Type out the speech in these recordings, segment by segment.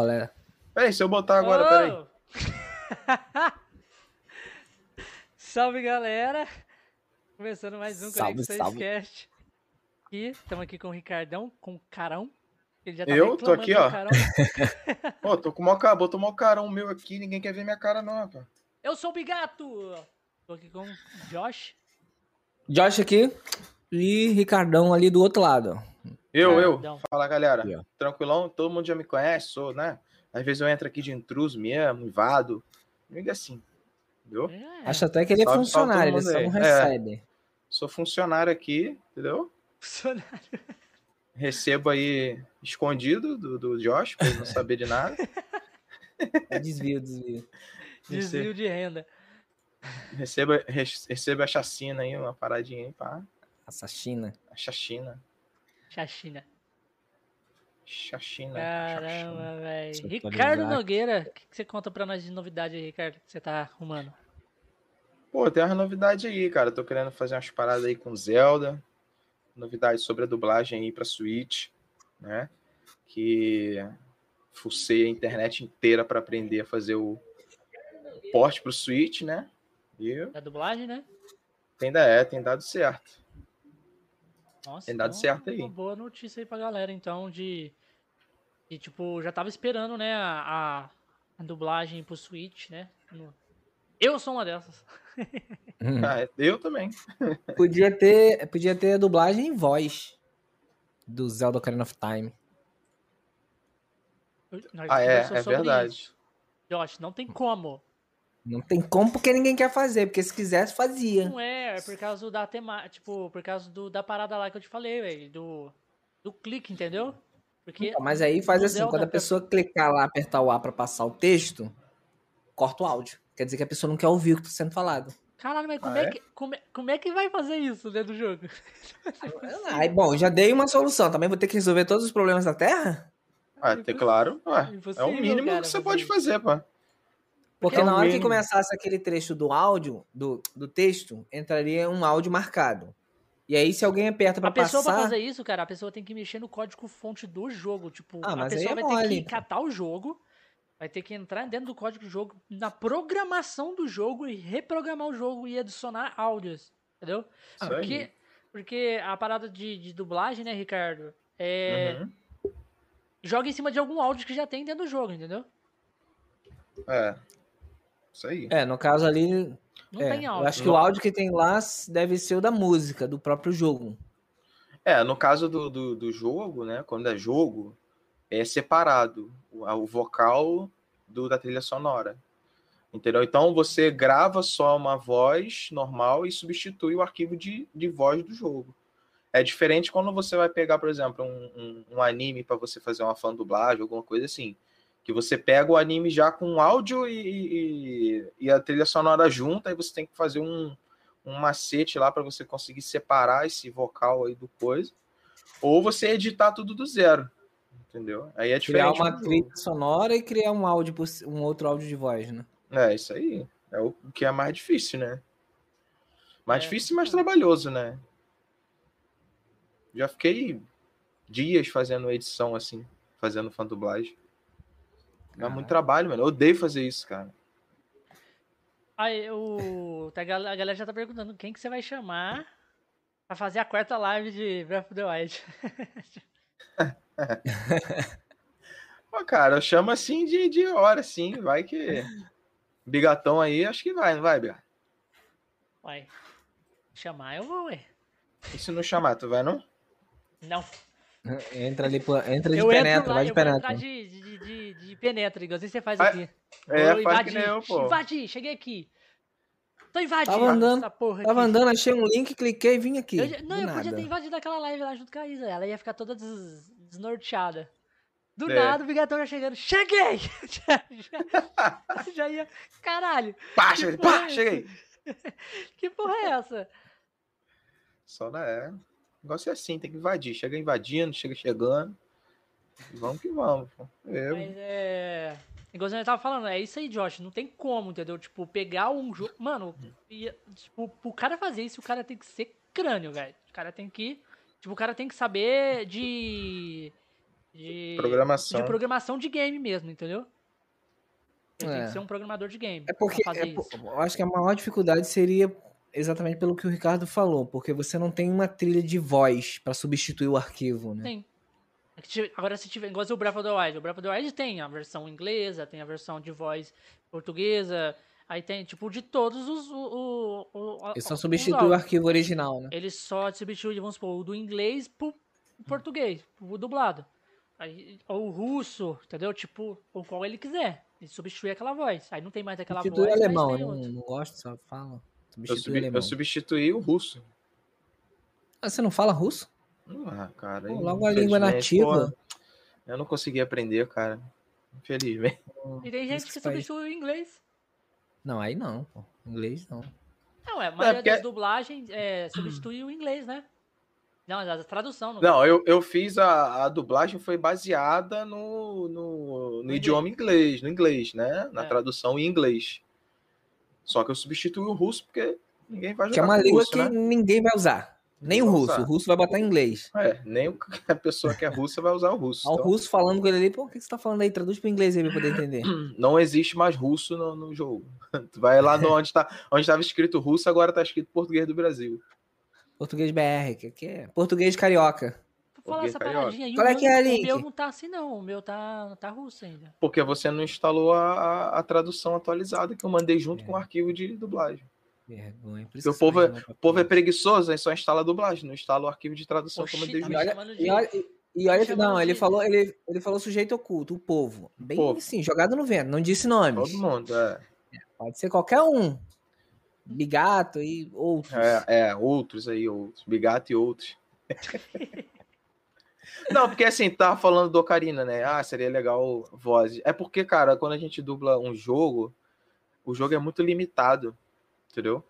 galera. Peraí, se eu botar agora, Ô! peraí. salve, galera! Começando mais um salve. Cast. E estamos aqui com o Ricardão, com o Carão. Ele já tá Eu tô aqui, ó. Carão. Pô, tô com o maior cara, botou o maior carão meu aqui, ninguém quer ver minha cara não, rapaz. Eu sou o Bigato! Tô aqui com o Josh. Josh aqui e Ricardão ali do outro lado. Eu, eu. Perdão. Fala, galera. Ó. Tranquilão, todo mundo já me conhece, sou, né? Às vezes eu entro aqui de intruso mesmo, invado. Liga assim, entendeu? É, Acho até que ele é Salve, funcionário, ele salve só não aí. É. recebe. Sou funcionário aqui, entendeu? funcionário. Recebo aí escondido do, do Josh, pra ele não saber de nada. É desvio, desvio. Desvio de renda. Recebo, re- recebo a chacina aí, uma paradinha aí, pá. Assassina. A chachina. Chachina. chachina. Caramba, velho. Ricardo. Nogueira, o que, que você conta pra nós de novidade aí, Ricardo, que você tá arrumando? Pô, tem umas novidades aí, cara. Tô querendo fazer umas paradas aí com Zelda. Novidades sobre a dublagem aí pra Switch, né? Que fucei a internet inteira pra aprender a fazer o porte pro Switch, né? E Da dublagem, né? ainda é, tem dado certo. Nossa, Tem dado então, certo aí. Uma boa notícia aí pra galera, então, de. de tipo, já tava esperando, né, a, a, dublagem pro Switch, né? No- Eu sou uma dessas. Hum. Ah, eu também. Podia ter, podia ter a dublagem em voz do Zelda Ocarina of Time. Nós Ah, é, é verdade. isso. Josh, não tem como. Não tem como porque ninguém quer fazer, porque se quisesse fazia. Não é, é por causa da temática, tipo, por causa do, da parada lá que eu te falei, velho, do, do clique, entendeu? Porque Então, Mas aí faz assim, quando a pessoa clicar lá, apertar o A pra passar o texto, corta o áudio. Quer dizer que a pessoa não quer ouvir o que tá sendo falado. Caralho, mas como, Ah, é? é? que, como, é, como é que vai fazer isso dentro do jogo? Aí, bom, já dei uma solução. Também vou ter que resolver todos os problemas da Terra? Ah, tem claro. Ué, é o mínimo cara, que você pode fazer, pô. Porque É na hora que começasse aquele trecho do áudio, do, do texto, entraria um áudio marcado. E aí, se alguém aperta pra A pessoa passar... pra fazer isso, cara, a pessoa tem que mexer no código fonte do jogo. Tipo, Ah, a pessoa é vai ter mole. que catar o jogo, vai ter que entrar dentro do código do jogo, na programação do jogo e reprogramar o jogo e adicionar áudios. Entendeu? Isso Porque, aí. porque a parada de, de dublagem, né, Ricardo? É. Uhum. Joga em cima de algum áudio que já tem dentro do jogo, entendeu? É. Isso aí. É, no caso ali, Não é, tem eu áudio. acho que o áudio que tem lá deve ser o da música, do próprio jogo. É, no caso do, do, do jogo, né? Quando é jogo, é separado o, o vocal do, da trilha sonora. Entendeu? Então você grava só uma voz normal e substitui o arquivo de, de voz do jogo. É diferente quando você vai pegar, por exemplo, um, um, um anime para você fazer uma fã dublagem, alguma coisa assim. Que você pega o anime já com áudio e, e, e a trilha sonora junta, aí você tem que fazer um, um macete lá para você conseguir separar esse vocal aí do coisa. Ou você editar tudo do zero. Entendeu? Aí é Criar diferente. uma do jogo. trilha sonora e criar um áudio, um outro áudio de voz, né? É, isso aí. É o que é mais difícil, né? Mais É. difícil e mais trabalhoso, né? Já fiquei dias fazendo edição assim, fazendo fã dublagem. Dá muito trabalho, mano. Eu odeio fazer isso, cara. Aí, o... tá, A gal- a galera já tá perguntando quem que você vai chamar pra fazer a quarta live de Breath of the Wild. Pô, cara, eu chamo assim de, de hora, assim. Vai que. Bigatão aí, acho que vai, não vai, Bigatão? Uai, chamar eu vou, ué. E se não chamar, tu vai não? Não. Entra ali, entra de eu penetra, lá, vai de eu vou penetra. entrar de, de, de, de penetra, você faz aqui. É, Vou faz que nem eu, pô. Invadi, cheguei aqui. Tô invadindo Tava andando- essa porra aqui. Tava andando, achei um link, cliquei e vim aqui. Eu não, eu podia nada. ter invadido aquela live lá junto com a Isa. Ela ia ficar toda des- desnorteada. Do É. nada, o Bigatão já chegando. Cheguei! já, já- já ia. Caralho, Pá, cheguei, é pá, essa? cheguei. que porra é essa? Só na é. O negócio é assim, tem que invadir. Chega invadindo, chega chegando. E vamos que vamos. pô. Eu, Mas é. Igualzinho eu tava falando, é isso aí, Josh. Não tem como, entendeu? Tipo, pegar um jogo. Mano, e, tipo, pro cara fazer isso, o cara tem que ser crânio, velho. O cara tem que. Tipo, o cara tem que saber de. de Programação. de programação de game mesmo, entendeu? Ele tem É. que ser um programador de game. É porque pra fazer é por- isso. eu acho que a maior dificuldade seria exatamente pelo que o Ricardo falou, porque você não tem uma trilha de voz pra substituir o arquivo, né? Tem. Agora, se tiver, igual o Breath of the Wild. O Breath of the Wild tem a versão inglesa, tem a versão de voz portuguesa, aí tem, tipo, de todos os. O, o, o, Ele só substitui o arquivo original, né? Ele só substitui, vamos supor, o do inglês pro português, pro dublado. Aí, ou o russo, entendeu? Tipo, o qual ele quiser. Ele substitui aquela voz. Aí não tem mais aquela Substitui voz, o alemão, não, outro. não gosto, só fala. Eu, subi- substituí o russo. Ah, você não fala russo? Ah, cara. Pô, logo a língua nativa. pô, eu não consegui aprender, cara. Infelizmente. E tem gente que substitui o inglês. Não, aí não, pô. Inglês não. Não, é, a maioria porque- das dublagens é, substitui o inglês, né? Não, a tradução. No Não, eu, eu fiz a, a dublagem foi baseada no, no, no No idioma inglês, no inglês, né? Na É. tradução em inglês. Só que eu substituí o russo porque ninguém vai jogar Que é uma língua russo, que né? ninguém vai usar. Nem o russo. usar. O russo vai botar em inglês. É, nem a pessoa que é russa vai usar o russo. Ó, o Então, russo falando com ele ali, pô, o que você tá falando aí? Traduz pro inglês aí pra poder entender. Não existe mais russo no, no jogo. Tu vai lá no, onde tá, onde estava escrito russo, agora tá escrito português do Brasil. Português BR, que é português carioca. Falar essa carioca. paradinha aí. Qual o é meu, que é, o Link? meu não tá assim, não. O meu tá, tá russo ainda. Porque você não instalou a, a- a tradução atualizada que eu mandei junto É. com o arquivo de dublagem. Vergonha. Porque isso o povo é- O povo é preguiçoso, aí só instala a dublagem, não instala o arquivo de tradução que eu Oxi, mandei tá junto. E olha, e- e olha não, ele falou, ele, ele falou sujeito oculto, o povo. Bem Povo. assim, jogado no vento, não disse nomes. Todo mundo, é. Pode ser qualquer um. Bigato e outros. É, é, outros aí, outros. Bigato e outros. Não, porque assim, tava falando do Ocarina, né? Ah, seria legal voz. É porque, cara, quando a gente dubla um jogo, o jogo é muito limitado, entendeu?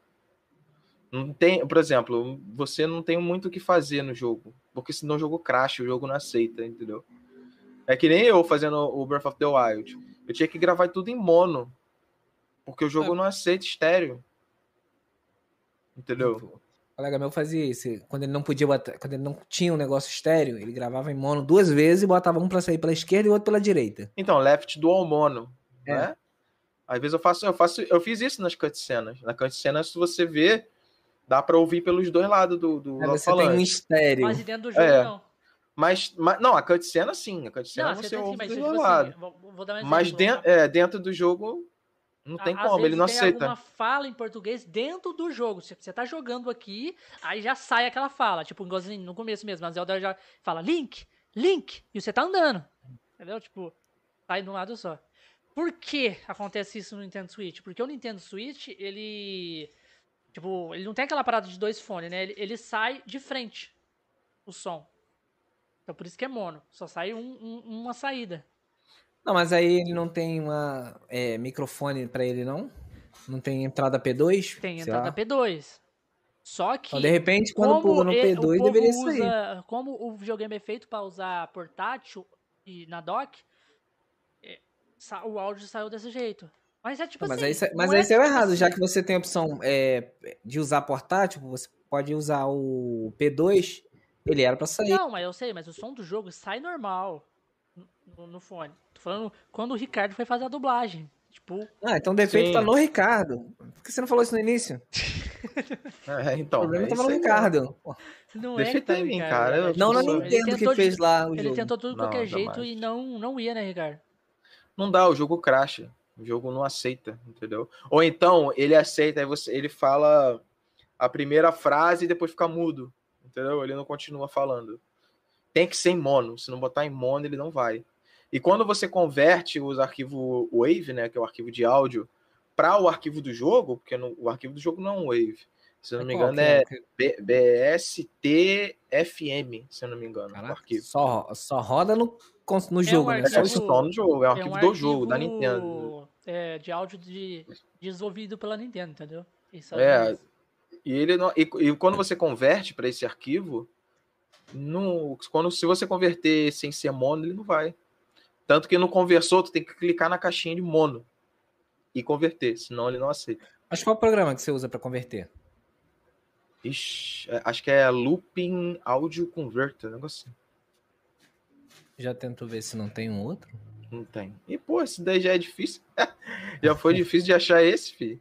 Não tem, por exemplo, você não tem muito o que fazer no jogo, porque senão o jogo cracha, o jogo não aceita, entendeu? É que nem eu fazendo o Breath of the Wild. Eu tinha que gravar tudo em mono, porque o jogo não aceita estéreo. Entendeu? O colega meu fazia isso. Quando ele não podia botar, quando ele não tinha um negócio estéreo, ele gravava em mono duas vezes e botava um pra sair pela esquerda e outro pela direita. Então, left dual mono, É. né? Às vezes eu faço, eu faço, eu fiz isso nas cutscenes. Na cutscene, se você vê, dá pra ouvir pelos dois lados do, do Aí você tem um estéreo. Mas dentro do jogo, É. não. Mas, mas, não, a cutscene sim, a cutscene Não, você, você ouve mas dos tipo dois assim, lados. vou, vou dar um exemplo. Mas dentro, é, dentro do jogo não tem Às como, ele não tem aceita. alguma fala em português dentro do jogo. Se você tá jogando aqui, aí já sai aquela fala. Tipo, no começo mesmo. A Zelda já fala Link, Link, e você tá andando. Entendeu? Tipo, sai de um lado só. Por que acontece isso no Nintendo Switch? Porque o Nintendo Switch, ele. Tipo, ele não tem aquela parada de dois fones, né? Ele, ele sai de frente o som. Então por isso que é mono. Só sai um- um- uma saída. Não, mas aí ele não tem uma é, microfone pra ele, não? Não tem entrada P2? Tem entrada lá. P2. Só que. Então, de repente, quando pula no e- P2, o povo deveria sair. usa- Como o videogame é feito para usar portátil e na dock, é, o áudio saiu desse jeito. Mas é tipo Mas assim. aí, mas não aí é saiu tipo errado, já assim- que você tem a opção é, de usar portátil, você pode usar o P2, ele era pra sair. Não, mas eu sei, mas o som do jogo sai normal no, no- fone. Tô falando quando o Ricardo foi fazer a dublagem. Tipo, Ah, então o defeito Sim. tá no Ricardo. Por que você não falou isso no início? É, o então, problema é tava no Ricardo. não Defeito é que tá em o mim, cara, né? eu- Tipo, Não, na Ele Nintendo que tentou de- fez lá o Ele jogo. tentou tudo de Não, qualquer jeito e não, não ia, né, Ricardo? Não dá, o jogo cracha. O jogo não aceita, entendeu? Ou então ele aceita, aí você, ele fala a primeira frase e depois fica mudo, entendeu? Ele não continua falando. Tem que ser em mono. Se não botar em mono, ele não vai. E quando você converte os arquivos Wave, né, que é o arquivo de áudio, para o arquivo do jogo, porque no- o arquivo do jogo não é um Wave. Se eu não me Qual engano, que é B- BSTFM, se eu não me engano, Caraca, arquivo. só, só roda no, no um jogo, né? É Só arquivo- isso. só no jogo, é o É arquivo um do jogo, da arquivo, Nintendo. É, de áudio de, desenvolvido pela Nintendo, entendeu? Isso É, E ele não, e, e quando você converte para esse arquivo, quando se você converter sem ser mono, ele não vai. Tanto que no conversor tu tem que clicar na caixinha de mono e converter, senão ele não aceita. Mas qual programa que você usa pra converter? Ixi, é, acho que é Looping Audio Converter, negócio assim. Já tentou ver se não tem um outro? Não tem. E, pô, esse daí já é difícil. já foi difícil de achar esse, fi.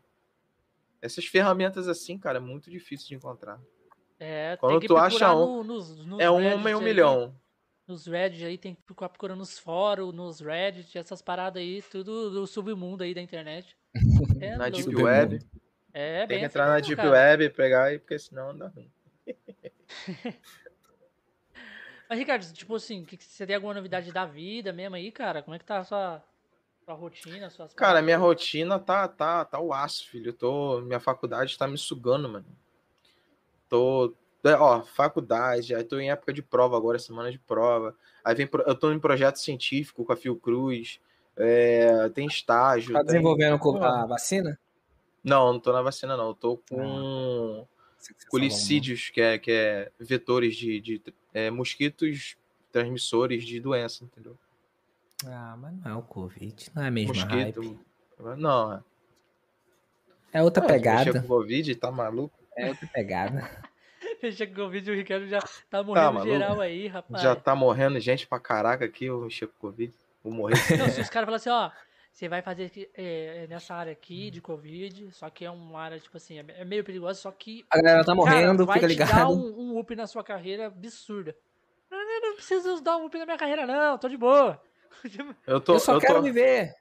Essas ferramentas assim, cara, é muito difícil de encontrar. É, Quando tem que tu acha procurar um, no- nos, nos É um homem um aí, milhão. Nos Reddit aí, tem que ficar procurando nos fóruns, nos Reddit, essas paradas aí, tudo do submundo aí da internet. É Na louco. Deep. Web. É, Tem bem que assim entrar na Deep cara. Web e pegar aí, porque senão dá ruim. Mas, Ricardo, tipo assim, que, que você tem alguma novidade da vida mesmo aí, cara? Como é que tá a sua, sua rotina, suas Cara, minha rotina tá, tá, tá o aço, filho. Eu tô, minha faculdade tá me sugando, mano. Tô, é, ó, faculdade, aí tô em época de prova agora, semana de prova. Aí vem, eu tô em projeto científico com a Fiocruz. É, tem estágio. Tá tem- desenvolvendo Pô. a vacina? Não, não tô na vacina, não. Eu tô com que você colicídios, que é, que é vetores de, de é, mosquitos transmissores de doença, entendeu? Ah, mas não é o Covid. Não é a mesma Mosquito. hype. Não, é. É outra Ah, pegada. com Covid, tá maluco? É outra pegada. Deixa que o vídeo o Ricardo já tá morrendo maluco? geral aí, rapaz. Já tá morrendo gente pra caraca aqui, eu mexer com Covid. Vou morrer. Não, se os caras falam assim, ó, você vai fazer aqui, é, nessa área aqui de Covid, só que é uma área, tipo assim, é é meio perigosa, só que A galera tá Cara, morrendo, vai fica te dar ligado. um, um up na sua carreira absurda. Não, não, não preciso dar um up na minha carreira, não, tô de boa. Eu tô, Eu só eu quero tô, viver.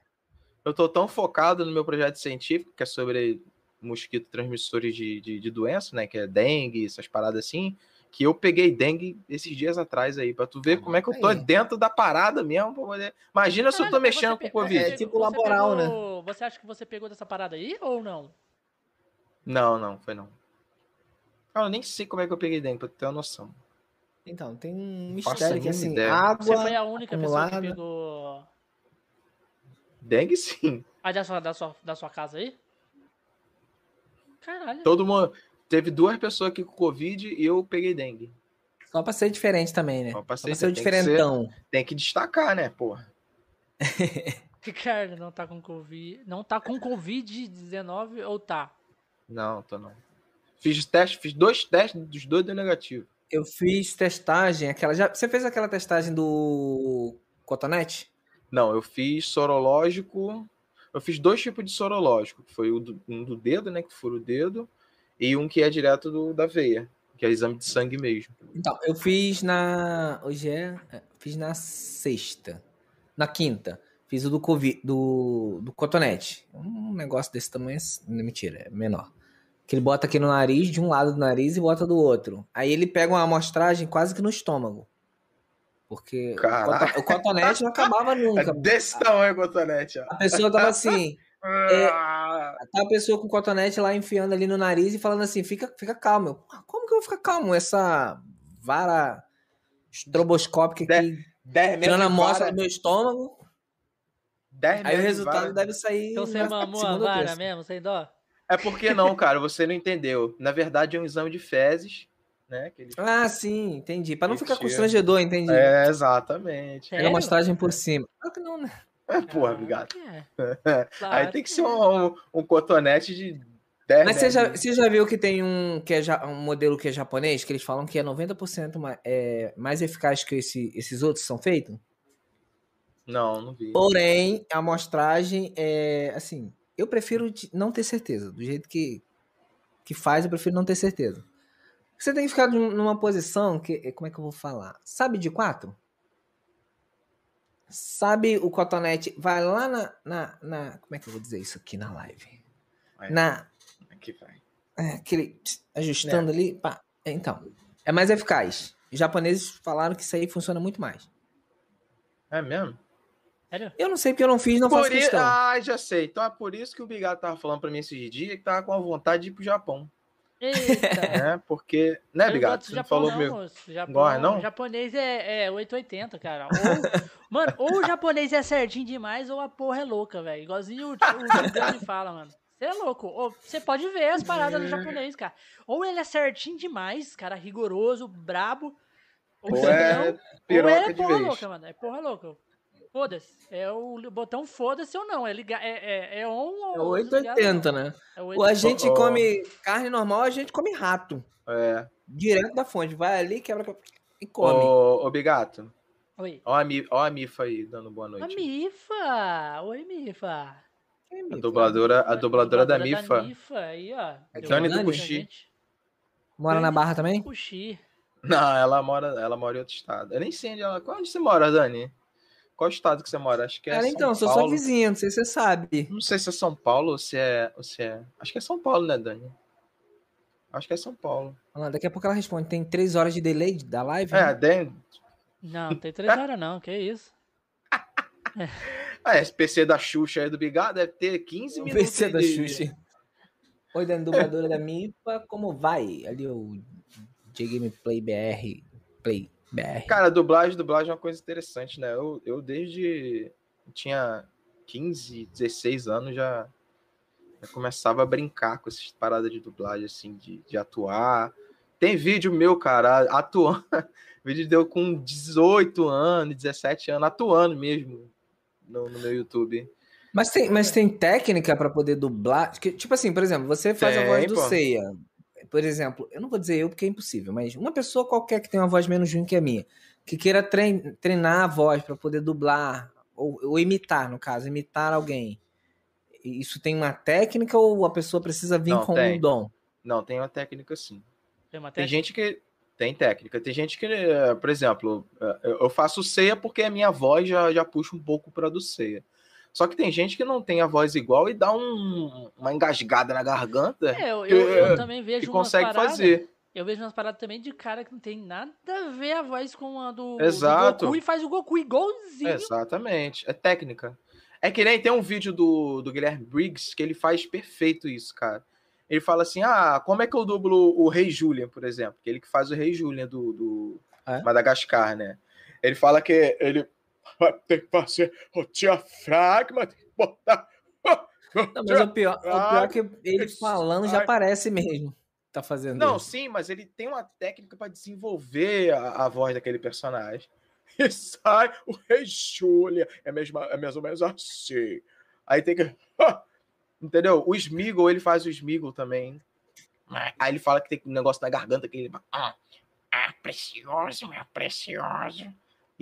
eu tô tão focado no meu projeto científico, que é sobre mosquitos transmissores de, de, de doença, né? Que é dengue, essas paradas assim, que eu peguei dengue esses dias atrás aí, pra tu ver como é que eu tô Aí. dentro da parada mesmo. pra poder- Imagina se eu tô mexendo com pe- Covid. É, você tipo pegou- laboral, você né? pegou- Você acha que você pegou dessa parada aí ou não? Não, não, foi não. Cara, eu nem sei como é que eu peguei dengue, pra tu ter uma noção. Então, tem um mistério que assim, ideia. água. Você foi a única pessoa que acumulada. pegou. Dengue sim. Ah, da sua, da sua, da sua casa aí? Caralho. Todo mundo. Teve duas pessoas aqui com Covid e eu peguei dengue. Só pra ser diferente também, né? Só Só pra pra ser- ser o tem que ser- diferentão. Tem que destacar, né, porra? Ricardo não tá com Covid. Não tá com Covid-19 ou tá? Não, tô não. Fiz teste, fiz dois testes, dos dois deu negativo. Eu fiz testagem, aquela. Já, você fez aquela testagem do Cotonete? Não, eu fiz sorológico. Eu fiz dois tipos de sorológico. que Foi do, um do dedo, né? Que fura o dedo. E um que é direto do, da veia. Que é exame de sangue mesmo. Então, eu fiz na. Hoje é. é, Fiz na sexta. Na quinta. Fiz o do Covid, do, do Cotonete. Um negócio desse tamanho. Não, mentira, é menor. Que ele bota aqui no nariz, de um lado do nariz e bota do outro. Aí ele pega uma amostragem quase que no estômago. Porque o Caraca. o cotonete não acabava É nunca. desse tamanho, cotonete, ó. A pessoa tava assim, É. Ah, tá a pessoa com cotonete lá enfiando ali no nariz e falando assim, fica, fica calmo. Eu, "Ah, Como que eu vou ficar calmo? Essa vara estroboscópica aqui, 10 metros tirando a amostra do meu estômago. 10 Aí o resultado vara. deve sair Então você mamou a vara terça. mesmo, sem dó? É porque não, cara, você não entendeu. Na verdade, é um exame de fezes, né? Que eles... Ah, sim, entendi. Pra não ficar constrangedor, entendi. É, exatamente. Pega a Sério? amostragem por cima. Claro que não, né? É, porra, Ah, obrigado. é. Aí Claro tem que que ser é. um, um, um cotonete de 10 Mas você já, você já viu que tem um, que é ja- um modelo que é japonês, que eles falam que é 90% mais, é, mais eficaz que esse- esses outros que são feitos? Não, não vi. Porém, a amostragem é assim. Eu prefiro não ter certeza. Do jeito que, que faz, eu prefiro não ter certeza. Você tem que ficar num- numa posição que. Como é que eu vou falar? Sabe de quatro? Sabe o cotonete? Vai lá na, na, na- Como é que eu vou dizer isso aqui na live? Vai. Na. Aqui vai. é, aquele. Ajustando ali. Pá. Então. É mais eficaz. Os japoneses falaram que isso aí funciona muito mais. É mesmo? Sério? Eu não sei porque eu não fiz, não Por faço i- questão. Ah, já sei. Então é por isso que o Bigado tava falando pra mim esses dias que tava com a vontade de ir pro Japão. Eita. Né? Porque. Né, gosto Você não falou não, moço. Japão, Gosta, não? japonês é, é 880, cara. Ou, mano, ou o japonês é certinho demais, ou a porra é louca, velho. Igualzinho o, o fala, mano. Você é louco. Ou, você pode ver as paradas do japonês, cara. Ou ele é certinho demais, cara, rigoroso, brabo. Ou, Ou é não, ou é porra vez. louca, mano. É porra louca. Foda-se. É o botão foda-se ou não. É, liga, é, é, é on É ou 880, né? É Ou a gente ó. come carne normal, a gente come rato. É. Direto da fonte. Vai ali, quebra e come. Ô, ô Bigato, Oi. Ó a, Mi- ó a Mifa aí, dando boa A noite. Mifa! Oi, Mifa. A dubladora, a dubladora da Mifa. Mifa, aí, ó. Dani boa do Cuxi. Mora na Barra também? Cuxi. Não, ela mora, ela mora em outro estado. Eu nem sei onde ela. Onde você mora, Dani? Qual estado que você mora? Acho que é Cara, São então, sou Paulo. sua vizinha, não sei se você sabe. Não sei se é São Paulo ou se é, ou se é. Acho que é São Paulo, né, Dani? Acho que é São Paulo. Lá, Daqui a pouco ela responde. Tem três horas de delay da live? É, né? Den... Não, não tem três horas não, que isso. ah, esse PC da Xuxa aí do Bigado deve ter 15 O minutos. PC da de- Xuxa. Oi, Dani, dubladora da MIPA, como vai? Ali o J-Gameplay BR. Play BR. Cara, dublagem, dublagem é uma coisa interessante, né? Eu, eu desde. Tinha 15, 16 anos já, já começava a brincar com essas paradas de dublagem, assim, de, de atuar. Tem vídeo meu, cara, atuando. vídeo deu com 18 anos, 17 anos, atuando mesmo no, no meu YouTube. Mas tem, mas tem técnica pra poder dublar? Que, Tipo assim, por exemplo, você faz a Tem, voz do pô. Ceia. Por exemplo, eu não vou dizer eu porque é impossível, mas uma pessoa qualquer que tem uma voz menos ruim que a minha, que queira trein- treinar a voz pra poder dublar, ou, ou imitar, no caso, imitar alguém. Isso tem uma técnica ou a pessoa precisa vir Não, com tem. um dom? Não, tem uma técnica sim. Tem uma Tem técnica? gente que tem técnica. Tem gente que, eh, por exemplo, eh, eu eu faço ceia porque a minha voz já, já puxa um pouco para do ceia. Só que tem gente que não tem a voz igual e dá um- uma engasgada na garganta É, eu, que- eu, eu também que vejo umas consegue paradas. fazer. Eu vejo umas paradas também de cara que não tem nada a ver a voz com a do, do Exato. Goku e faz o Goku igualzinho. Exatamente. É técnica. É que nem tem um vídeo do, do Guilherme Briggs que ele faz perfeito isso, cara. Ele fala assim: ah, como é que eu dublo o Rei Julian, por exemplo? Que ele que faz o Rei Julian do, do É? Madagascar, né? Ele fala que ele vai ter que fazer o diafragma, tem que botar. Não, mas o pior, o pior é que ele falando já parece mesmo. Tá fazendo Não, isso. sim, mas ele tem uma técnica para desenvolver a, a voz daquele personagem. E sai o Rei Julia. É, mesmo, é mais ou menos assim. Aí tem que. Entendeu? O Smeagol, ele faz o Smeagol também. Aí ele fala que tem um negócio na garganta que ele. Ah, ah precioso, meu precioso.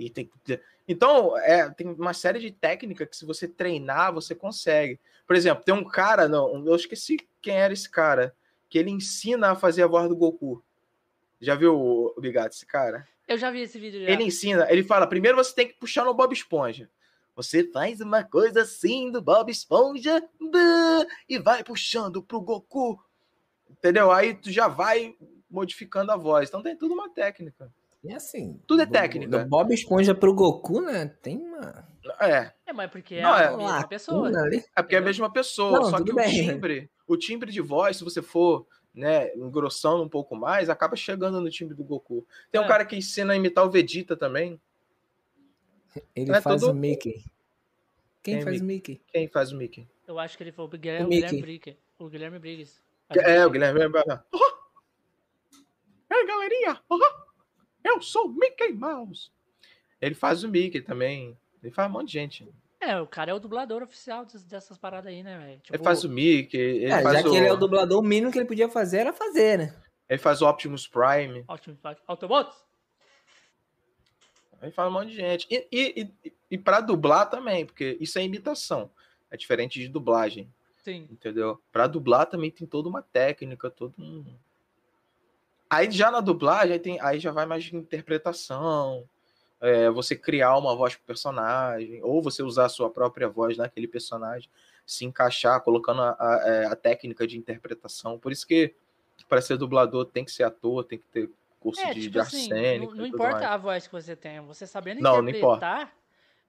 E tem que. Então, é, tem uma série de técnicas que se você treinar, você consegue. Por exemplo, tem um cara, não, eu esqueci quem era esse cara, que ele ensina a fazer a voz do Goku. Já viu o Bigato, esse cara? Eu já vi esse vídeo já. Ele ensina, ele fala: primeiro você tem que puxar no Bob Esponja. Você faz uma coisa assim do Bob Esponja e vai puxando pro Goku. Entendeu? Aí tu já vai modificando a voz. Então tem tudo uma técnica. E assim. Tudo é técnica. Do Bob Esponja pro Goku, né? Tem uma. É, É, mas porque é Não, é- a mesma pessoa. ali. é porque é a mesma pessoa. Não, só que o bem. timbre, o timbre de voz, se você for né, engrossando um pouco mais, acaba chegando no timbre do Goku. Tem um É. cara que ensina a imitar o Vegeta também. Ele É faz todo- o Mickey. Quem Quem é faz o Mickey? Quem faz o Mickey? Eu acho que ele foi o Guilherme, O o Guilherme. Briggs. O Guilherme Briggs. É, o Guilherme. Oh! Ei, galerinha! Oh! Eu sou o Mickey Mouse! Ele faz o Mickey também. Ele faz um monte de gente. É, o cara é o dublador oficial des- dessas paradas aí, né, velho? Tipo, Ele faz o Mickey, ele, É, faz já o, que ele é o dublador, o mínimo que ele podia fazer era fazer, né? ele faz o Optimus Prime. Optimus Prime. Autobots? Ele faz um monte de gente. E, e, e, e pra dublar também, porque isso é imitação. É diferente de dublagem, Sim. entendeu? Pra dublar também tem toda uma técnica, todo um. Aí já na dublagem, aí, tem, aí já vai mais de interpretação. é, você criar uma voz pro personagem, ou você usar a sua própria voz naquele personagem, se encaixar, colocando a, a, é, a técnica de interpretação. Por isso que, para ser dublador, tem que ser ator, tem que ter curso É, de, tipo de assim, cênica não, não importa mais. a voz que você tem, você sabendo Não, não interpretar,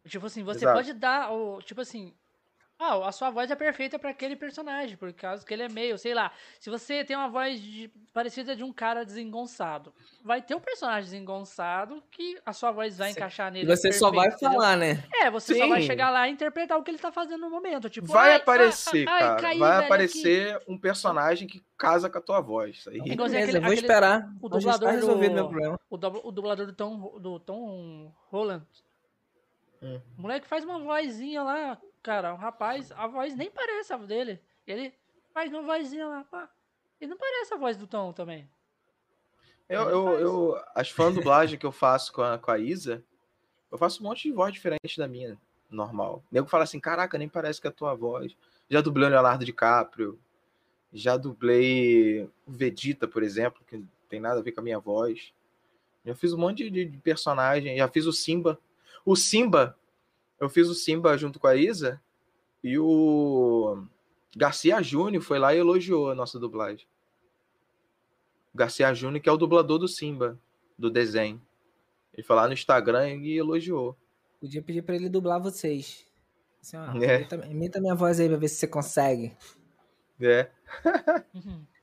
tipo assim, você Exato. pode dar, o, tipo assim, ah, a sua voz é perfeita pra aquele personagem, por causa que ele é meio, sei lá, se você tem uma voz de- parecida de um cara desengonçado, vai ter um personagem desengonçado que a sua voz vai Sim. encaixar E nele você só vai perfeito, entendeu? falar, né? É, você só vai Sim. chegar lá e interpretar o que ele tá fazendo no momento, tipo, Vai ai, aparecer, ai, ai, cara. caí, vai velho, aqui. aparecer um personagem que casa com a tua voz. Isso aí. Igualzinho Beleza, aquele- eu vou aquele- esperar. o dublador resolvido do- meu problema. O, o dublador do Tom, do Tom Holland. Hum. O moleque faz uma vozinha lá, cara. Um rapaz, a voz nem parece a dele. Ele faz uma vozinha lá, pá. E não parece a voz do Tom também. Eu, eu, eu, as fã dublagem que eu faço com a, com a Isa, Eu faço um monte de voz diferente da minha normal. O nego fala assim, caraca, nem parece que é a tua voz. Já dublei o Leonardo DiCaprio. Já dublei o Vegeta, por exemplo, que não tem nada a ver com a minha voz. Já fiz um monte de, de personagem. Já fiz o Simba. O Simba, eu fiz o Simba junto com a Isa. E o Garcia Júnior foi lá e elogiou a nossa dublagem. Garcia Júnior, que é o dublador do Simba, do desenho. Ele foi lá no Instagram e elogiou. Podia pedir pra ele dublar vocês. Assim, ó, É. imita, imita minha voz aí pra ver se você consegue. É. Uhum.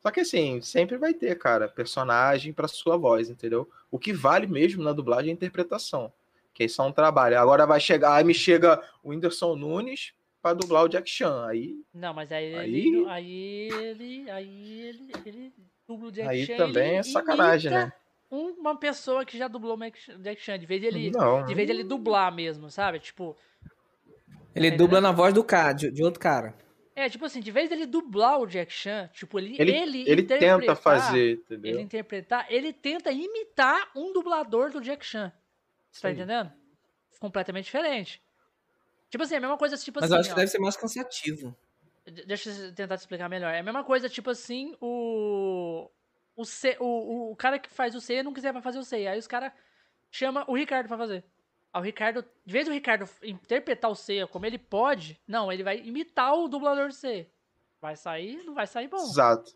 Só que assim, sempre vai ter, cara, personagem pra sua voz, entendeu? O que vale mesmo na dublagem é a interpretação. Que isso é um trabalho. Agora vai chegar, aí me chega o Whindersson Nunes pra dublar o Jack Chan. Aí, Não, mas aí, Aí- ele. Aí ele. Aí ele. ele dubla o Jack aí Chan, também ele é sacanagem, né? Uma pessoa que já dublou o Jack Chan. De vez ele. Não. De vez ele dublar mesmo, sabe? Tipo. Ele Tá dubla entendendo? na voz do cara, de, de outro cara. É, tipo assim, de vez dele dublar o Jack Chan, tipo, ele. Ele, Ele, ele tenta fazer, entendeu? Ele interpretar, ele tenta imitar um dublador do Jack Chan. Você tá Sim. entendendo? Completamente diferente. Tipo assim, é a mesma coisa, tipo Mas assim. eu acho que ó. deve ser mais cansativo. De- Deixa eu tentar te explicar melhor. É a mesma coisa, tipo assim, o. O, C, o, o cara que faz o C não quiser pra fazer o C. Aí os caras chama o Ricardo pra fazer. Aí o Ricardo, de vez do Ricardo interpretar o C como ele pode, não, ele vai imitar o dublador do C. Vai sair, não vai sair bom, Exato.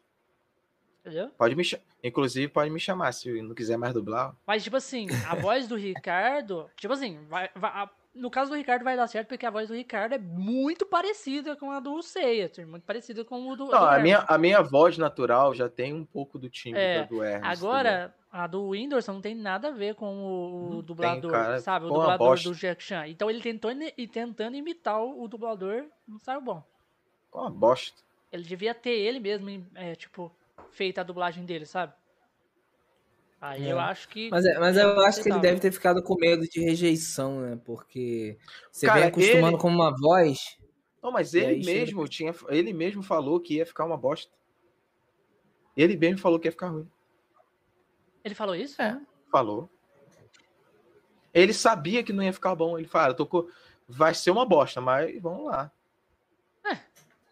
Entendeu? Pode me Inclusive, pode me chamar se não quiser mais dublar. Mas, tipo assim, a voz do Ricardo. Tipo assim, vai, vai- a- no caso do Ricardo vai dar certo porque a voz do Ricardo é muito parecida com a do Seiya. Muito parecida com o do. do Não, a Hermes. minha, a minha voz natural já tem um pouco do timbre É, do Hermes. entendeu? Agora, a do Whindersson não tem nada a ver com o, Não dublador, tem, sabe? O dublador do Jack Chan. Então ele tentou e tentando imitar o, o dublador, não saiu bom. Ficou uma bosta. Ele devia ter ele mesmo, é, tipo, feito a dublagem dele, sabe? Aí É. eu acho que. Mas, é- mas eu acho que ele deve ter ficado com medo de rejeição, né? Porque você Cara, vem acostumando ele- com uma voz. Não, mas ele mesmo tinha. Ele mesmo falou que ia ficar uma bosta. Ele mesmo falou que ia ficar ruim. Ele falou isso? É. Falou. Ele sabia que não ia ficar bom. Ele falou, tocou. Vai ser uma bosta, mas vamos lá.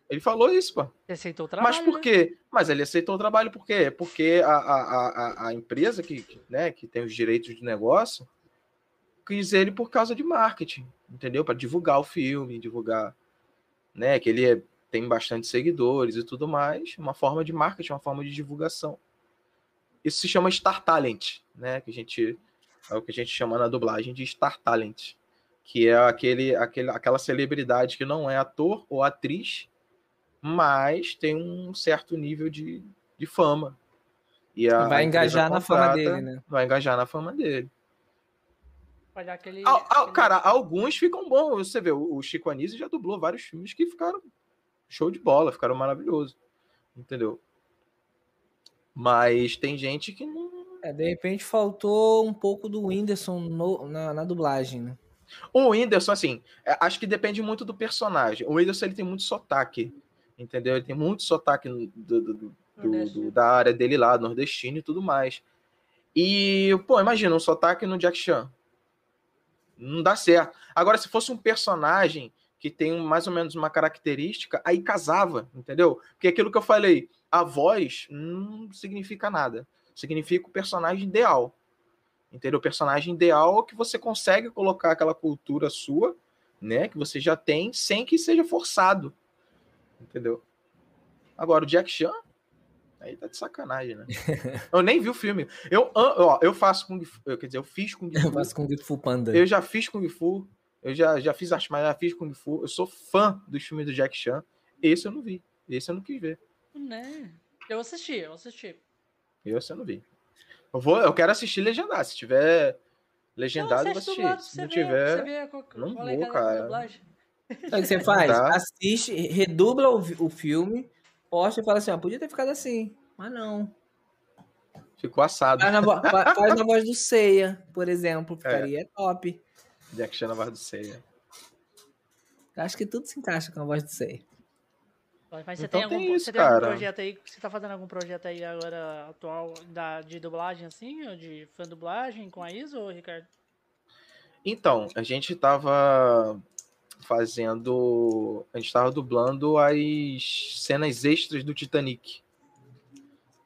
Ele falou isso, pô. Ele aceitou o trabalho. Mas por né? quê? Mas ele aceitou o trabalho por quê? Porque a, a, a, a- a empresa que, que, né, que tem os direitos de negócio quis ele por causa de marketing, entendeu? Para divulgar o filme, divulgar, né, que ele é- tem bastante seguidores e tudo mais, uma forma de marketing, uma forma de divulgação. Isso se chama Star Talent, né, que a gente é o que a gente chama na dublagem de Star Talent, que é aquele, aquele aquela celebridade que não é ator ou atriz, mas tem um certo nível de, de fama. E a, Vai engajar na fama contrata- dele, né? Vai engajar na fama dele. Vai dar aquele, aquele- cara, alguns ficam bons. Você vê, o o Chico Anísio já dublou vários filmes que ficaram show de bola, ficaram maravilhosos. Entendeu? Mas tem gente que não. É, de repente faltou um pouco do Whindersson no- na, na dublagem, né? O Whindersson, assim, é, acho que depende muito do personagem. O Whindersson ele tem muito sotaque. Entendeu? Ele tem muito sotaque do- do- do- da área dele lá, nordestino e tudo mais. E, pô, imagina um sotaque no Jack Chan. Não dá certo. Agora, se fosse um personagem que tem mais ou menos uma característica, aí casava, entendeu? Porque aquilo que eu falei, a voz não significa nada. Significa o personagem ideal. Entendeu? O personagem ideal é o que você consegue colocar aquela cultura sua, né? Que você já tem, sem que seja forçado. Entendeu? Agora, o Jack Chan, aí tá de sacanagem, né? eu nem vi o filme. Eu, ó, eu faço Kung Fu, eu, quer dizer, eu fiz Kung Eu Fu. faço com o Fu Panda. Eu já fiz Kung Fu. Eu já, já fiz arte marcial, já fiz Kung Fu. Eu sou fã dos filmes do Jack Chan. Esse eu não vi. Esse eu não quis ver. Né? Eu assisti, eu assisti. Esse eu não vi. Eu, vou, eu quero assistir legendado. Se tiver legendado, eu vou assiste assistir. Se não ver, tiver. não qual é vou, cara. Sabe o que você faz? Tá. Assiste, redubla o, o filme, posta e fala assim, ó, podia ter ficado assim. Mas não. Ficou assado. Faz na, faz na voz do Ceia, por exemplo. É. Ficaria top. Jack Chan na voz do. Eu Acho que tudo se encaixa com a voz do Ceia. Mas você Então tem algum, tem isso, você tem algum projeto aí? Você tá fazendo algum projeto aí agora atual da, de dublagem assim? Ou de fã dublagem com a Isa ou Ricardo? Então, a gente tava fazendo. A gente tava dublando as cenas extras do Titanic.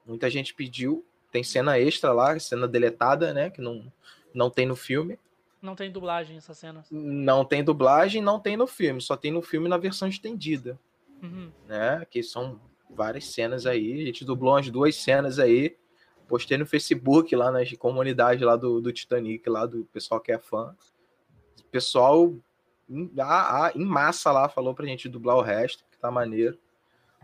Muita gente pediu. Tem cena extra lá, cena deletada, né? Que não, não tem no filme. Não tem dublagem essas cenas. Não tem dublagem, não tem no filme. Só tem no filme na versão estendida. Uhum. né? Que são várias cenas aí. A gente dublou umas duas cenas aí. Postei no Facebook lá nas comunidades lá do, do Titanic, lá do pessoal que é fã. O pessoal em, a- a- em massa lá falou pra gente dublar o resto, que tá maneiro.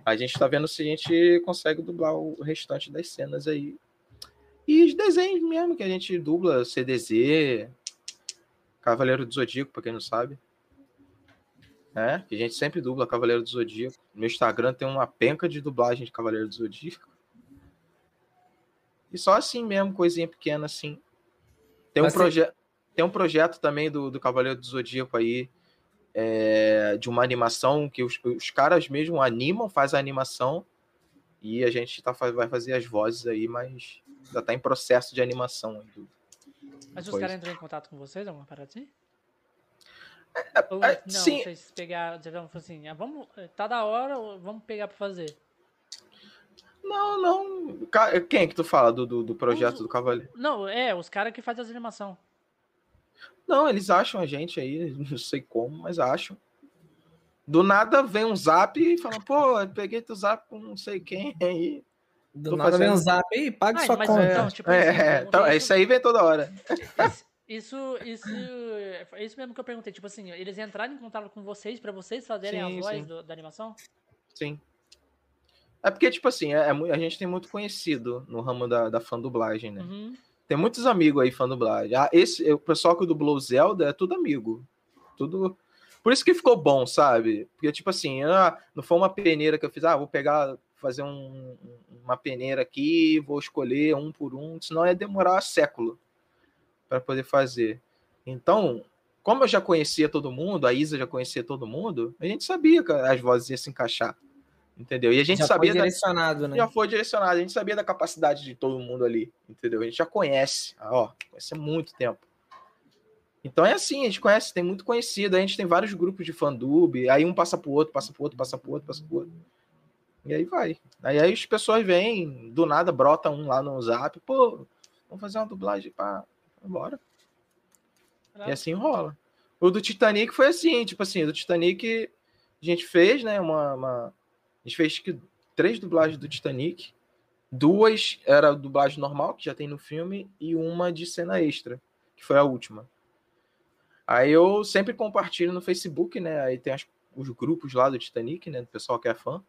A gente tá vendo se a gente consegue dublar o restante das cenas aí. E os desenhos mesmo, que a gente dubla, CDZ, Cavaleiro do Zodíaco, pra quem não sabe. É, que a gente sempre dubla Cavaleiro do Zodíaco. No Instagram tem uma penca de dublagem de Cavaleiro do Zodíaco. E só assim mesmo, coisinha pequena assim. Tem um, proje tem um projeto também do, do Cavaleiro do Zodíaco aí, é, de uma animação que os, os caras mesmo animam, faz a animação. E a gente tá, vai fazer as vozes aí, mas ainda tá em processo de animação. do- Mas os caras entram em contato com vocês, alguma parada assim? Ou, é, não, sim. vocês pegaram, falar assim, ah, vamos, tá da hora, vamos pegar pra fazer. Não, não. Quem que tu fala do, do, do projeto Os- do Cavaleiro? Não, é, os caras que fazem as animação. Não, eles acham a gente aí, não sei como, mas acham. Do nada vem um zap e fala, pô, eu peguei teu zap com não sei quem aí. Do nada vem um fazendo- zap e paga Ah, sua mas conta. então, tipo É, eu- então, eu- isso aí vem toda hora. Isso, isso, é isso mesmo que eu perguntei. Tipo assim, eles entraram em contato com vocês pra vocês fazerem Sim, a voz do- da animação? Sim. É porque, tipo assim, é, é a gente tem muito conhecido no ramo da, da fã dublagem, né? Uhum. Tem muitos amigos aí fã dublagem. Ah, esse, o pessoal que dublou Zelda é tudo amigo. Tudo. Por isso que ficou bom, sabe? Porque, tipo assim, ah, não foi uma peneira que eu fiz, ah, vou pegar, fazer um- uma peneira aqui, vou escolher um por um, senão ia demorar século para poder fazer. Então, como eu já conhecia todo mundo, a Isa já conhecia todo mundo, a gente sabia que as vozes iam se encaixar. Entendeu? E a gente já sabia foi da- direcionado, né? já foi direcionado. A gente sabia da capacidade de todo mundo ali, entendeu? A gente já conhece, ó, conhece há muito tempo. Então é assim, a gente conhece, tem muito conhecido, a gente tem vários grupos de fandub, aí um passa pro outro, passa pro outro, passa pro outro, passa pro outro. E aí vai. Aí, aí as pessoas vêm, do nada brota um lá no zap, pô, vamos fazer uma dublagem para bora. E assim rola. O do Titanic foi assim, tipo assim, do Titanic a gente fez, né, uma, uma- gente fez que três dublagens do Titanic, duas era dublagem normal, que já tem no filme, e uma de cena extra, que foi a última. Aí eu sempre compartilho no Facebook, né, aí tem as- os grupos lá do Titanic, né, do pessoal que é fã.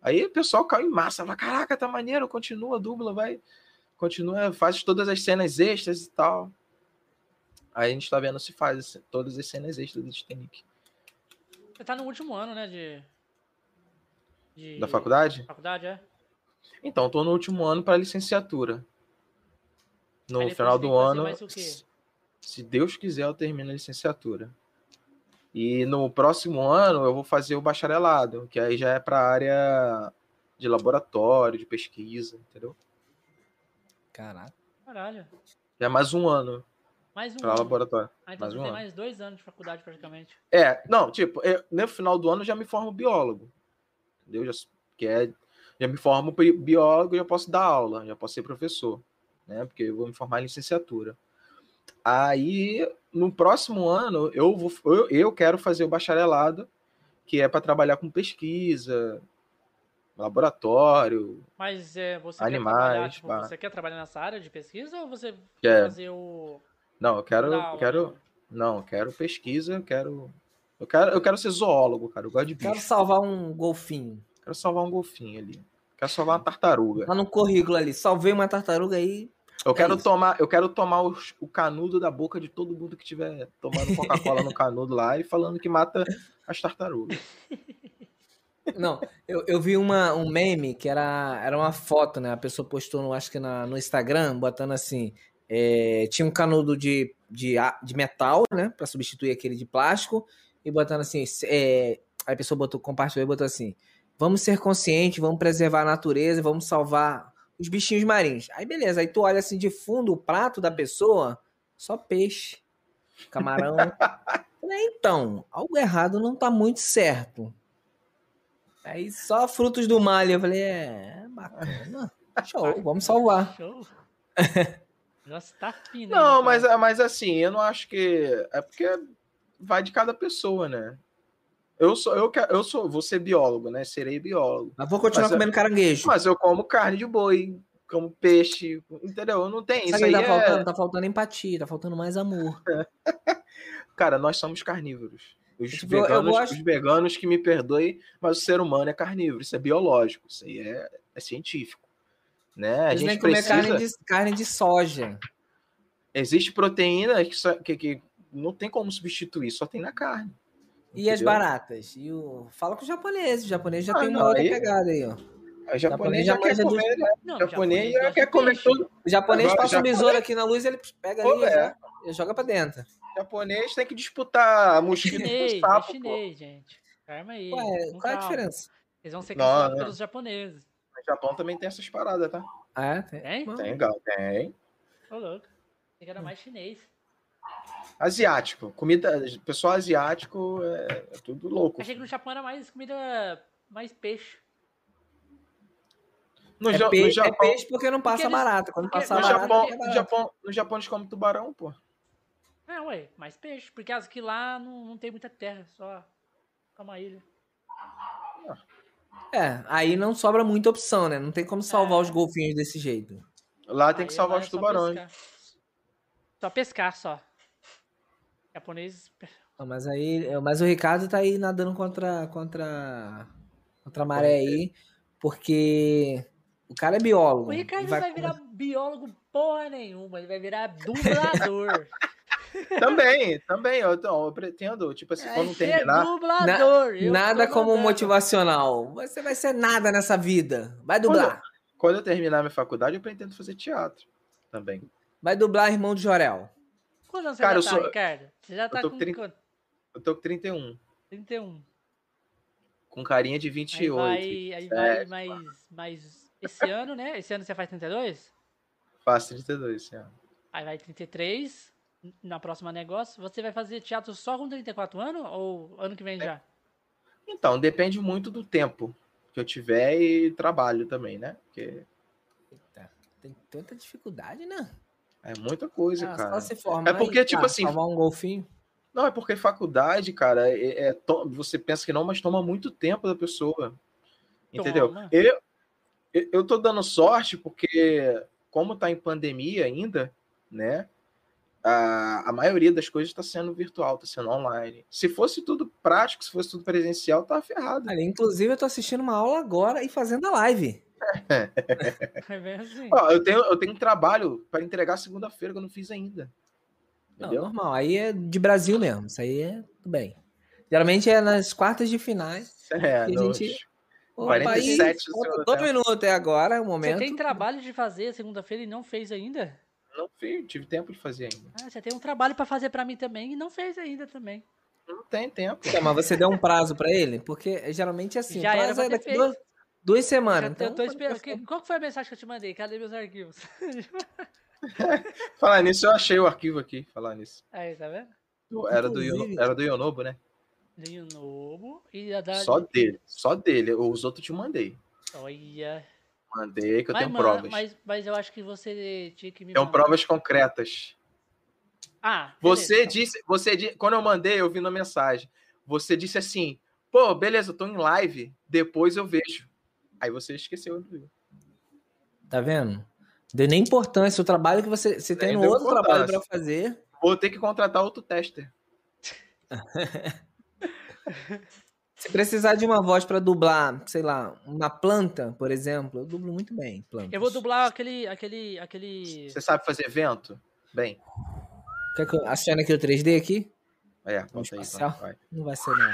Aí o pessoal caiu em massa, fala, caraca, tá maneiro, continua, dubla, vai, continua, faz todas as cenas extras e tal. Aí a gente tá vendo se faz todas as cenas extras do Titanic. Você tá no último ano, né, de... de- Da faculdade? Faculdade, é? Então, tô no último ano para licenciatura. No final do ano, se Deus quiser, eu termino a licenciatura. E no próximo ano eu vou fazer o bacharelado, que aí já é para área de laboratório, de pesquisa, entendeu? Caraca. Caralho. Já é mais um ano Mais um para ano. laboratório. Ah, então mais você um tem ano. mais dois anos de faculdade praticamente. É, não, tipo, eu- no final do ano eu já me formo biólogo. Entendeu? Já, que é, já me formo bi- biólogo já posso dar aula, já posso ser professor, né? Porque eu vou me formar em licenciatura. Aí, no próximo ano, eu, vou, eu, eu quero fazer o bacharelado, que é para trabalhar com pesquisa, laboratório, Mas é, você Animais, quer tipo, você quer trabalhar nessa área de pesquisa ou você que quer fazer o... não, eu quero, eu quero, não, eu quero pesquisa, eu quero, eu quero, eu quero ser zoólogo, cara, eu gosto de bicho. Quero salvar um golfinho. Quero salvar um golfinho ali. Quero salvar uma tartaruga. Lá no currículo ali. Salvei uma tartaruga aí. Eu É quero isso. tomar, eu quero tomar os- o canudo da boca de todo mundo que tiver tomando Coca-Cola no canudo lá e falando que mata as tartarugas. Não, eu, eu vi uma, um meme que era, era uma foto, né? A pessoa postou, no, acho que na, no Instagram, botando assim. é, tinha um canudo de, de, de metal, né? Pra substituir aquele de plástico. E botando assim. é, aí a pessoa botou, compartilhou e botou assim: Vamos ser conscientes, vamos preservar a natureza, vamos salvar os bichinhos marinhos. Aí beleza, aí tu olha assim de fundo o prato da pessoa, só peixe. camarão. Então, algo errado não tá muito certo. Aí só frutos do mar eu falei, é, bacana. Show, vamos salvar. Show. Nossa, tá fino. Não, hein, mas, cara? mas assim, eu não acho que. É porque vai de cada pessoa, né? Eu sou, eu, eu sou, vou ser biólogo, né? Serei biólogo. Mas vou continuar Mas eu- comendo caranguejo. Mas eu como carne de boi, como peixe, entendeu? Não tem isso aí. tá é- faltando? Tá faltando empatia, tá faltando mais amor. Cara, nós somos carnívoros. Os, Tipo, eu- eu veganos, gosto- os veganos que me perdoem, mas o ser humano é carnívoro. Isso é biológico, isso aí é, é científico. Né? A Eles gente comer precisa. carne de, carne de soja. Existe proteína que, que, que não tem como substituir, só tem na carne. E as entendeu? baratas? E o... Fala com os japoneses. O japonês já Ah, tem uma não, outra aí- pegada aí, ó. O japonês já já quer dos- comer, né? Não, O japonês já quer comer tudo. O japonês Agora, passa um japonês- besouro aqui na luz ele pega Pô, ali e é. já joga pra dentro. O japonês tem que disputar mosquito Chinês, com é sapo, pô. chinês, gente. Calma aí. Ué, qual é a calma. diferença? Eles vão ser cancelados não. pelos japoneses. No Japão também tem essas paradas, tá? Ah, é? Tem? Tem? Tem, gal, tem. Ô, louco. Tem que era mais chinês. Asiático. Comida. Pessoal asiático é, é tudo louco. Achei que no Japão era mais comida. mais peixe. No, É, Ja- pe- no é Japão, peixe porque não passa eles- barata. Quando porque passar no, barata, Japão, é no, barato. Japão, no Japão eles comem tubarão, pô. É, ué, mais peixe. Porque as que lá não, não tem muita terra, só. Uma ilha. É, aí não sobra muita opção, né? Não tem como salvar É. os golfinhos desse jeito. Lá tem que Aí salvar lá os é tubarões. pescar. Só pescar, só. Japonês. Não, mas aí, mas o Ricardo tá aí nadando contra contra contra a maré aí, porque o cara é biólogo. O Ricardo e vai, virar biólogo porra nenhuma, ele vai virar dublador. Também, também. Eu, eu pretendo, tipo assim, quando Vai ser terminar. dublador. eu nada como mandando. motivacional. Você vai ser nada nessa vida. Vai dublar. Quando eu terminar minha faculdade, eu pretendo fazer teatro também. Vai dublar irmão de Jorel. Quantos anos Cara, você eu tá, sou- Ricardo? Você já tá com com trinta- quanto? Eu tô com 31, 31. com carinha de Aí 28. vai, aí vai mais, mais. Esse ano, né? Esse ano você faz 32? Faço 32, esse ano. Aí vai 33. Na próxima negócio. Você vai fazer teatro só com 34 anos? Ou ano que vem já? Então, depende muito do tempo que eu tiver e trabalho também, né? Porque Eita, tem tanta dificuldade, né? É muita coisa, Ah, cara. só se formar É porque, e, tipo tá, assim, salvar um golfinho. Não, é porque faculdade, cara, é, é você pensa que não, mas toma muito tempo da pessoa. Entendeu? Toma. Eu, eu, eu tô dando sorte porque, como tá em pandemia ainda, né? A, a maioria das coisas está sendo virtual, tá sendo online. Se fosse tudo prático, se fosse tudo presencial, tá ferrado. Inclusive, eu tô assistindo uma aula agora e fazendo a live. É bem assim. Ó, eu, tenho, eu tenho um trabalho para entregar segunda-feira que eu não fiz ainda. Não, Entendeu? normal. Aí é de Brasil mesmo. Isso aí é tudo bem. Geralmente é nas quartas de finais. É, E a gente- Opa, 47 aí, Todo minuto é agora, é o Você momento. tem trabalho de fazer segunda-feira e não fez ainda? Não fiz, tive tempo de fazer ainda. Ah, você tem um trabalho pra fazer pra mim também e não fez ainda também. Não tem tempo. Então, mas você deu um prazo pra ele? Porque geralmente é assim, Já o era prazo pra é daqui feito. duas, duas semanas. Então, eu tô esperando. que- Qual que foi a mensagem que eu te mandei? Cadê meus arquivos? Falar nisso, eu achei o arquivo aqui. Falar nisso. Aí, tá vendo? Era do, Inclusive- Yono- era do Yonobo, né? Linho novo e a da. Só dele. Só dele. Os outros te mandei. Olha. Mandei que eu Mas, tenho mano, provas. Mas, mas eu acho que você tinha que me. Tenho mandar. provas concretas. Ah, Você beleza. disse, você di- quando eu mandei, eu vi na mensagem. Você disse assim: pô, beleza, eu tô em live, depois eu vejo. Aí você esqueceu. não viu? Tá vendo? Deu nem importância o trabalho que você, você tem deu outro trabalho pra fazer. Vou ter que contratar outro tester. Se precisar de uma voz pra dublar, sei lá, uma planta, por exemplo, eu dublo muito bem. Plantas. Eu vou dublar aquele. aquele. aquele. Você sabe fazer vento? Bem, Quer que eu acione aqui o 3D aqui? é, Um aí, então, vai. Não vai ser, não.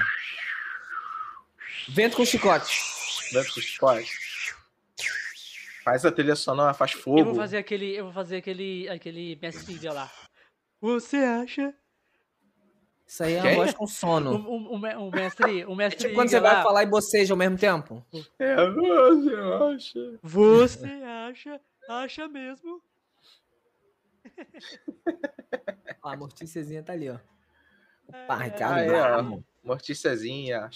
Vento com chicote. Com chicote. Faz a trilha sonora, faz fogo. Eu vou fazer aquele. Eu vou fazer aquele. aquele mestre Ida lá. Você acha? Isso aí é uma voz com sono. o, o, o mestre. O É mestre tipo quando Iga você vai lá, falar e boceja ao mesmo tempo. É, você acha? Você acha? Acha mesmo? Ó, a mortíciazinha tá ali, ó. É, Pá, Ricardo Ah, é, bravo. Morticezinha,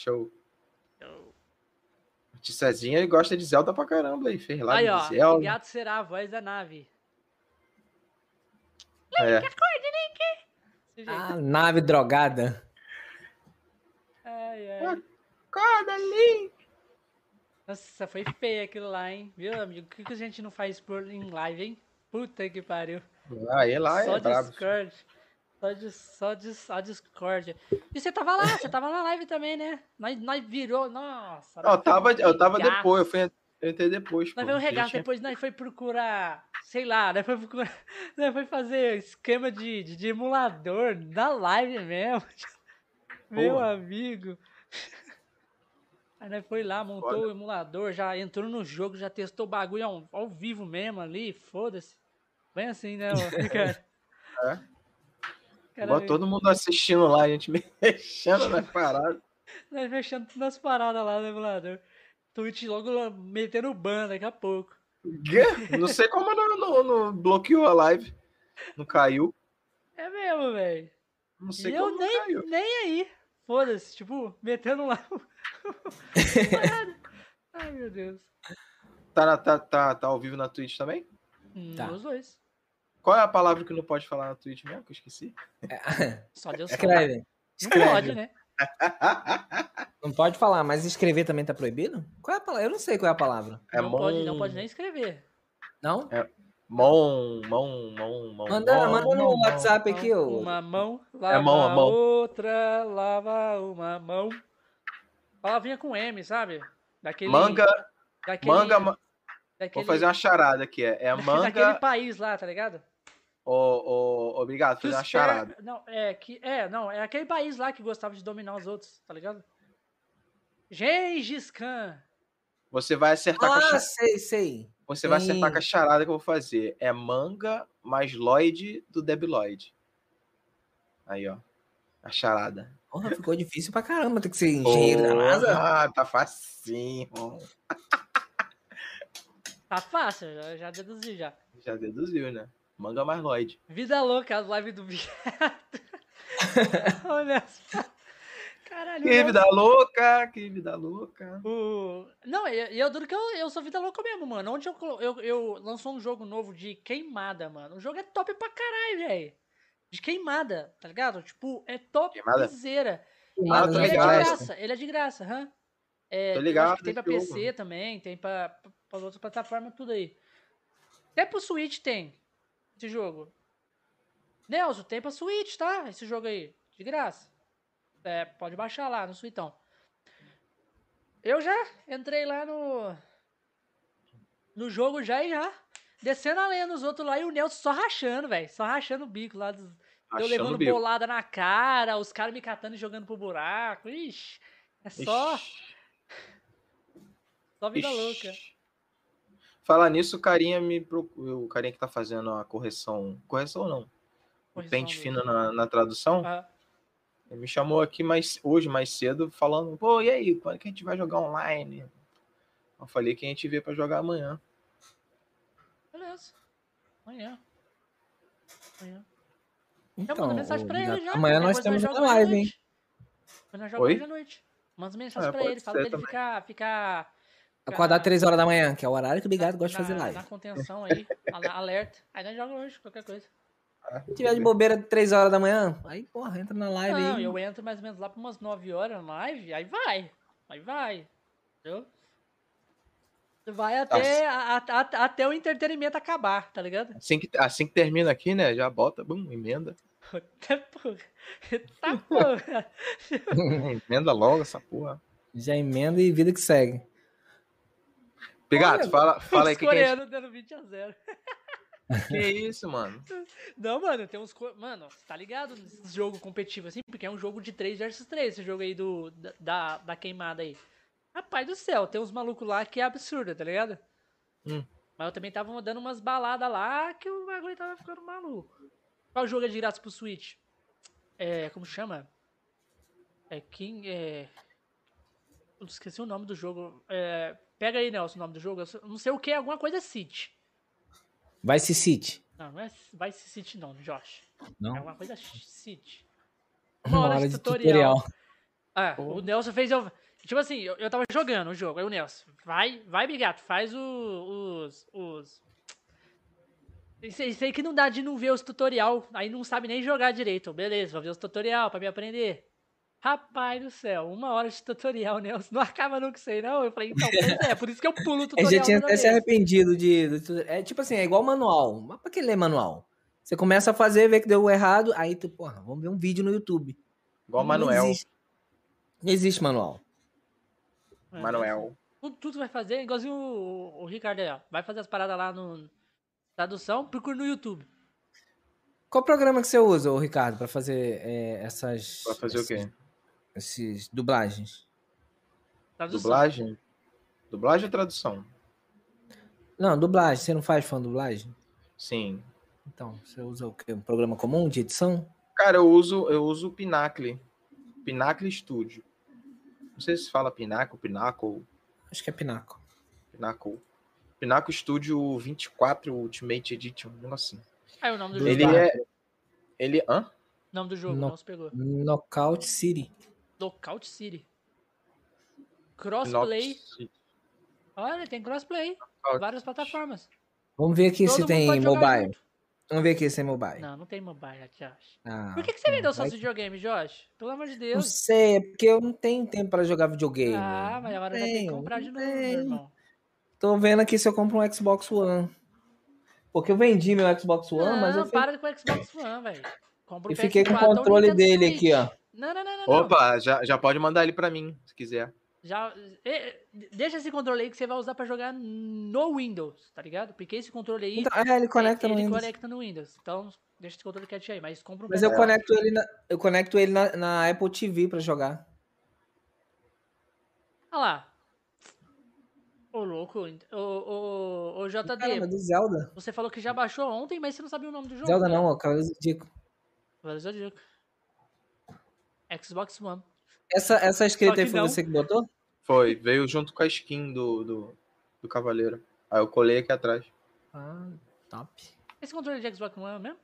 show. Morticezinha ele gosta de Zelda pra caramba aí. Fez lá Aí, de ó. Zelda. Gato será a voz da nave. É. Desse jeito. Ah, nave drogada. Ai, ai. Acorda, Link! Nossa, foi feio aquilo lá, hein? Viu, amigo? Por que, que a gente não faz por em live, hein? Puta que pariu. Aí lá só é brabo. Discord. Só, de, só, de, só Discord. E você tava lá, você tava na live também, né? Nós, nós virou. Nossa. Não, eu tava, eu tava depois, eu, fui, eu entrei depois. Nós veio um regaço, Tinha- depois nós foi procurar, sei lá, nós foi procurar, nós foi fazer esquema de, de, de emulador na live mesmo. Meu amigo. Aí nós foi lá, montou Foda. o emulador, já entrou no jogo, já testou o bagulho ao, ao vivo mesmo ali, foda-se. Bem assim, né, cara? É. Cara, Bota todo mundo assistindo lá, a gente mexendo na parada. Nós fechando todas as paradas lá no emulador. Twitch logo lá metendo ban daqui a pouco. Não sei como não, não- não bloqueou a live. Não caiu. É mesmo, velho. Não sei E eu como não nem, caiu. nem aí. Foda-se, tipo, metendo lá. Ai, meu Deus. Tá, na- tá, tá, tá ao vivo na Twitch também? Hum, Tá. Os dois. Qual é a palavra que não pode falar na Twitch mesmo? Que eu esqueci. Só Deus. Escreve. Não Escreve. pode, né? Não pode falar, mas escrever também tá proibido? Qual é a palavra? Eu não sei qual é a palavra. É não, pode, não pode nem escrever. Não? Mon, mon, mon, mon. Manda, mon, manda no. WhatsApp aqui, Então, ô. Uma mão, lava mão, a mão. outra, lava uma mão. Palavrinha com M, sabe? Daquele, Manga, daquele, manga. ma- daquele, Vou fazer uma charada aqui. É, é daquele manga. país lá, tá ligado? Ô, ô, obrigado, os uma charada. Não, é que é, não, é aquele país lá que gostava de dominar os outros, tá ligado? Gengis Khan. Você vai acertar com a Ah, cha- sei, sei. Você vai acertar com a charada que eu vou fazer. É manga mais Lloyd do Debiloid. Aí, ó. A charada. Porra, ficou difícil pra caramba ter que ser engenheiro da NASA. Ah, tá facinho. Tá fácil, já, já deduzi já. Já deduziu, né? Manga mais Lloyd. Vida louca, as lives do viado. Olha só. Caralho. Que vida louca, que vida louca. O... Não, e e eu duro que eu, eu sou vida louca mesmo, mano. Onde eu, eu, eu lançou um jogo novo de queimada, mano. O jogo é top pra caralho, velho. De queimada, tá ligado? Tipo, é Queimada? topzera. Ah, E tô ele é de graça, ele é de graça, hã? É, Tô eu ligado tem pra PC jogo. também, tem pra, pra, pra outras plataformas, tudo aí. Até pro Switch tem esse jogo. Nelson, tem pra Switch, tá? Esse jogo aí, de graça. É, pode baixar lá no Switchão. Eu já entrei lá no no jogo já e já descendo a lenha nos outros lá e o Nelson só rachando, velho. Só rachando o bico lá. Dos, eu levando bolada na cara, os caras me catando e jogando pro buraco. Ixi, é só, Ixi, só vida ixi. louca. Falar nisso, o carinha me procurou. O carinha que tá fazendo a correção. Correção não. O pente fino na, na tradução. Ah, Ele me chamou aqui mais, hoje, mais cedo, falando, pô, e aí, quando que a gente vai jogar online? Eu falei que a gente vê pra jogar amanhã. beleza. Amanhã. Amanhã. Então, eu mando mensagem pra ele já. amanhã nós temos joga uma live, hein? nós jogamos Oi? hoje à noite. Manda mensagem É, pra ele, fala pra ele também. ficar, ficar Acordar 3 horas da manhã, que é o horário que o Bigado gosta de fazer live. na contenção aí, alerta. Aí nós jogamos hoje, qualquer coisa. Se tiver de bobeira 3 horas da manhã, aí, porra, entra na live Não, aí. eu entro mais ou menos lá pra umas 9 horas na live, aí vai. Aí vai. Entendeu? Vai até, a- a- a- até o entretenimento acabar, tá ligado? Assim que, assim que termina aqui, né? Já bota, bum, emenda. Até porra. Tá porra. emenda logo essa porra. Já emenda e vida que segue. Olha, fala, fala aí que, que, gente- coreanos dando 20 a 0. que é isso, mano. Não, mano, tem uns. Mano, você tá ligado nesse jogo competitivo assim? Porque é um jogo de 3 versus 3, esse jogo aí do, da- da, da queimada aí. Rapaz do céu, tem uns malucos lá que é absurdo, tá ligado? Hum. Mas eu também tava dando umas baladas lá que o bagulho tava ficando maluco. Qual jogo é de graça pro Switch? É. Como chama? É King. É. Eu esqueci o nome do jogo. É, pega aí, Nelson, o nome do jogo. Eu não sei o que, alguma coisa City. Vice City. Não, não é Vice City não, Josh. É Não? alguma coisa City. Uma hora de tutorial. Ah, o Nelson fez eu. Tipo assim, eu, eu tava jogando o jogo, aí o Nelson, vai, vai, Bigato, faz o- os. os. Isso, isso aí que não dá de não ver os tutorial, aí não sabe nem jogar direito. Beleza, vou ver os tutorial pra me aprender. Rapaz do céu, uma hora de tutorial, Nelson. Não acaba nunca isso aí, não. Eu falei, então, pois é, por isso que eu pulo o tutorial. já tinha até se arrependido de. É tipo assim, é igual manual. Mas pra que ler manual? Você começa a fazer, vê que deu errado, aí tu, porra, vamos ver um vídeo no YouTube. Igual o Não Manuel. existe, não existe manual. É, Manuel. Tudo, tudo vai fazer, igualzinho o, o Ricardo aí, ó. Vai fazer as paradas lá no. Tradução, procura no YouTube. Qual programa que você usa, ô Ricardo, pra fazer é, essas. Pra fazer o esses, quê? Esses dublagens? Tradução. Dublagem? Dublagem ou tradução? Não, dublagem. Você não faz fã dublagem? Sim. Então, você usa o quê? Um programa comum de edição? Cara, eu uso, eu uso o Pinacle. Pinacle Studio. Não sei se fala Pinacle, Pinacle, Acho que é Pinaco. Pinacle. Pinacle Studio 24 Ultimate Edition, um negócio assim. Aí o nome do Do jogo. Ele é. Ele. Hã? Nome do jogo, No- não se pegou. Knockout City. Lockout City. Crossplay. Olha, tem crossplay. Knockout. Várias plataformas. Vamos ver aqui Todo se tem mobile. junto. Vamos ver aqui se tem mobile. Não, não tem mobile, Josh. Ah, Por que, que você vendeu vai- videogames, Josh? Pelo amor de Não Deus. sei, é porque eu não tenho tempo para jogar videogame. Ah, mas agora vai ter que tenho, comprar de não novo, meu tenho. irmão. Tô vendo aqui se eu compro um Xbox One. Porque eu vendi meu Xbox One, não, mas eu, fi- para com o Xbox One, velho. Compra o eu fiquei com o PS4 ou o controle dele Switch. aqui, ó. Não, não, não, não. não. Opa, já, já pode mandar ele pra mim, se quiser. Já, eh, deixa esse controle aí que você vai usar pra jogar no Windows, tá ligado? Porque esse controle aí, Então, é, ele conecta ele no Windows. conecta no Windows. Então, deixa esse controle quietinho aí, mas compra um Mas eu PS4. conecto ele na, eu conecto ele na, na Apple TV pra jogar. Olha lá. Ô, louco. Ô, ô, ô, JD, Caramba, do Zelda. você falou que já baixou ontem, mas você não sabia o nome do jogo. Zelda né? não, ó, Cavaleiro do Zodíaco. Cavaleiro do Zodíaco. Xbox One. Essa, essa escrita aí foi não. você que botou? Foi, veio junto com a skin do, do, do Cavaleiro. Aí eu colei aqui atrás. Ah, top. Esse controle de Xbox One é mesmo?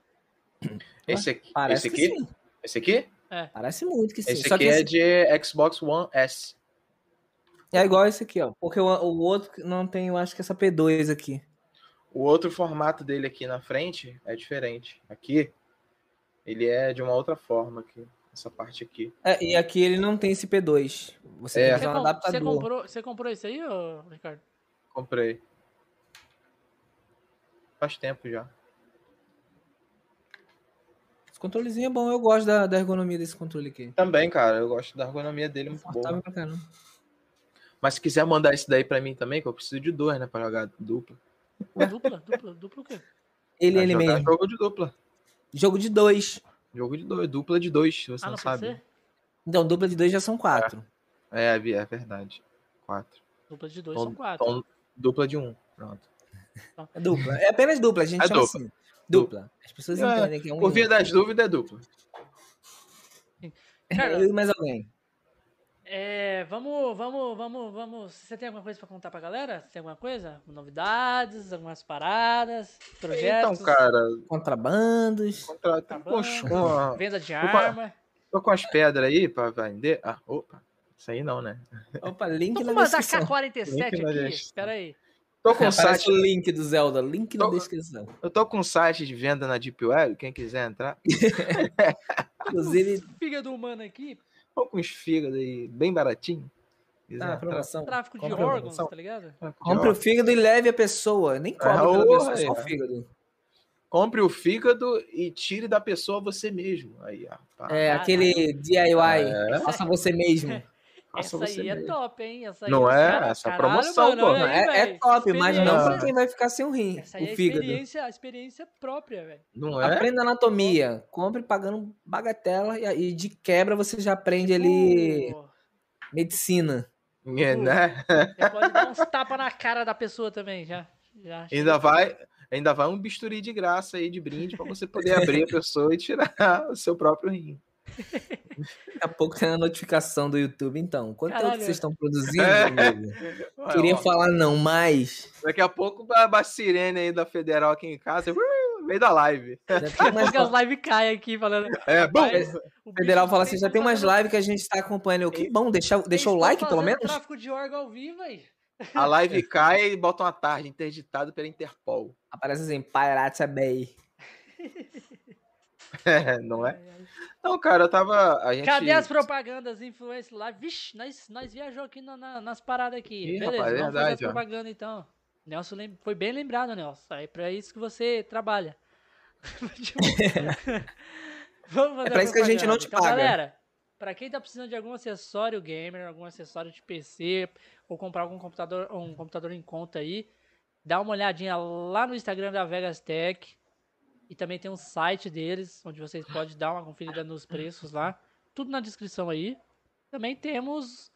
Esse aqui. Parece esse que aqui? sim. Esse aqui? Parece muito que sim. Esse Só aqui que é esse- de Xbox One S. é igual esse aqui, ó. Porque o, o outro não tem, eu acho que essa P2 aqui. O outro formato dele aqui na frente é diferente. Aqui, ele é de uma outra forma aqui. Essa parte aqui. É, e aqui ele não tem esse P2. Você É. tem que Você, usar um com- você adaptador. comprou, você comprou esse aí, ô, Ricardo? Comprei. Faz tempo já. Esse controlezinho é bom, eu gosto da, da ergonomia desse controle aqui. Também, cara, eu gosto da ergonomia dele muito boa. pra caramba. Mas se quiser mandar esse daí pra mim também, que eu preciso de dois, né, pra jogar dupla. Dupla, dupla, dupla o quê? Ele, Pra ele mesmo. jogo de dupla. Jogo de dois. Jogo de dois, dupla de dois, se você Ah, não não sabe. pode ser? Então, dupla de dois já são quatro. É, é verdade. Quatro. Dupla de dois Então- são quatro. Então, dupla de um. Pronto. É dupla. É apenas dupla, a gente É chama dupla. assim. Dupla. As pessoas É, entendem que é um. Por via das dúvidas, é dupla. Cara, Eu e mais alguém. É, vamos, vamos, vamos, vamos. Você tem alguma coisa pra contar pra galera? Você tem alguma coisa? Novidades, algumas paradas, projetos, Então, cara, Contrabandos. contra... Tô, bom. com... venda de Opa. arma. tô com as pedras aí pra vender. Ah, opa. Isso aí não, né? Opa, link Tô com na uma descrição. AK-47 Link na aqui. descrição. Espera aí. Tô com Aparece site. o link do Zelda, link na Tô- descrição. Eu tô com um site de venda na Deep Web, quem quiser entrar. Inclusive, Fígado humano aqui, Tô com uns fígados aí, bem baratinho. tá entrar. promoção. tráfico de Compre órgãos, tá ligado? Compre o fígado e leve a pessoa. Nem cobre Ah, pela ô, pessoa, só o é. fígado. Compre o fígado e tire da pessoa você mesmo. Aí, ó. Pá, É, aquele DIY. É. Faça você mesmo. faça Essa aí é mesmo. top, hein? Essa aí Não os é? cara- Essa é caralho, promoção, mano, pô. aí, é, é top, mas não Experiência. pra quem vai ficar sem o rim, Essa aí é o a fígado. experiência, a experiência própria, velho. Não é? Aprenda anatomia. Compre pagando bagatela e, e de quebra você já aprende ali Pô, medicina. É, né? Você pode dar uns tapas na cara da pessoa também, já. já Ainda vai, ainda vai um bisturi de graça aí de brinde pra você poder abrir a pessoa e tirar o seu próprio rim. Daqui a pouco tem a notificação do YouTube. Então, quanto tempo Caralho. que vocês estão produzindo, É. amigo? Queria ó, falar não mais. Daqui a pouco a a sirene aí da Federal aqui em casa. uh, meio da live. Já tem umas- Porque as lives caem aqui falando. É, bom. "Rapaz, o federal bicho fala assim, já tem umas lives que a gente tá acompanhando. Eu, que bom, deixa, o like pelo menos? tráfico de órgão ao vivo aí. A live cai e bota uma tarde interditado pela Interpol. Aparece assim, Pirata Bay. É, não é? Não, cara, eu tava. A gente... Cadê as propagandas influência live? Vixe, nós, nós viajou aqui na- na- nas paradas aqui. Ih, Beleza, rapaz, é vamos fazer verdade, a ó. propaganda então. Nelson lem- foi bem lembrado, Nelson. É pra isso que você trabalha. Vamos fazer É pra isso que a gente não te então, paga. Galera, pra quem tá precisando de algum acessório gamer, algum acessório de PC, ou comprar algum computador, um computador em conta aí, dá uma olhadinha lá no Instagram da Vegas Tech. E também tem um site deles, onde vocês podem dar uma conferida nos preços lá. Tudo na descrição aí. Também temos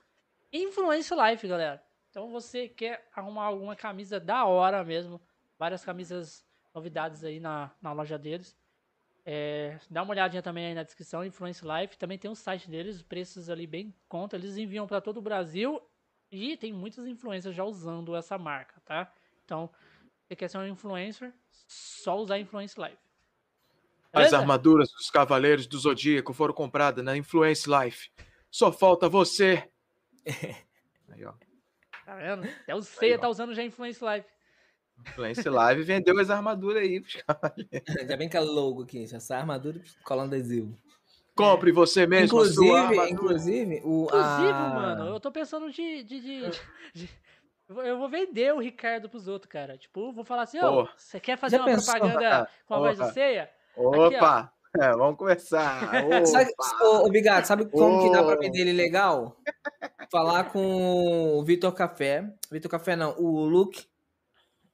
Influence Life, galera. Então você quer arrumar alguma camisa da hora mesmo. Várias camisas novidades aí na, na loja deles. É, dá uma olhadinha também aí na descrição, Influence Life. Também tem o site deles, os preços ali bem em conta. Eles enviam para todo o Brasil. E tem muitas influencers já usando essa marca, tá? Então, você quer ser um influencer, só usar Influence Life. As armaduras dos Cavaleiros do Zodíaco foram compradas na Influence Life. Só falta você. Aí, ó. Tá vendo? Até o Ceia tá usando já Influence Life. Influence Live vendeu as armaduras aí. pros caras. Ainda bem que é logo aqui, essa armadura colando adesivo. Compre você mesmo a sua Inclusive, armadura. inclusive, o. Inclusive, a- mano, eu tô pensando de. de, de- de- eu vou- eu vou vender o Ricardo pros outros, cara. Tipo, vou falar assim, ó, Pô. você quer fazer Já uma pensou? propaganda com a voz do. Ceia? Opa! É, vamos conversar. Sabe, ô, ô, Bigato, sabe como que dá pra Ô. vender ele legal? Falar com o Vitor Café. Vitor Café não, o Luke.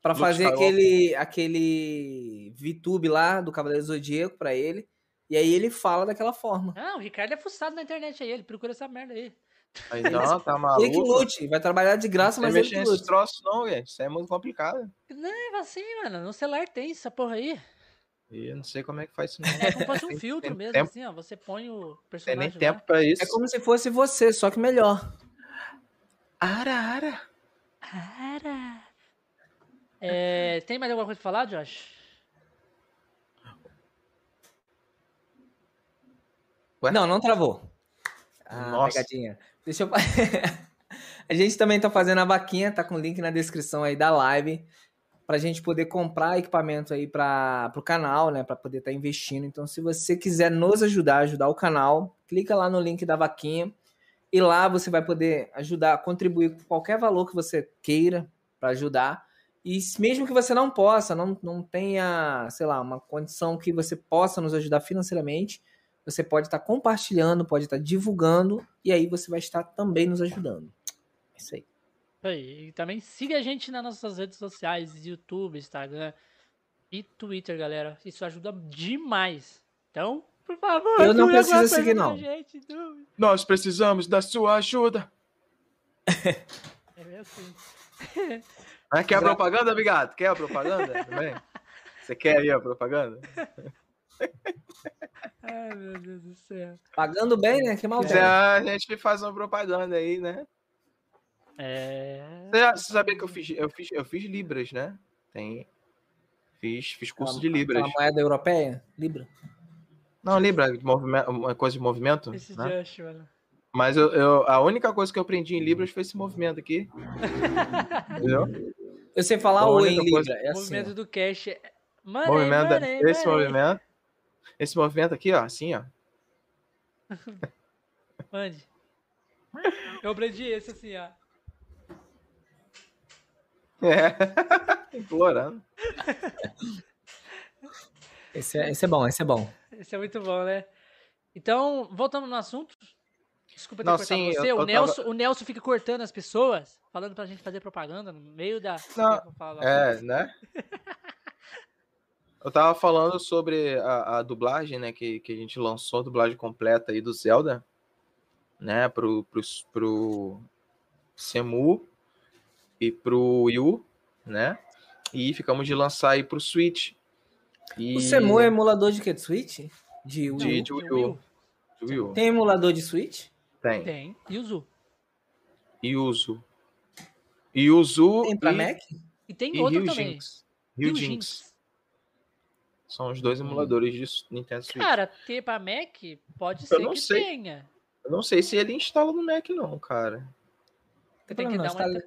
Pra Luke fazer Skywalker. aquele, aquele VTube lá do Cavaleiro Zodíaco pra ele. E aí ele fala daquela forma. Não, o Ricardo é fuçado na internet aí, ele procura essa merda aí. Aí, não, tá Ele que maluco. lute, vai trabalhar de graça, Não mas ele que lute. troços, não, gente. Isso é muito complicado. Não, é assim, mano, no celular tem essa porra aí. E eu não sei como é que faz isso, não. É como se fosse um Tem- filtro mesmo, tempo- assim, ó, você põe o Tem nem personagem tempo lá. pra isso. É como se fosse você, só que melhor. Ara, ara. Cara... É, tem mais alguma coisa pra falar, Josh? Ué? Não, não travou. Ah, Nossa. pegadinha. Deixa eu. a gente também tá fazendo a vaquinha, tá com o link na descrição aí da live, pra gente poder comprar equipamento aí para pro canal, né, Pra poder estar investindo. Então, se você quiser nos ajudar, ajudar o canal, clica lá no link da vaquinha e lá você vai poder ajudar, contribuir com qualquer valor que você queira para ajudar. E mesmo que você não possa, não, não tenha, sei lá, uma condição que você possa nos ajudar financeiramente, você pode estar compartilhando, pode estar divulgando, e aí você vai estar também nos ajudando. É isso aí. Aí, e também siga a gente nas nossas redes sociais, YouTube, Instagram e Twitter, galera. Isso ajuda demais. Então, por favor, Eu não preciso seguir, não. Gente. Nós precisamos da sua ajuda. é meio assim. Ah, quer a propaganda, Bigato? Quer a propaganda também? Você quer aí a propaganda? Ai, meu Deus do céu. Pagando bem, né? Que mal Quiser, a gente faz uma propaganda aí, né? É. Você, sabia que eu fiz, eu fiz, eu fiz Libras, né? Tem. Fiz, fiz curso de Libras. Aquela moeda europeia? Libra? Não, Libra, movimento, uma coisa de movimento. Esse Né? Josh, mano. Mas eu, eu- a única coisa que eu aprendi em Libras foi esse movimento aqui. Entendeu? Eu sei falar única em coisa- Libra. É o assim. movimento ó. do cash. é- Money, movimento, money, esse money. movimento. Esse movimento aqui, ó, assim, ó. Mande. Eu aprendi esse assim, ó. É. Implorando. Esse é, esse é bom, esse é bom. Esse é muito bom, né? Então, voltando no assunto. Desculpa ter Não, cortado sim, você. eu- o, eu tava- Nelson, o Nelson fica cortando as pessoas, falando pra gente fazer propaganda no meio da. Não. É, né? Eu tava falando sobre a, a dublagem, né? Que, que a gente lançou, a dublagem completa aí do Zelda, né? Pro, pro, pro Semu e pro Wii U, né? E ficamos de lançar aí pro Switch. E... O Semu é emulador de quê? De Switch? De Wii? de- de o Wii U. Do Wii U. Tem emulador de Switch? Tem. Tem. E o Zu. Yuzu. Yuzu Tem pra e, Mac? E tem e outro também. Jinx. Ryu Jinx. São os dois emuladores de Nintendo Switch. Cara, ter pra Mac, pode ser não que sei. tenha. Eu não sei se ele instala no Mac, não, cara. Tem que Não, dar uma.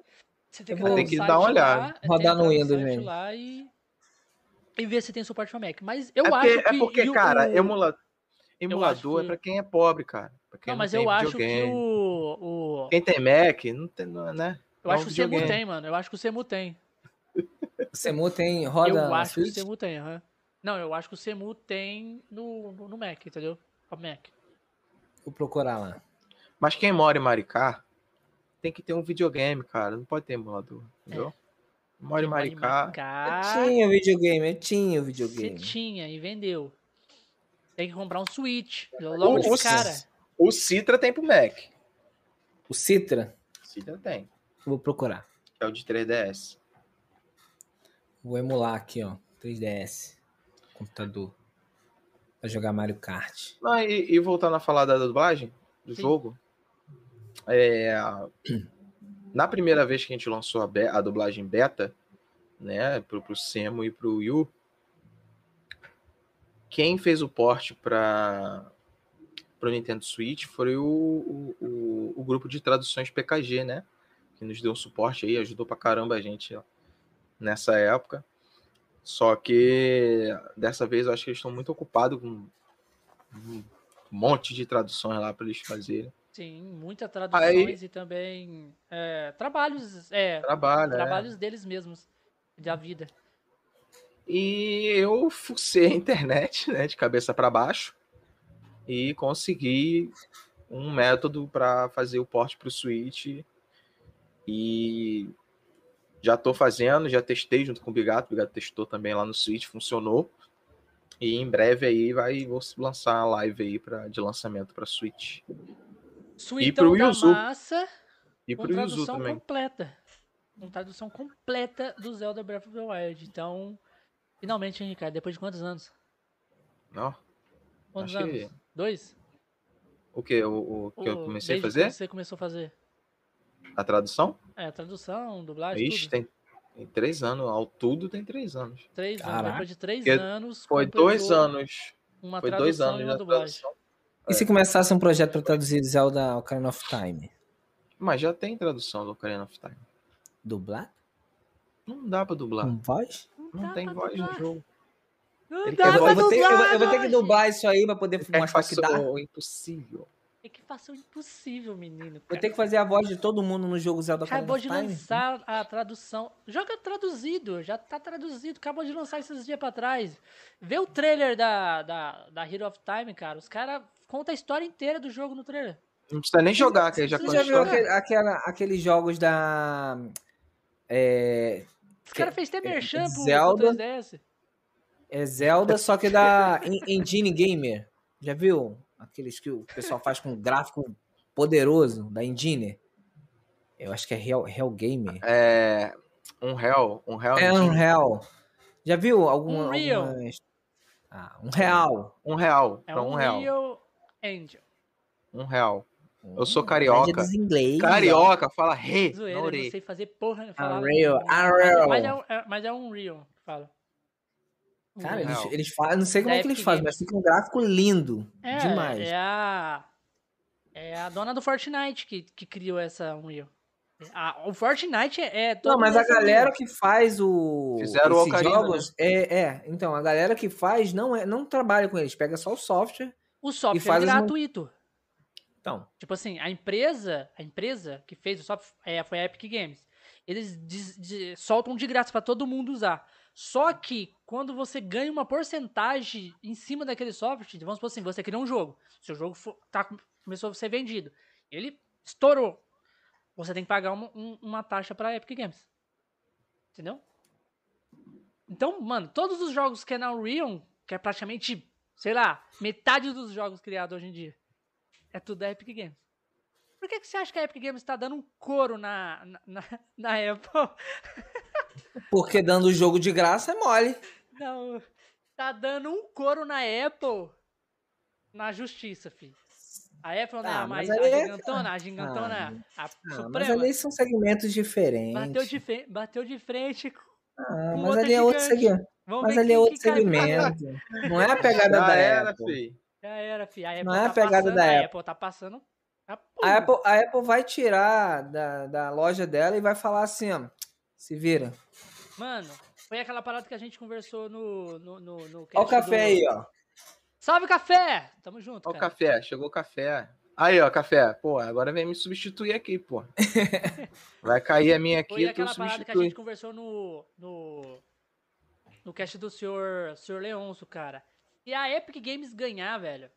Você tem que, vou- que dar uma olhada. Rodar que no Windows mesmo. lá e, e ver se tem suporte pra Mac. Mas eu é porque, acho que. é porque cara, o- emula- emulador que- é pra quem é pobre, cara. Pra quem Não, não, mas tem eu acho que videogame. o. o... Quem tem Mac, não tem, não- né? Eu é acho que o Semu tem, mano. Eu acho que o Semu tem. O Semu tem roda eu acho que o? Semu tem, aham. Não, eu acho que o Semu tem no, no, no Mac, entendeu? Pra Mac. Vou procurar lá. Mas quem mora em Maricá tem que ter um videogame, cara. Não pode ter emulador, entendeu? Mora em Maricá. Eu tinha o videogame, eu tinha o Você videogame. tinha e vendeu. Tem que comprar um Switch. Logo de O- o- cara. O Citra tem pro Mac. O Citra, Citra tem. vou procurar. Que é o de 3DS. Vou emular aqui, ó. 3DS. Computador. Pra jogar Mario Kart. Não, e, e voltando a falar da dublagem do Sim. jogo, é, na primeira vez que a gente lançou a, a dublagem beta, né, pro, pro Semo e pro Yu, quem fez o porte para o Nintendo Switch foi o, o, o- o grupo de traduções PKG, né, que nos deu suporte aí, ajudou pra caramba a gente nessa época. Só que dessa vez eu acho que eles estão muito ocupados com um monte de traduções lá para eles fazerem. Sim, muitas traduções e também é, trabalhos, é, Trabalho, né? trabalhos deles mesmos, da vida. E eu fucei a internet, né, de cabeça para baixo e consegui um método para fazer o porte para o Switch. E já estou fazendo, já testei junto com o Bigato, o Bigato testou também lá no Switch, funcionou. E em breve aí vai vou lançar a live aí pra, de lançamento para Switch. Suitão da Yuzu massa E com para o Yuzu tradução também. completa. Com tradução completa do Zelda Breath of the Wild. Então, finalmente, hein, Ricardo? Depois de quantos anos? Não, Quantos Acho anos? que- Dois? o que? O, o que eu Ou comecei a desde fazer? que você começou a fazer? A tradução? É, tradução, dublagem, Ixi, tudo. tem, tem três anos. Ao tudo tem três anos. Três anos. Caraca. Depois de três Porque anos. Foi dois anos. Uma Foi tradução dois anos e uma na dublagem. tradução. E se começasse um projeto pra traduzir Zelda Ocarina of Time? Mas já tem tradução do Ocarina of Time. Dublar? Não dá pra dublar. Com voz? Não dá tem voz no dublar. jogo. Não Ele dá quer Eu vou, pra eu vou ter, eu vou- eu vou ter que dublar, dublar isso aí pra poder que mostrar que faça dá. o impossível. É que faça o impossível, menino. Cara. ter que fazer a voz de todo mundo no jogo Zelda Acabou de Time. lançar a tradução. Joga traduzido, já tá traduzido. Acabou de lançar esses dias pra trás. Vê o trailer da, da, da Hero of Time, cara. Os caras contam a história inteira do jogo no trailer. Não precisa nem jogar, que já Você já viu aquele- aquela- aqueles jogos da. É, Os caras fez até merchan pro, Zelda. pro 3DS. é Zelda, só que da En- Engine Gamer. Já viu? Aqueles que o pessoal faz com gráfico poderoso da Engine. Eu acho que é Hell, Hell Gamer. É. Um réu. Um réu. É um real. Já viu alguma, Unreal. algumas. Ah, um real. Um real. É pra um um real. Real Angel. Um real. Eu sou carioca. inglês, ó. Carioca, fala re Zoeira, eu não sei fazer porra. Falar, Unreal, Mas, Unreal. mas é, um- é- mas é um Real, fala. Cara, eles, eles fazem, não sei como é que eles fazem, Games. mas fica um gráfico lindo. É, demais. É a. É a dona do Fortnite que, que criou essa Unreal. A- o Fortnite é. é todo Não, mas a nessa galera que faz o Fizeram o esses Ocarina, jogos é, é, então a galera que faz não é, não trabalha com eles, pega só o software. O software faz é as mon- gratuito. Então, Tipo assim, a empresa, a empresa que fez o software é, foi a Epic Games. Eles diz- de- soltam de graça para todo mundo usar. Só que quando você ganha uma porcentagem em cima daquele software, vamos supor assim, você criou um jogo, seu jogo fo- tá, começou a ser vendido, ele estourou. Você tem que pagar uma, um- uma taxa para Epic Games. Entendeu? Então, mano, todos os jogos que é na Unreal, que é praticamente, sei lá, metade dos jogos criados hoje em dia, é tudo da Epic Games. Por que, que você acha que a Epic Games tá dando um couro na, na, na, na Apple? porque dando o jogo de graça é mole. Não, tá dando um couro na Apple na justiça, filho. A Apple não é Ah, a mais mas a é- gigantona, a gigantona, a Ah, mas suprema. ali são segmentos diferentes. Bateu de, fe- bateu de frente com Ah, mas outra ali é outro segmento. Vamos Mas ali é outro segmento. Não é a pegada Já da era, Apple. fi. Já era, fi. A Apple Não é tá a pegada passando, da a Apple. Apple tá passando. a A Apple, a Apple vai tirar da, da loja dela e vai falar assim, ó. Se vira. Mano, foi aquela parada que a gente conversou no. no, no, no Olha o café do- aí, ó. Salve, café! Tamo junto, Ó o café, chegou o café. Aí, ó, café. Pô, agora vem me substituir aqui, pô. Vai cair a minha Foi aqui, tu aquela parada que a gente conversou no. no. no cast do senhor, senhor Leonço, cara. E a Epic Games ganhar, velho,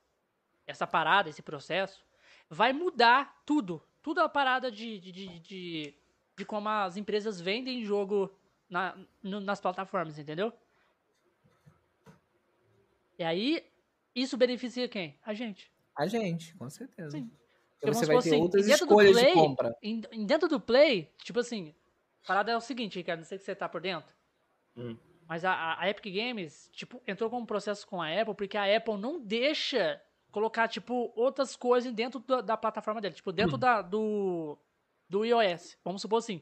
essa parada, esse processo, vai mudar tudo. Tudo a parada de, de, de, de, de como as empresas vendem jogo na, no- nas plataformas, entendeu? E aí, isso beneficia quem? A gente. A gente, com certeza. Sim. Porque Porque você vamos vai supor ter assim, outras dentro do escolhas de Play, compra. Em, dentro do Play, tipo assim, a parada é o seguinte, Ricardo, não sei se você tá por dentro. Hum. Mas a, a- Epic Games, tipo, entrou com um processo com a Apple, porque a Apple não deixa colocar, tipo, outras coisas dentro da, da plataforma dele. Tipo, dentro da, do, do iOS. Vamos supor assim,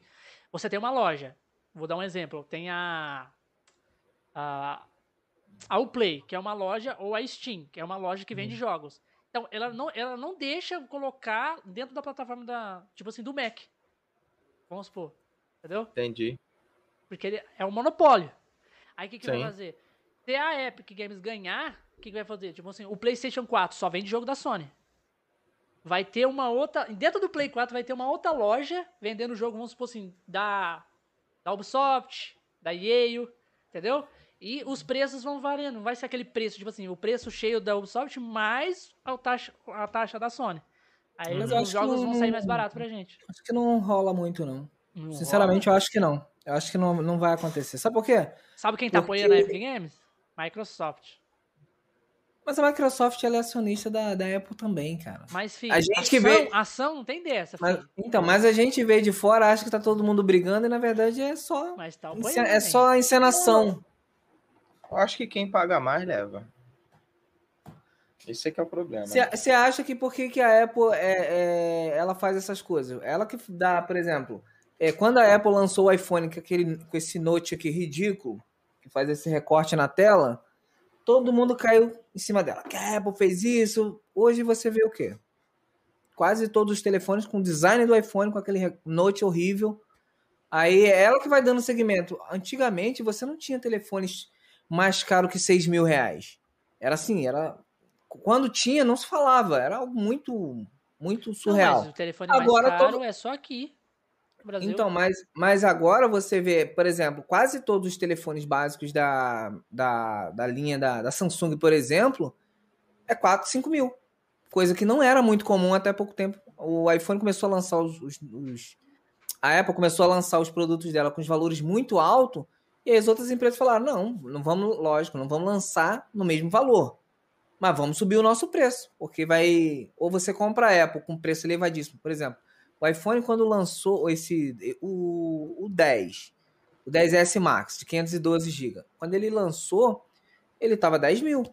você tem uma loja. Vou dar um exemplo. Tem a... A, a Uplay, que é uma loja, ou a Steam, que é uma loja que vende jogos. Então, ela não, ela não deixa colocar dentro da plataforma da, tipo assim, do Mac. Vamos supor. Entendeu? Entendi. Porque ele é um monopólio. Aí o que, que vai fazer? Se a Epic Games ganhar, o que, que vai fazer? Tipo assim, o PlayStation 4 só vende jogo da Sony. Vai ter uma outra. Dentro do Play 4 vai ter uma outra loja vendendo jogo, vamos supor assim, da, da Ubisoft, da EA, entendeu? E os preços vão variando. Não vai ser aquele preço, tipo assim, o preço cheio da Ubisoft mais a taxa, a taxa da Sony. Aí Mas os jogos vão sair mais barato pra gente. Acho que não rola muito, não. Não Sinceramente, eu acho que não. Eu acho que não, não vai acontecer. Sabe por quê? Sabe quem tá Porque- apoiando a Epic Games? Microsoft. Mas a Microsoft ela é acionista da, da Apple também, cara. Mas, filho, A gente ação, que vê- ação não tem dessa, Mas- então, mas a gente vê de fora, acha que tá todo mundo brigando e na verdade é só, Mas tá ence- apoiando. é só a encenação. Eu acho que quem paga mais leva. Esse é que é o problema. Você acha que por que, que a Apple é, é- ela faz essas coisas? Ela que dá, por exemplo, é, quando a Apple lançou o iPhone com, aquele, com esse note aqui ridículo, que faz esse recorte na tela, todo mundo caiu em cima dela. Que a Apple fez isso. Hoje você vê o quê? Quase todos os telefones com o design do iPhone, com aquele note horrível. Aí é ela que vai dando segmento. Antigamente você não tinha telefones mais caros que 6 mil reais. Era assim, era quando tinha, não se falava. Era algo muito, muito Não, surreal. mas o telefone Agora mais caro todo- é só aqui. Brasil. Então, mas, mas agora você vê, por exemplo, quase todos os telefones básicos da, da, da linha da, da Samsung, por exemplo, é 4, 5 mil. Coisa que não era muito comum até pouco tempo. O iPhone começou a lançar os, os- os- A Apple começou a lançar os produtos dela com os valores muito altos, e as outras empresas falaram: não, não vamos, lógico, não vamos lançar no mesmo valor. Mas vamos subir o nosso preço, porque vai. Ou você compra a Apple com preço elevadíssimo. Por exemplo, o iPhone, quando lançou esse o, o 10, o 10S Max, de 512 GB, quando ele lançou, ele tava 10 mil.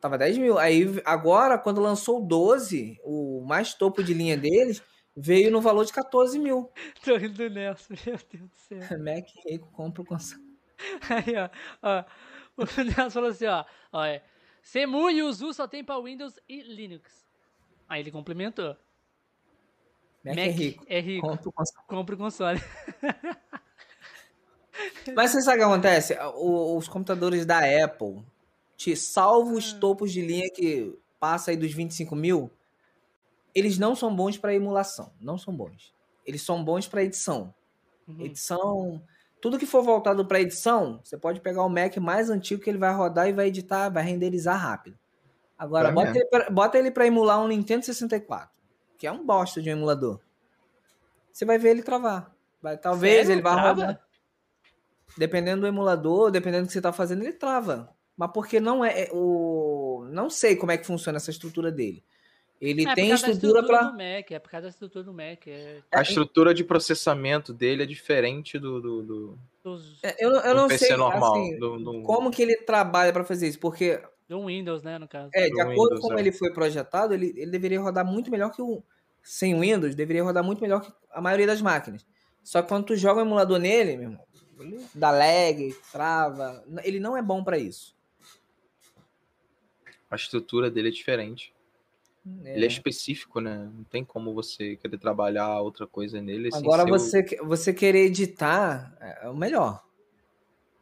Tava 10 mil. Aí, agora, quando lançou o 12, o mais topo de linha deles, veio no valor de 14 mil. Tô rindo do Nelson, meu Deus do céu. Mac rico compra o console. Aí, ó, ó. O Nelson falou assim, ó. ó é, Semu e Uzu só tem pra Windows e Linux. Aí ele complementou. Mac, é rico. É rico. Compra o console. Compra o console. Mas você sabe o que acontece? O- os computadores da Apple, te, salvo os Ah. topos de linha que passa aí dos 25 mil, eles não são bons para emulação. Não são bons. Eles são bons para edição. Uhum. Edição. Tudo que for voltado para edição, você pode pegar o Mac mais antigo que ele vai rodar e vai editar, vai renderizar rápido. Agora, É bota mesmo. ele, pra, bota ele para emular um Nintendo 64, que é um bosta de um emulador. Você vai ver ele travar. Vai, talvez Sério? ele vá Trava? rodar. Dependendo do emulador, dependendo do que você está fazendo, ele trava. Mas porque não é é o. Não sei como é que funciona essa estrutura dele. Ele É tem estrutura para. Mac, é por causa da estrutura do Mac. É, A estrutura de processamento dele é diferente do, do, do, dos, Eu, eu do não PC sei normal. assim, do, do- como que ele trabalha para fazer isso, porque do Windows, né, no caso. é, de Do acordo Windows, com como é. ele foi projetado, ele, ele deveria rodar muito melhor que o sem Windows, deveria rodar muito melhor que a maioria das máquinas. Só que quando tu joga o emulador nele, meu irmão, dá lag, trava. Ele não é bom para isso. A estrutura dele é diferente. É. Ele é específico, né? Não tem como você querer trabalhar outra coisa nele. Agora o- você, você querer editar é o melhor.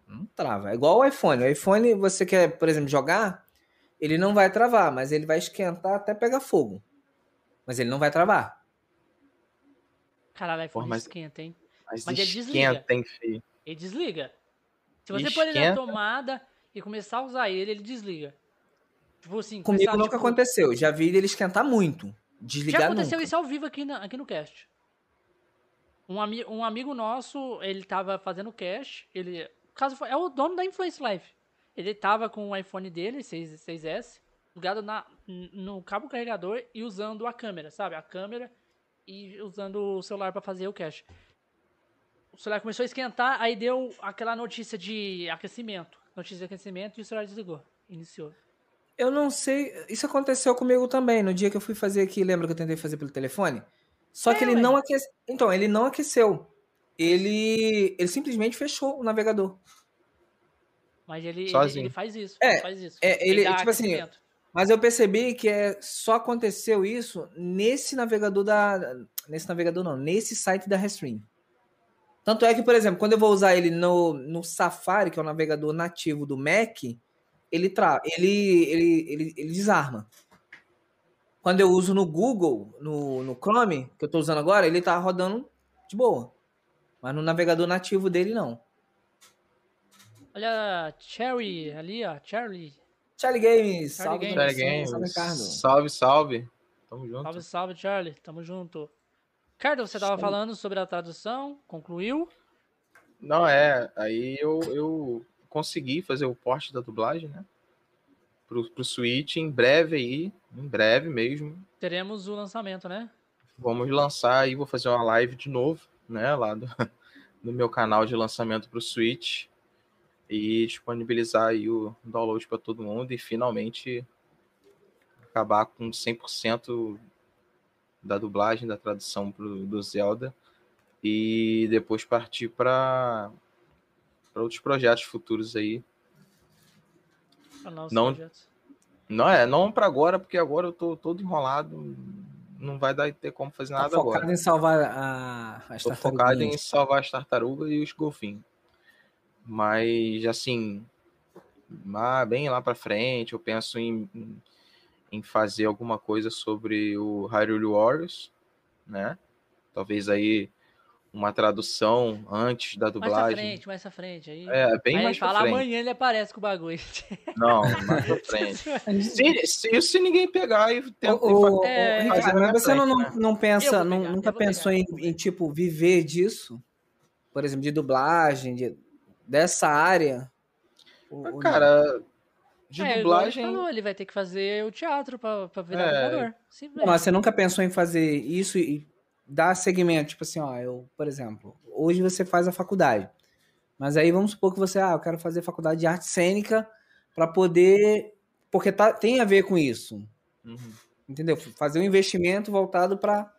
Não trava. É igual o iPhone. O iPhone, você quer, por exemplo, jogar, ele não vai travar, mas ele vai esquentar até pegar fogo. Mas ele não vai travar. Caralho, o iPhone Porra, mas- esquenta, hein? Mas, Mas ele esquenta, hein, filho? Ele desliga. Se você pôr ele na Esquenta. tomada e começar a usar ele, ele desliga. Tipo assim, Comigo começar, nunca tipo, aconteceu. Já vi ele esquentar muito. Desligar Já aconteceu nunca. isso ao vivo aqui, na- aqui no cast. Um, ami- um amigo nosso, ele tava fazendo cast, ele, caso foi, é o dono da Influence Life. Ele tava com o iPhone dele, 6, 6S, ligado na, no cabo carregador e usando a câmera, sabe? A câmera e usando o celular pra fazer o cast. O celular começou a esquentar, aí deu aquela notícia de aquecimento. Notícia de aquecimento e o celular desligou. Iniciou. Eu não sei. Isso aconteceu comigo também. No dia que eu fui fazer aqui, lembra que eu tentei fazer pelo telefone? Só que É, ele ué. não aqueceu. Então, ele não aqueceu. Ele, ele simplesmente fechou o navegador. Mas ele, ele, ele faz isso. É, ele faz isso. é, ele- dá tipo assim. Mas eu percebi que é, só aconteceu isso nesse navegador da. Nesse navegador não, nesse site da Restream. Tanto é que, por exemplo, quando eu vou usar ele no, no Safari, que é o navegador nativo do Mac, ele, tra ele, ele, ele, ele desarma. Quando eu uso no Google, no, no Chrome, que eu tô usando agora, ele tá rodando de boa. Mas no navegador nativo dele, não. Olha, Cherry ali, ó. Cherry. Charlie Games, Charlie salve, Games. Games. salve, Ricardo. Salve, salve. Tamo junto. Salve, salve, Charlie. Tamo junto. Ricardo, você tava falando sobre a tradução, concluiu. Não, é. Aí eu, eu consegui fazer o porte da dublagem, né? Pro, pro Switch em breve aí. Em breve mesmo. Teremos o lançamento, né? Vamos lançar aí, vou fazer uma live de novo, né? Lá do, no meu canal de lançamento pro Switch. E disponibilizar aí o download para todo mundo e finalmente acabar com 100% da dublagem, da tradução pro, do Zelda. E depois partir para outros projetos futuros aí. Não- projetos. Não é, não para agora, porque agora eu tô todo enrolado. Não vai dar ter como fazer Tá nada focado agora. em salvar a, as Tô focado em tartaruguinhas. salvar as tartarugas e os golfinhos. Mas, assim, lá- bem lá pra frente, eu penso em, em- em fazer alguma coisa sobre o Hyrule Warriors, né? Talvez aí uma tradução antes da Mais pra dublagem. frente, mais pra frente. Aí, É, bem aí mais fala frente. amanhã ele aparece com o bagulho. Não, mais pra frente. Se, se, se ninguém pegar e tentar Ô, ô, É, ô, Ricardo, fazer mas você não, frente, não, né? não pensa, não- pegar, nunca pensou em, em, tipo, viver disso? Por exemplo, de dublagem, de, dessa área? Não? Cara, de É, dublagem. Ele, falou, ele vai ter que fazer o teatro pra, pra virar É. dublador. Mas você nunca pensou em fazer isso e dar segmento? Tipo assim, ó, eu, por exemplo, hoje você faz a faculdade. Mas aí vamos supor que você, ah, eu quero fazer faculdade de arte cênica para poder. Porque tá, tem a ver com isso. Uhum. entendeu? Fazer um investimento voltado para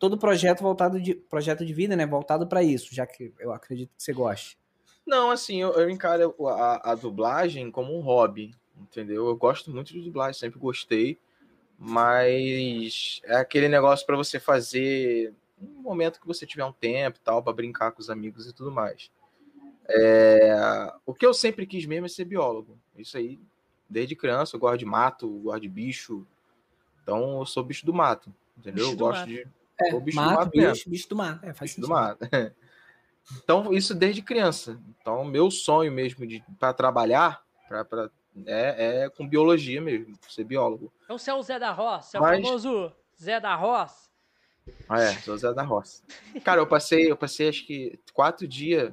todo projeto voltado de projeto de vida, né? Voltado para isso, já que eu acredito que você goste. Não, assim, eu, eu encaro a, a dublagem como um hobby, entendeu? Eu gosto muito de dublagem, sempre gostei, mas é aquele negócio para você fazer no momento que você tiver um tempo e tal, para brincar com os amigos e tudo mais. É, o que eu sempre quis mesmo é ser biólogo. Isso aí, desde criança, eu gosto de mato, gosto de bicho. Então, eu sou bicho do mato, entendeu? Bicho eu do gosto mato. de É, Sou bicho do mato, mato mesmo. bicho, bicho do mato. É, faz bicho do mato. Então, isso desde criança. Então, meu sonho mesmo de para trabalhar pra- é, é com biologia mesmo, ser biólogo. Então você é o Zé da Roça, é o Mas- famoso Zé da Roça. Ah, é, sou Zé da Roça. Cara, eu passei, eu passei acho que quatro dias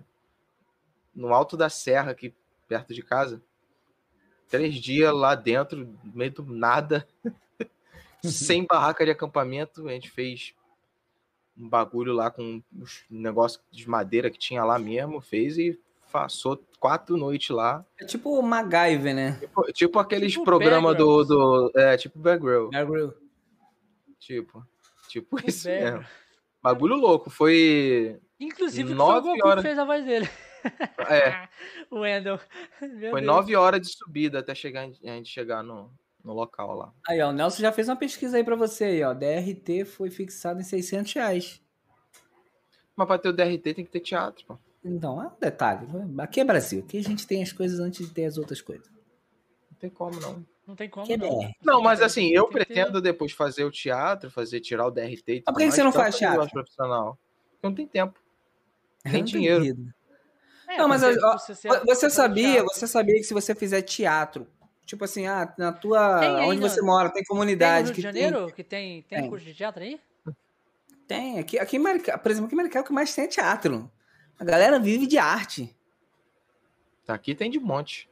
no alto da serra aqui perto de casa. Três dias lá dentro, no meio do nada, sem barraca de acampamento. A gente fez um bagulho lá com uns negócios de madeira que tinha lá mesmo, fez e passou quatro noites lá. É tipo o MacGyver, né? Tipo, tipo aqueles Tipo programas do, do. É, tipo Bear Grylls. Bear Grylls. Tipo. Tipo isso Bear mesmo. Bagulho louco. Foi. Inclusive, foi o Nove Goku horas. que fez a voz dele. É, o Wendel. Meu foi Deus. nove horas de subida até chegar, a gente chegar no, no local lá. Aí, ó, o Nelson já fez uma pesquisa aí pra você aí, ó. DRT foi fixado em 600 reais. Mas pra ter o DRT tem que ter teatro, pô. Então, é um detalhe. Aqui é Brasil. Aqui a gente tem as coisas antes de ter as outras coisas. Não tem como, não. Não tem como, é não. BR. Não, mas Tem- assim, eu tem que ter- pretendo depois fazer o teatro, fazer, tirar o DRT e Mas por que que você não faz teatro? profissional. Porque não tem tempo. Tem não dinheiro. duvido. É, Não, mas, porque ó, você- Você sabia, teatro. você sabia que se você fizer teatro, tipo assim, ah, na tua, Tem aí onde no- você mora, tem Tem no comunidade Rio de que Janeiro que tem, tem Tem. curso de teatro aí? tem, tem aqui, aqui em Maricá, por exemplo, aqui em Maricá o que mais tem é teatro. A galera vive de arte. Tá, Aqui tem de monte.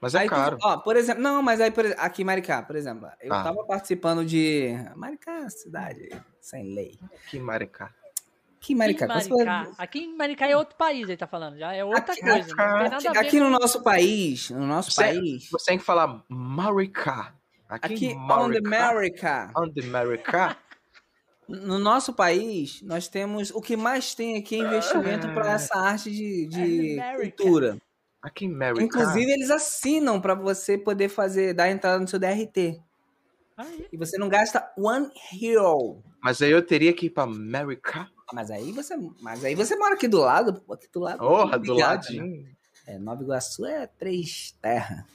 Mas é Aí tu- caro. ó, por exemplo, não, mas aí por, aqui em Maricá, por exemplo, eu Ah. tava participando de Maricá, cidade sem lei. Aqui em Maricá. Aqui em Maricá, Aqui em Maricá. Aqui em Maricá é outro país, ele tá falando. Já é outra Aqui- coisa. Não tem nada a ver aqui no nosso país, no nosso Você- país, Você tem que falar Maricá. Aqui, aqui em on the Maricá. America, On the Maricá. No nosso país, nós temos o que mais tem aqui é investimento para essa arte de, de America. cultura. Aqui em Maricá. Inclusive, eles assinam para você poder fazer dar entrada no seu DRT. Aí, E você não gasta one hero. Mas aí eu teria que ir pra Maricá. Mas aí você, mas aí você mora aqui do lado, aqui do lado. Porra, do ladinho. né? É, Nova Iguaçu é três terra.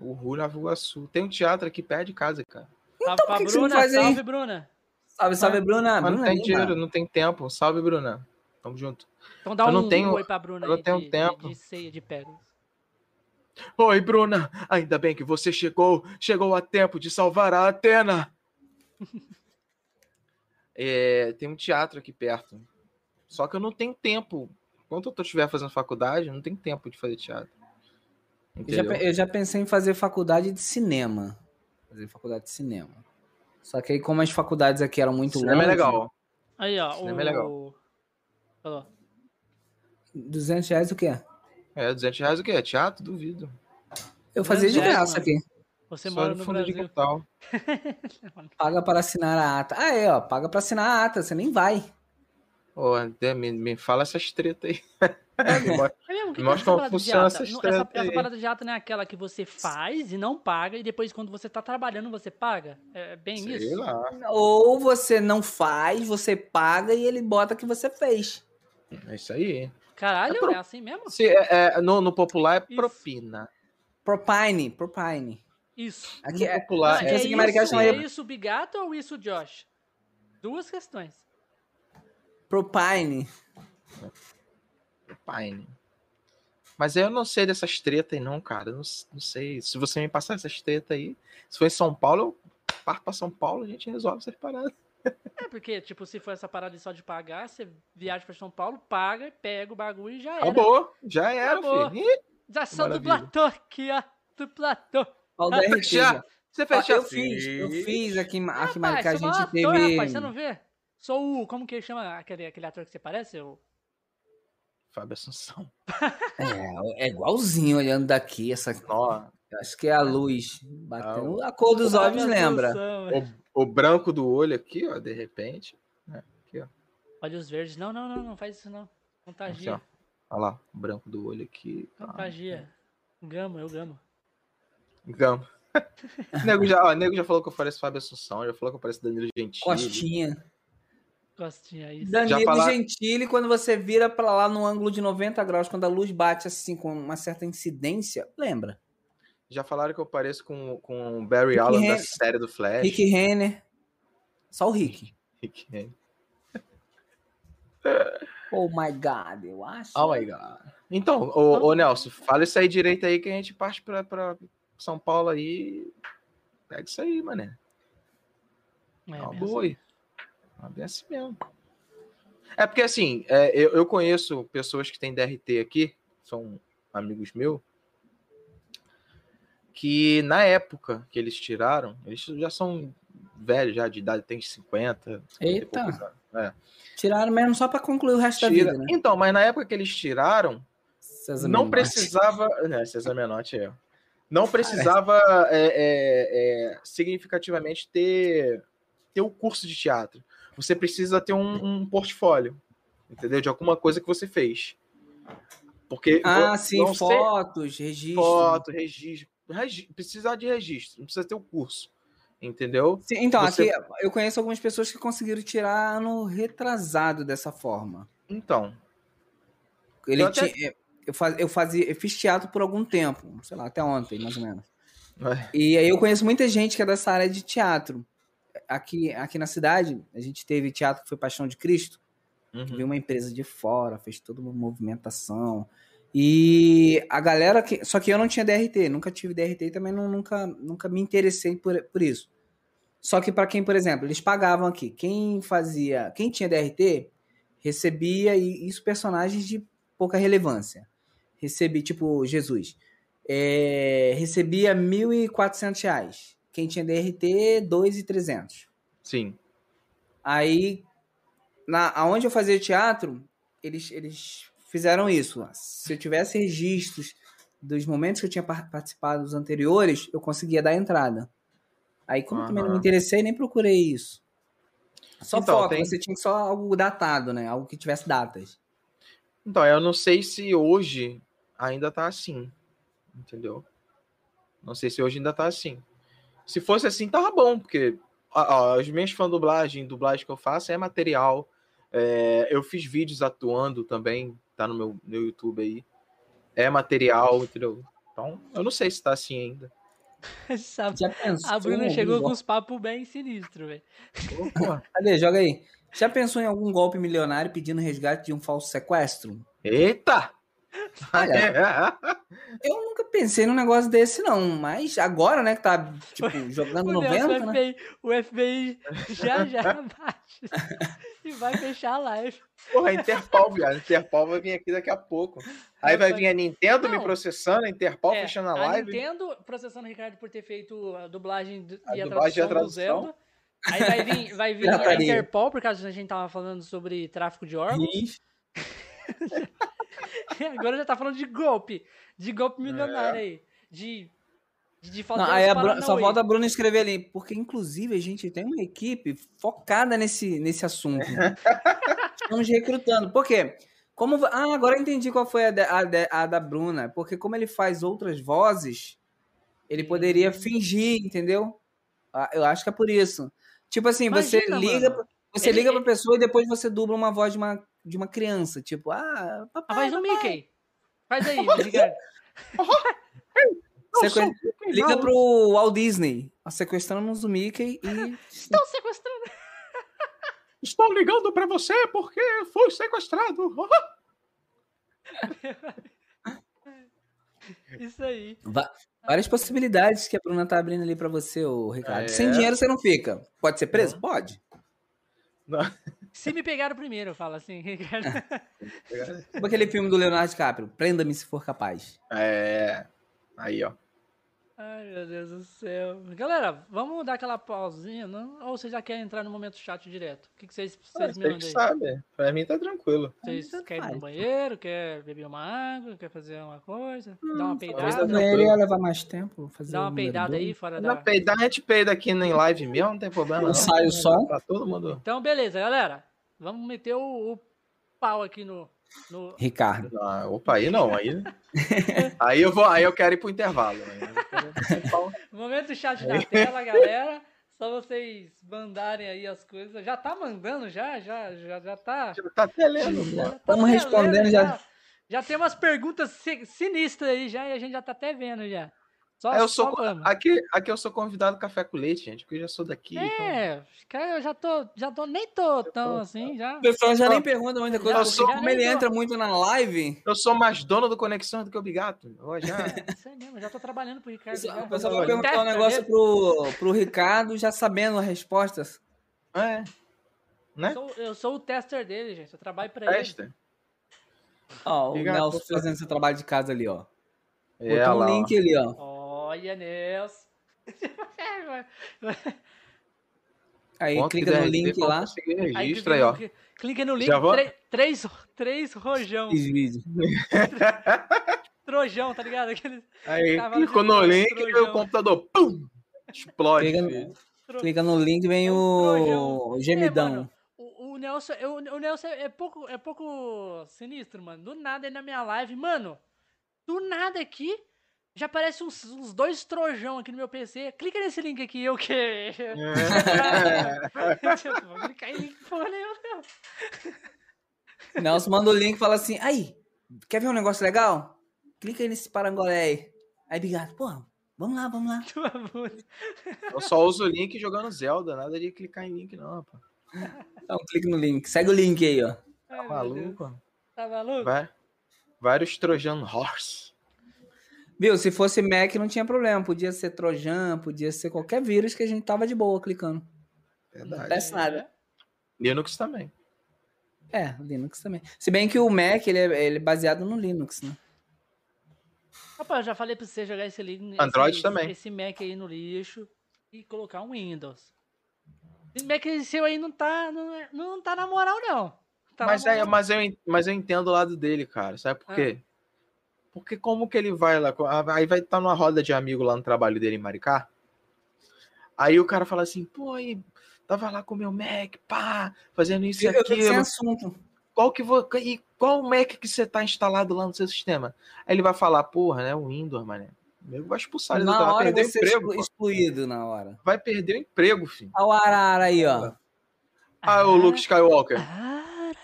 O Rui Nova Iguaçu. Tem um teatro aqui perto de casa, cara. salve pra por que que você não Bruna, faz aí? salve, Bruna. Salve, salve, Bruna. Mas não Bruna tem dinheiro, não tem tempo. Salve, Bruna. Tamo junto. Então dá Eu um não tenho- oi pra Bruna eu não aí tenho de, tempo. De, de ceia de Pérolas. Oi, Bruna. Ainda bem que você chegou. Chegou a tempo de salvar a Atena. É, tem um teatro aqui perto. Só que eu não tenho tempo. Enquanto eu estiver fazendo faculdade, eu não tenho tempo de fazer teatro. Eu já, eu já pensei em fazer faculdade de cinema. Fazer faculdade de cinema. Só que aí, como as faculdades aqui eram muito Cinema longe, é legal. Aí, ó. Cinema o... é legal. Falou. 200 reais o quê? É, 200 reais o quê? É teatro? Duvido. Eu fazia de 200 reais, graça mano. aqui. Você Só mora no no fundo de Brasil. quintal. Paga para assinar a ata. Ah, é, ó. Paga para assinar a ata. Você nem vai. Ô, André, me, me fala essas tretas aí. Me mostra- É mesmo, que Mostra essa como parada de funciona essas Não, treta essa, essa aí. parada de ata não é aquela que você faz e não paga, e depois, quando você tá trabalhando, você paga? É bem Sei isso? lá. Ou você não faz, você paga e ele bota que você fez. É isso aí. Caralho, É pro- é assim mesmo? Se, é, é, no, no popular é Isso. propina. Propine, propine. Isso. Aqui no é, popular Não, é é, assim isso, é isso Bigato ou isso Josh? Duas questões. Propine. Pine. Mas eu não sei dessas tretas aí, não, cara. Eu Não, não sei. Se você me passar essas tretas aí, se for em São Paulo, eu parto pra São Paulo a gente resolve essas paradas. É porque, tipo, se for essa parada só de pagar, você viaja pra São Paulo, paga, pega o bagulho e já era. Acabou. Já era, Acabou. filho. Ih, Já são do platô aqui, ó. Do platô. Ó, o DRT, já. Você fez eu fiz, eu fiz aqui, aqui em Maricá, a Rapaz, gente ator, teve... rapaz, você não vê? Sou o. Como que chama aquele, aquele ator que você parece? O... Fábio Assunção. É, é igualzinho olhando daqui, essa... Ó, Acho que é a luz batendo. A cor dos olhos Fábio lembra. O, o branco do olho aqui, ó, de repente. Olhos verdes. Não, não, não, não faz isso não. Assim, Contagia. ó. Olha lá, o branco do olho aqui. tá. Contagia. Gamo, eu gamo. Gama. nego, já, ó, nego já falou que eu pareço Fábio Assunção, já falou que eu pareço Danilo Gentili. Costinha. Gostinha isso. Danilo falar- Gentili, quando você vira pra lá no ângulo de 90 graus, quando a luz bate assim com uma certa incidência, lembra? Já falaram que eu pareço com, com o Barry Rick Allen da série do Flash. Rick Renner. Só o Rick. Rick Henry. Oh my God, eu acho. Oh my God. Então, ô, ô Nelson, fala isso aí direito aí que a gente parte pra, pra São Paulo aí. Pega isso aí, mané. É, É uma boa aí. É bem assim mesmo. É porque assim, é, eu, eu conheço pessoas que têm DRT aqui, são amigos meus, que na época que eles tiraram, eles já são velhos, já de idade, tem 50. 50 e Eita. É. Tiraram mesmo só pra concluir o resto Tira- da vida, né? Então, mas na época que eles tiraram, César não Menotti. precisava. Né, César Menotti é. Não precisava é, é, é, significativamente ter, ter o curso de teatro. Você precisa ter um, um portfólio, entendeu? De alguma coisa que você fez. Porque Ah, sim, vão ser fotos, registro. foto, registro, regi- precisa de registro, não precisa ter o curso, entendeu? Sim, então, Você- aqui eu conheço algumas pessoas que conseguiram tirar ano retrasado dessa forma. Então, Ele Eu até- tinha, eu, faz, eu fazia, eu fiz teatro por algum tempo, sei lá, até ontem, mais ou menos. é, E aí eu conheço muita gente que é dessa área de teatro. Aqui, aqui na cidade, a gente teve teatro que foi Paixão de Cristo, uhum. veio uma empresa de fora, fez toda uma movimentação. E a galera que. Só que eu não tinha DRT, nunca tive DRT e também não, nunca, nunca me interessei por, por isso. Só que para quem, por exemplo, eles pagavam aqui. Quem fazia. Quem tinha DRT recebia, e isso personagens de pouca relevância. Recebi, tipo, Jesus. É, recebia 1.400 reais. Quem tinha DRT, 2.300. sim, Aí, na, aonde eu fazia teatro, eles, eles fizeram isso. Se eu tivesse registros dos momentos que eu tinha par- participado dos anteriores, eu conseguia dar entrada. Aí, como eu também não me interessei, nem procurei isso. Só Então, foto, tem- você tinha que só algo datado, né? Algo que tivesse datas. Então, eu não sei se hoje ainda tá assim. Entendeu? Não sei se hoje ainda tá assim. Se fosse assim, tava bom, porque ó, ó, as minhas fã dublagem, dublagem que eu faço é material. É, eu fiz vídeos atuando também, tá no meu, meu YouTube aí. É material, entendeu? Então, eu não sei se tá assim ainda. Sabe? Já pensou? A Bruna chegou com uns papos bem sinistros, velho. Cadê? Joga aí. Já pensou em algum golpe milionário pedindo resgate de um falso sequestro? Eita! Olha, eu nunca pensei num negócio desse, não. Mas agora, né, que tá, tipo, jogando O, Nelson, 90, o, né? FBI, o FBI já já bate e vai fechar a live. Porra, Interpol, viado. A Interpol vai vir aqui daqui a pouco. Aí vai vir a Nintendo me Não. processando, a Interpol É, fechando a a live. Nintendo processando o Ricardo por ter feito a dublagem do- A e a dublagem e a tradução, do tradução. Zelda. Aí vai vir, vai vir a. Interpol, por causa que a gente tava falando sobre tráfico de órgãos. Agora já tá falando de golpe. De golpe milionário aí. De, de, de fazer Não, aí os a Bru- só falta a Bruna escrever ali, porque inclusive a gente tem uma equipe focada nesse, nesse assunto. Estamos recrutando. Por quê? Como, ah, agora eu entendi qual foi a, da- a da- a da Bruna. Porque como ele faz outras vozes, ele poderia fingir, entendeu? Ah, Eu acho que é por isso. Tipo assim, você Imagina, liga, mano. você Ele- liga pra pessoa e depois você dubla uma voz de uma, de uma criança. Tipo, ah, A papai, voz do. Mickey. Faz aí. Não, Sequen- sou- Liga pro Walt Disney. Sequestramos o Mickey e Estão sequestrando. Estou ligando pra você porque fui sequestrado. Isso aí. Va- Várias possibilidades que a Bruna tá abrindo ali pra você, ô Ricardo. É. Sem dinheiro você não fica. Pode ser preso? Pode. Se me pegaram primeiro, fala assim, Ricardo. Tipo aquele filme do Leonardo DiCaprio, Prenda-me se for capaz. É. Aí, ó. Ai, meu Deus do céu. Galera, vamos dar aquela pausinha, não? Ou você já quer entrar no momento chato direto? O que, que vocês, vocês me Você mandam aí? sabe. Pra mim tá tranquilo. Vocês Tanto querem ir no banheiro? Quer beber uma água? Quer fazer uma coisa? Dar uma peidada? não. ele ia levar mais tempo. Fazer o uma peidada dois. aí fora da. peidar, a gente peida aqui em live mesmo, não tem problema. Não Não. sai o som. Tá todo mundo. Então, beleza, galera. Vamos meter o, o pau aqui no. No... Ricardo. Ah, opa, aí não. Aí, aí, eu vou, aí eu quero ir pro intervalo. Eu quero- Momento chat na tela, galera. Só vocês mandarem aí as coisas. Já tá mandando, já? Já, já, já tá. Tá até lendo, já tá Estamos até respondendo lendo já. Já tem umas perguntas si- sinistras aí já e a gente já tá até vendo já. Só, eu sou, aqui, aqui eu sou convidado café com leite, gente, porque eu já sou daqui. então- É, cara, eu já tô, já tô, nem tô tão assim, já. O pessoal já nem pergunta muita coisa, Já, porque já como ele tô. entra muito na live, Eu sou mais dono do Conexão do que o Bigato. Eu já... Isso aí mesmo, já tô trabalhando pro Ricardo. já, o pessoal vou- vai perguntar um negócio pro, pro Ricardo, já sabendo as respostas. É. Né? Eu sou, eu sou o tester dele, gente. Eu trabalho pra ele. Testa. Ó, o Ricardo, Nelson fazendo seu trabalho de casa ali, ó. É, Botou um ó. link ali, ó. Olha, Nelson. Aí Ponto clica no link lá, conseguir Aí clica no, ó. cli- clica no link, Já vou- três, três rojão. Trojão, tá ligado? Aqueles Aí clicou no link e o computador pum, explode. Clica, tro- clica no link, vem É o, o É, gemidão. mano, o, o o Nelson, eu- o Nelson é pouco, é pouco sinistro, mano. Do nada aí na minha live, mano. Do nada aqui, já aparece uns, uns dois trojão aqui no meu PC. Clica nesse link aqui, eu que. Vou clicar em link, porra nenhuma, não. Nelson manda o link e fala assim: aí, quer ver um negócio legal? Clica aí nesse parangolé aí. Aí, obrigado. Pô, vamos lá, vamos lá. Eu só uso o link jogando Zelda, nada de clicar em link, não, pô. Então, clica no link. Segue o link aí, ó. Ai, Tá maluco? Tá maluco? Vai. Vários Trojan Horse. Viu? Se fosse Mac, não tinha problema. Podia ser Trojan, podia ser qualquer vírus que a gente tava de boa clicando. Não Verdade. acontece nada. Linux também. É, Linux também. Se bem que o Mac, ele é, ele é baseado no Linux, né? Rapaz, eu já falei pra você jogar esse link. Android esse, também. Esse Mac aí no lixo e colocar um Windows. Esse Mac seu aí não tá, não, é- não tá na moral, não. Tá na Mas, é, moral. mas, eu, mas eu entendo o lado dele, cara. Sabe por Ah. Porque como que ele vai lá? Aí vai estar numa roda de amigo lá no trabalho dele em Maricá. Aí o cara fala assim, pô, aí tava lá com o meu Mac, pá, fazendo isso e tô sem aquilo. assunto. Qual que vo... e qual Mac que você tá instalado lá no seu sistema? Aí ele vai falar, porra, né? O Windows, mané. O nego vai expulsar ele do Na hora vai perder o emprego. exclu- pô. excluído na hora. Vai perder o emprego, filho. Olha o Arara aí, ó. Ah, o Luke Skywalker. Ara,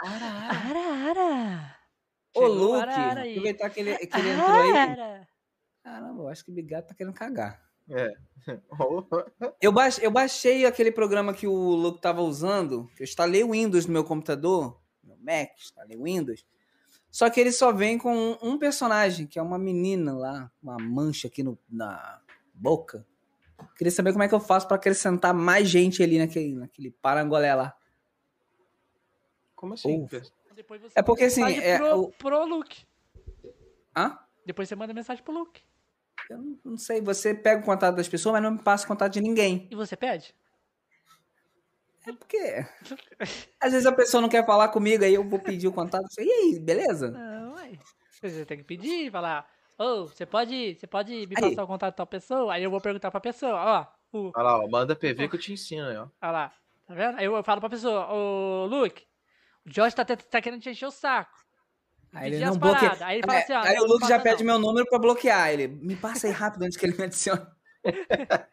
ara, ara. Ô, Luke, aproveitar que ele, que ele entrou aí. Ara. Caramba, eu acho que o Bigato tá querendo cagar. É. Eu, baix- eu baixei aquele programa que o Luke tava usando. Eu instalei o Windows no meu computador, no Mac, instalei o Windows. Só que ele só vem com um, um personagem, que é uma menina lá, uma mancha aqui no- na boca. Queria saber como é que eu faço pra acrescentar mais gente ali naquele, naquele parangolé lá. Como assim? Ufa. Depois você É porque, assim, é, pro, o- pro Luke. Hã? Depois você manda mensagem pro Luke. Eu não, não sei, você pega o contato das pessoas, mas não me passa o contato de ninguém. E você pede? É porque. Às vezes a pessoa não quer falar comigo, aí eu vou pedir o contato. E aí, beleza? Não, ué. Você tem que pedir, falar. Ô, você pode, você pode me Aí. passar o contato da tal pessoa? Aí eu vou perguntar pra pessoa, ó. O, Olha lá, ó, manda PV que eu te ensino aí, ó. Olha lá, tá vendo? Aí eu falo pra pessoa, ô Luke, o Josh tá, tá querendo te encher o saco. Aí ele não bloqueia. Aí ele fala É, assim, ó, aí não, o Luke já pede não. meu número pra bloquear. Ele me passa aí rápido antes que ele me adicione.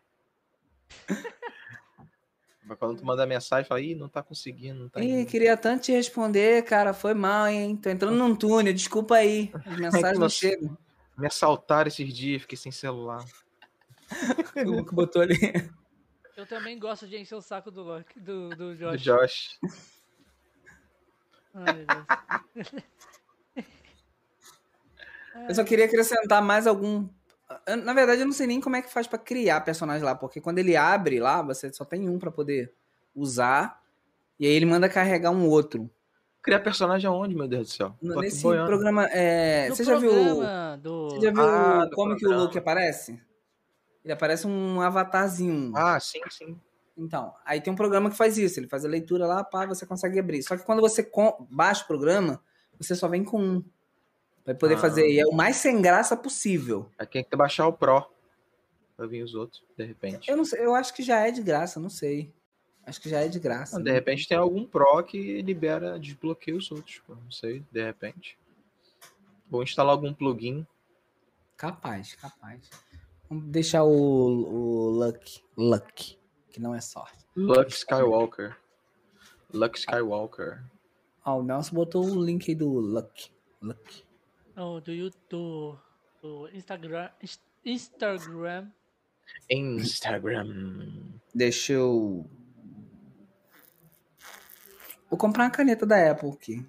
Mas quando tu manda mensagem, fala, ih, não tá conseguindo, não tá Ih, indo. queria tanto te responder, cara. Foi mal, hein? Tô entrando num túnel, desculpa aí. As mensagens não chegam. Me assaltaram esses dias, fiquei sem celular. O Luke botou ali. Eu também gosto de encher o saco do Luke, do, do Do Josh. Josh. Ai, meu Deus. Eu só queria acrescentar mais algum. Na verdade, eu não sei nem como é que faz pra criar personagem lá, porque quando ele abre lá, você só tem um pra poder usar. E aí ele manda carregar um outro. Criar personagem aonde, meu Deus do céu? Nesse boiando. programa. é, Você já viu. programa do... Você já viu Ah, como que o programa. Luke aparece? Ele aparece um avatarzinho. Ah, sim, sim. Então, aí tem um programa que faz isso. Ele faz a leitura lá, pá, você consegue abrir. Só que quando você baixa o programa, você só vem com um. Vai poder Ah. fazer. E é o mais sem graça possível. Aí tem que baixar o Pro. Pra vir os outros, de repente. Eu não sei, eu acho que já é de graça, não sei. Acho que já é de graça. Ah, de repente tem algum Pro que libera, desbloqueia os outros. pô, Não sei, de repente. Vou instalar algum plugin. Capaz, capaz. Vamos deixar o, o Luck. Luck. Que não é sorte. Luke Skywalker. Luke Skywalker. Ó, o Nelson botou o link aí do Luck. Luck. Oh, do YouTube, do Instagram, Ins- Instagram. Instagram. Deixa eu. Vou comprar uma caneta da Apple aqui.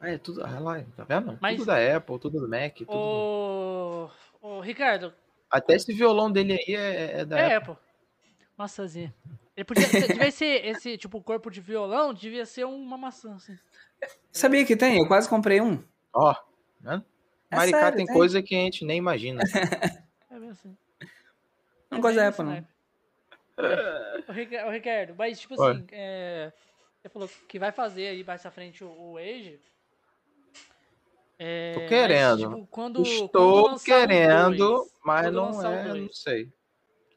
Ah, é tudo. Olha lá, tá vendo? Mas- Tudo da Apple, tudo do Mac. Tudo... Ô, Ricardo, Até esse violão dele aí é, é da é Apple. Apple. Maçãzinha. Ele podia ser, devia ser esse, tipo, corpo de violão, devia ser uma maçã, assim. Sabia que tem? Eu quase comprei um. Ó, né? É Maricá sério, tem tem. coisa que a gente nem imagina. É bem assim. Não É gosto da Apple, não. ô, Ricardo, mas tipo Oi. assim, é, você falou que vai fazer aí mais pra frente o, o Age. É, Tô querendo. tipo, quando, quando Estou lançar o querendo, dois, mas quando não o é, dois. não sei.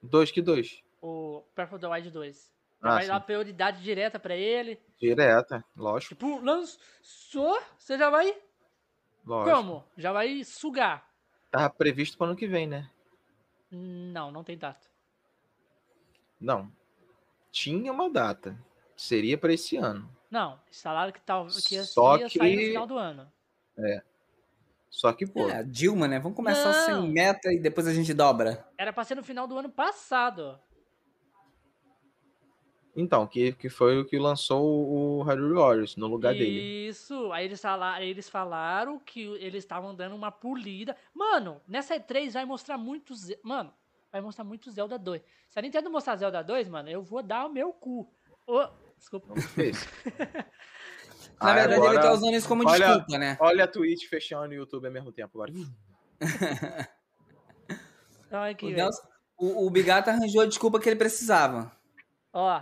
Dois que dois. O Breath of the Wild 2. Ah, vai sim. dar prioridade direta pra ele. Direta, lógico, Tipo, lançou, você já vai. lógico. Como? Já vai sugar. Tava previsto para ano que vem, né? Não, não tem data. Não. Tinha uma data. Seria para esse ano. Não, falaram que, tal, que ia, Só ia sair no que- final do ano. Só que, pô, É, Dilma, né? Vamos começar Não. sem meta e depois a gente dobra. Era pra ser no final do ano passado. Então, que, que foi o que lançou o Hyrule Warriors no lugar dele. Isso, aí eles, falaram, eles falaram que eles estavam dando uma polida. Mano, nessa E3 vai mostrar muito. Ze- Mano, vai mostrar muito Zelda 2. Se a Nintendo mostrar Zelda 2, mano, eu vou dar o meu cu. Ô, desculpa. Isso. Na verdade, agora- ele tá usando isso como olha- desculpa, né? Olha a Twitch fechando o YouTube ao mesmo tempo agora. Ai, O, Nelson- o, o Bigato arranjou a desculpa que ele precisava. Ó,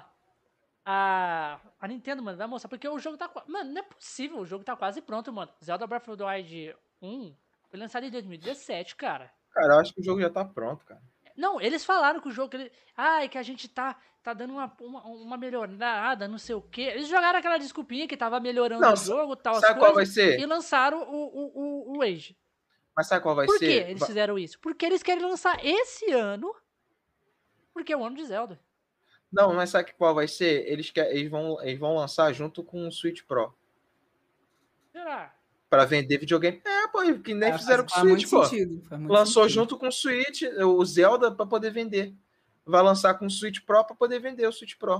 a, a Nintendo, mano, vai mostrar, porque o jogo tá. Mano, não é possível, o jogo tá quase pronto, mano. Zelda Breath of the Wild 1 foi lançado em 2017, cara. Cara, eu acho que o jogo já tá pronto, cara. Não, eles falaram que o jogo. que Ele, ai, que a gente tá, tá dando uma, uma, uma melhorada, não sei o quê. Eles jogaram aquela desculpinha que tava melhorando Não, o jogo tal, as Sabe qual vai coisas, ser? e lançaram o, o, o, o Age. Mas sabe qual vai Por que ser? eles Va- fizeram isso? Porque eles querem lançar esse ano. Porque é o ano de Zelda. Não, mas sabe qual vai ser? Eles, quer... eles, vão... eles vão lançar junto com o Switch Pro. Será? Pra vender videogame. É, pô, que nem É, fizeram faz- com o Switch, muito pô. sentido, Lançou sentido. junto com o Switch, o Zelda, pra poder vender. Vai lançar com o Switch Pro pra poder vender o Switch Pro.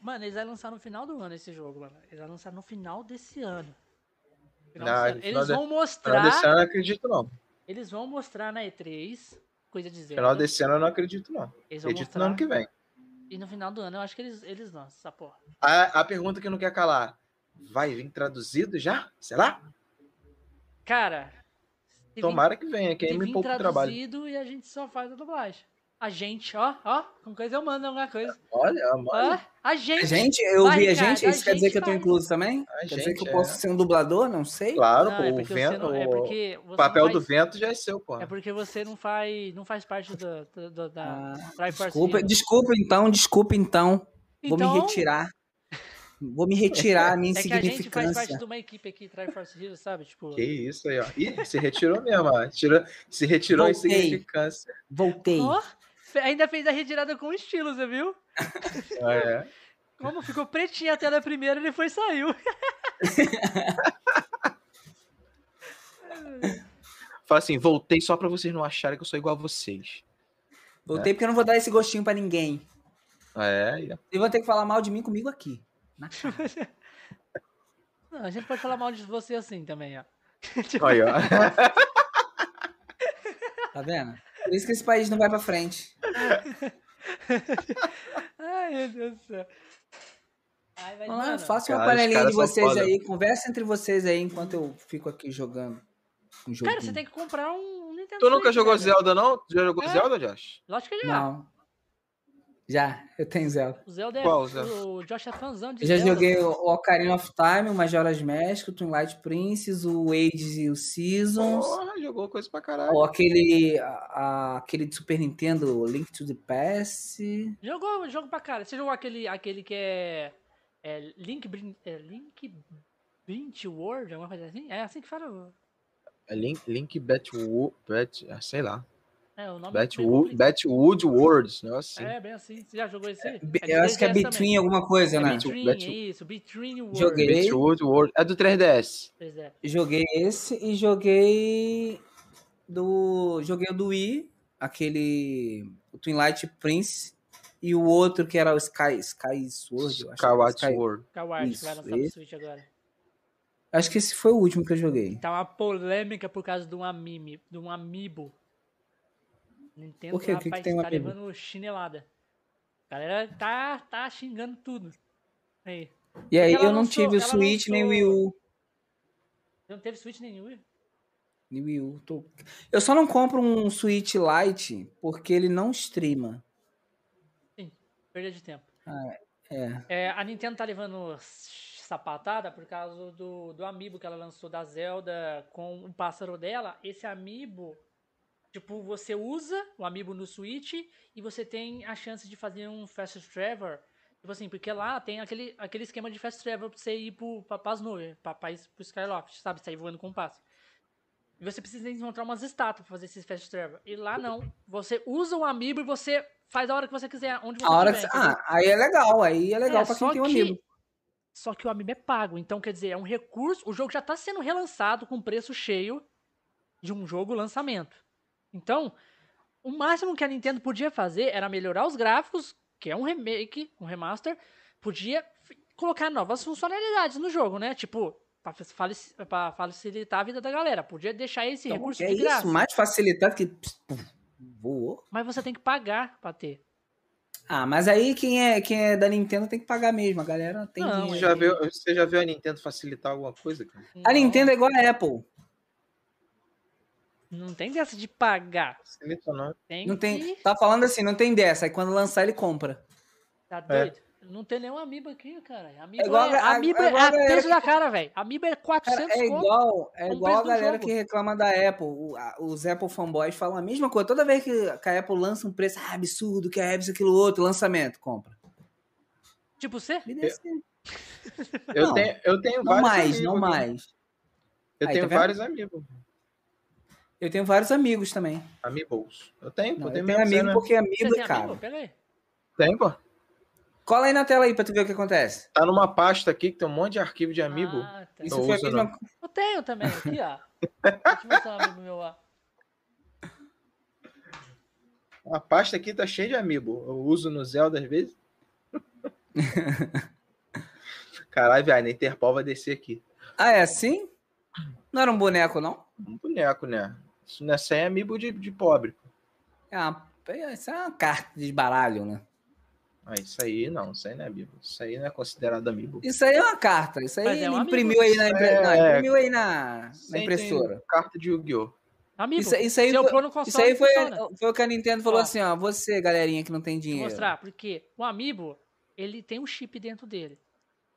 Mano, eles vão lançar no final do ano esse jogo, mano. Eles vão lançar no final desse ano. Final Não, desse ano. no final Eles de- vão Final mostrar. desse ano eu não acredito, não. Eles vão mostrar na E3 coisa de Zelda. Final desse ano eu não acredito, não. Eles vão Acredito no mostrar. ano que vem. E no final do ano eu acho que eles, eles lançam essa porra. A, a pergunta que não quer calar. Vai vir traduzido já? Será? Cara, Tomara que venha, que aí me poupa o trabalho. traduzido e a gente só faz a dublagem. A gente, ó, ó, com coisa eu mando alguma coisa. Olha, mano. Ó, a gente. Gente, eu Vai, vi a gente, a isso quer dizer gente que eu tô faz. incluso também? A Quer dizer gente, que eu é. posso ser um dublador? Não sei. Claro, Não, pô, é o, porque você vento, não, é o papel não do faz, vento já é seu, pô. É porque você não faz, não faz parte do, do- do- da Ah, Triforce desculpa, desculpa então, desculpa então. Vou me Então, retirar. Vou me retirar a minha É que a gente faz insignificância. parte de uma equipe aqui, Triforce Heroes, sabe? Tipo, Que isso aí, ó. Ih, se retirou mesmo, ó. Tirou, se retirou Voltei. significância. Voltei. ó, fe- ainda fez a retirada com estilo, você viu? Ah, é. Como ficou pretinha a tela primeiro, ele foi e saiu. Fala assim, voltei só pra vocês não acharem que eu sou igual a vocês. Voltei porque eu não vou dar esse gostinho pra ninguém. É, é. E vão ter que falar mal de mim comigo aqui. Na cara. Não, a gente pode falar mal de você assim também, ó. Aí, ó. Tá vendo? Por isso que esse país não vai pra frente. Ai, meu Deus do céu. Ai, mas, Vamos lá, mano, faça uma Cara, panelinha de vocês foda. aí. Conversa entre vocês aí enquanto eu fico aqui jogando. Um. Cara, você tem que comprar um Nintendo Tu nunca Switch, jogou. Zelda, não? Tu já jogou É. Zelda, Josh? Lógico que já. Não. Já, eu tenho Zelda. O Zelda é. Qual Zelda? O Josh é fãzão de Eu já Zelda. joguei o Ocarina of Time, o Majora's Mask, o Twilight Princess, o Age e o Seasons. Porra, jogou coisa pra caralho. Ou aquele, a- aquele de Super Nintendo, Link to the Past. Jogou jogo pra cara. Você jogou aquele, aquele que é. É Link. É Link. Brint World, alguma coisa assim? É assim que fala. É Link, Link Batwood, Bat, ah, sei lá. É, o nome Batwood, Batwood Worlds, negócio assim. É, bem assim. Você já jogou esse? aí? Be- de eu acho que é 3DS Between também. alguma coisa, É né? Between, Bet- é isso. Between World. Joguei. Batwood World. É do 3DS. Pois é. Joguei esse e joguei do. Joguei o do Wii, aquele. O Twilight Prince. E o outro que era o Sky, Sky Sword, eu acho. Sky- Sword. Kawaii, que Isso, vai lançar no esse. Switch agora. Acho que esse foi o último que eu joguei. Tá uma polêmica por causa de um amime, de um amiibo. Nintendo, Por quê? O que que rapaz, tem tá amiibo? levando chinelada. A galera tá, tá xingando tudo. Aí. E aí eu não lançou- tive o Switch nem o Wii lançou- U. Não teve Switch nenhum. Wii? Nem o Wii U. Tô- Eu só não compro um Switch Lite porque ele não streama. Perda de tempo. É. É, a Nintendo tá levando sapatada por causa do, do amiibo que ela lançou da Zelda com o pássaro dela. Esse amiibo, tipo, você usa o amiibo no Switch e você tem a chance de fazer um Fast Travel Tipo assim, porque lá tem aquele, aquele esquema de fast travel pra você ir pro, pra, pras nuvens, pra, pro Skyloft, sabe? Sair voando com um passe. E você precisa encontrar umas estátuas pra fazer esse fast travel. E lá não. Você usa o amiibo e você faz a hora que você quiser, onde você A hora que quiser. você- Ah, aí é legal, aí é legal É, pra quem tem um que- amigo. Só que o amiibo é pago. Então, quer dizer, é um recurso. O jogo já tá sendo relançado com preço cheio de um jogo lançamento. Então, o máximo que a Nintendo podia fazer era melhorar os gráficos, que é um remake, um remaster. Podia colocar novas funcionalidades no jogo, né? Tipo, pra facilitar a vida da galera. Podia deixar esse Então, recurso é de graça. isso, mais facilitado que. Voou. Mas você tem que pagar pra ter. Ah, mas aí quem é, quem é da Nintendo tem que pagar mesmo. A galera tem Não. Você já, viu, você já viu a Nintendo facilitar alguma coisa, cara? A Nintendo é igual a Apple. Não tem dessa de pagar. Facilita não. Tem Não que... tem, tá falando assim, não tem dessa. Aí quando lançar, ele compra. Tá doido? Não tem nenhum amiibo aqui, cara. Amiibo é, igual a- amiibo é é, a a peso que- da cara, velho. Amiibo é 400 Cara, é igual, é igual a galera que reclama da Apple. O- a- os Apple fanboys falam a mesma coisa. Toda vez que que a Apple lança um preço ah, absurdo, que é isso, aquilo, outro, lançamento, compra. Tipo você? Me dê assim. Eu tenho, eu tenho Não vários mais, amigos, não mais. Eu Aí, tenho tá vários amigos. Eu tenho vários amigos também. Amigos. Eu tenho, Não, eu tenho tenho mesmo, amigo né? porque Você amigo tem é caro. amigo? Tem, pô. Cola aí na tela aí pra tu ver o que acontece. Tá numa pasta aqui que tem um monte de arquivo de amigo. Ah, tá. Isso Não foi a mesma Eu tenho também, aqui, ó. Deixa eu mostrar um amigo meu lá. A pasta aqui tá cheia de amiibo. Eu uso no Zelda às vezes. Caralho, velho, a Interpol vai descer aqui. Ah, é assim? Não era um boneco, não? Um boneco, né? Isso não é sem amiibo de, de pobre. É uma, isso é uma carta de baralho, né? Ah, isso aí não, isso aí não é amiibo. Isso aí não é considerado amiibo. Isso aí é uma carta. Isso aí Mas é um imprimiu aí na, impre- É, não, é. imprimiu aí na, na impressora. Carta de Yu-Gi-Oh! Amigo, Isso, isso aí, foi, console, isso aí foi, foi o que a Nintendo falou Ó. assim, ó. Você, galerinha que não tem Vou dinheiro. mostrar, porque o Amiibo, ele tem um chip dentro dele.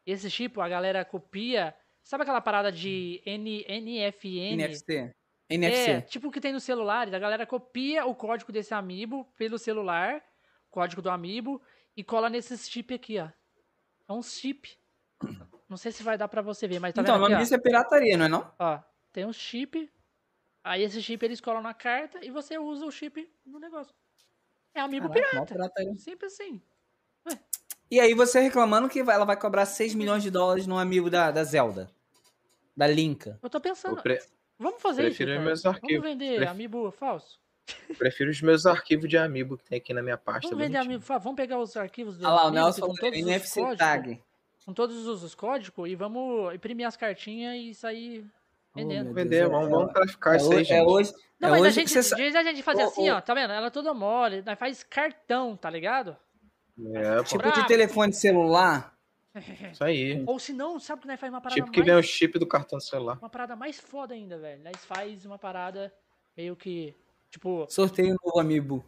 Esse chip, a galera copia. Sabe aquela parada de N, NFN? NFC. NFC. É, tipo o que tem no celular, a galera copia o código desse Amiibo pelo celular, código do Amiibo, e cola nesse chip aqui, ó. É um chip. Não sei se vai dar pra você ver, mas tá então, o vendo nome disso é pirataria, não é não? ó? Tem um chip, aí esse chip eles colam na carta e você usa o chip no negócio. É Amiibo Caraca, mó pirata. pirataria. Simples assim. E aí você reclamando que ela vai cobrar 6 milhões de dólares num amigo da, da Zelda. Da Linka. Eu tô pensando, Eu pre- vamos fazer prefiro isso, cara. meus Vamos arquivos. vender Pref- Amiibo falso? prefiro os meus arquivos de amiibo que tem aqui na minha pasta. Vamos vender. Amiibo falso. Vamos pegar os arquivos do Olha lá, o Nelson com todos os NFC códigos, Tag. com todos os, os códigos e vamos imprimir as cartinhas e sair vendendo. meu Vender, vamos, é- vamos traficar É, isso aí, hoje, gente. é hoje, Não, é mas a hoje gente, que você da gente fazer Ô, assim, ô. ó, tá vendo? Ela é toda mole, nós faz cartão, tá ligado? É, Tipo de telefone celular. isso aí. Ou se não, sabe que nós faz uma parada Tipo que mais... vem o chip do cartão do celular. Uma parada mais foda ainda, velho. Nós faz uma parada meio que, tipo, Sorteio um novo amiibo.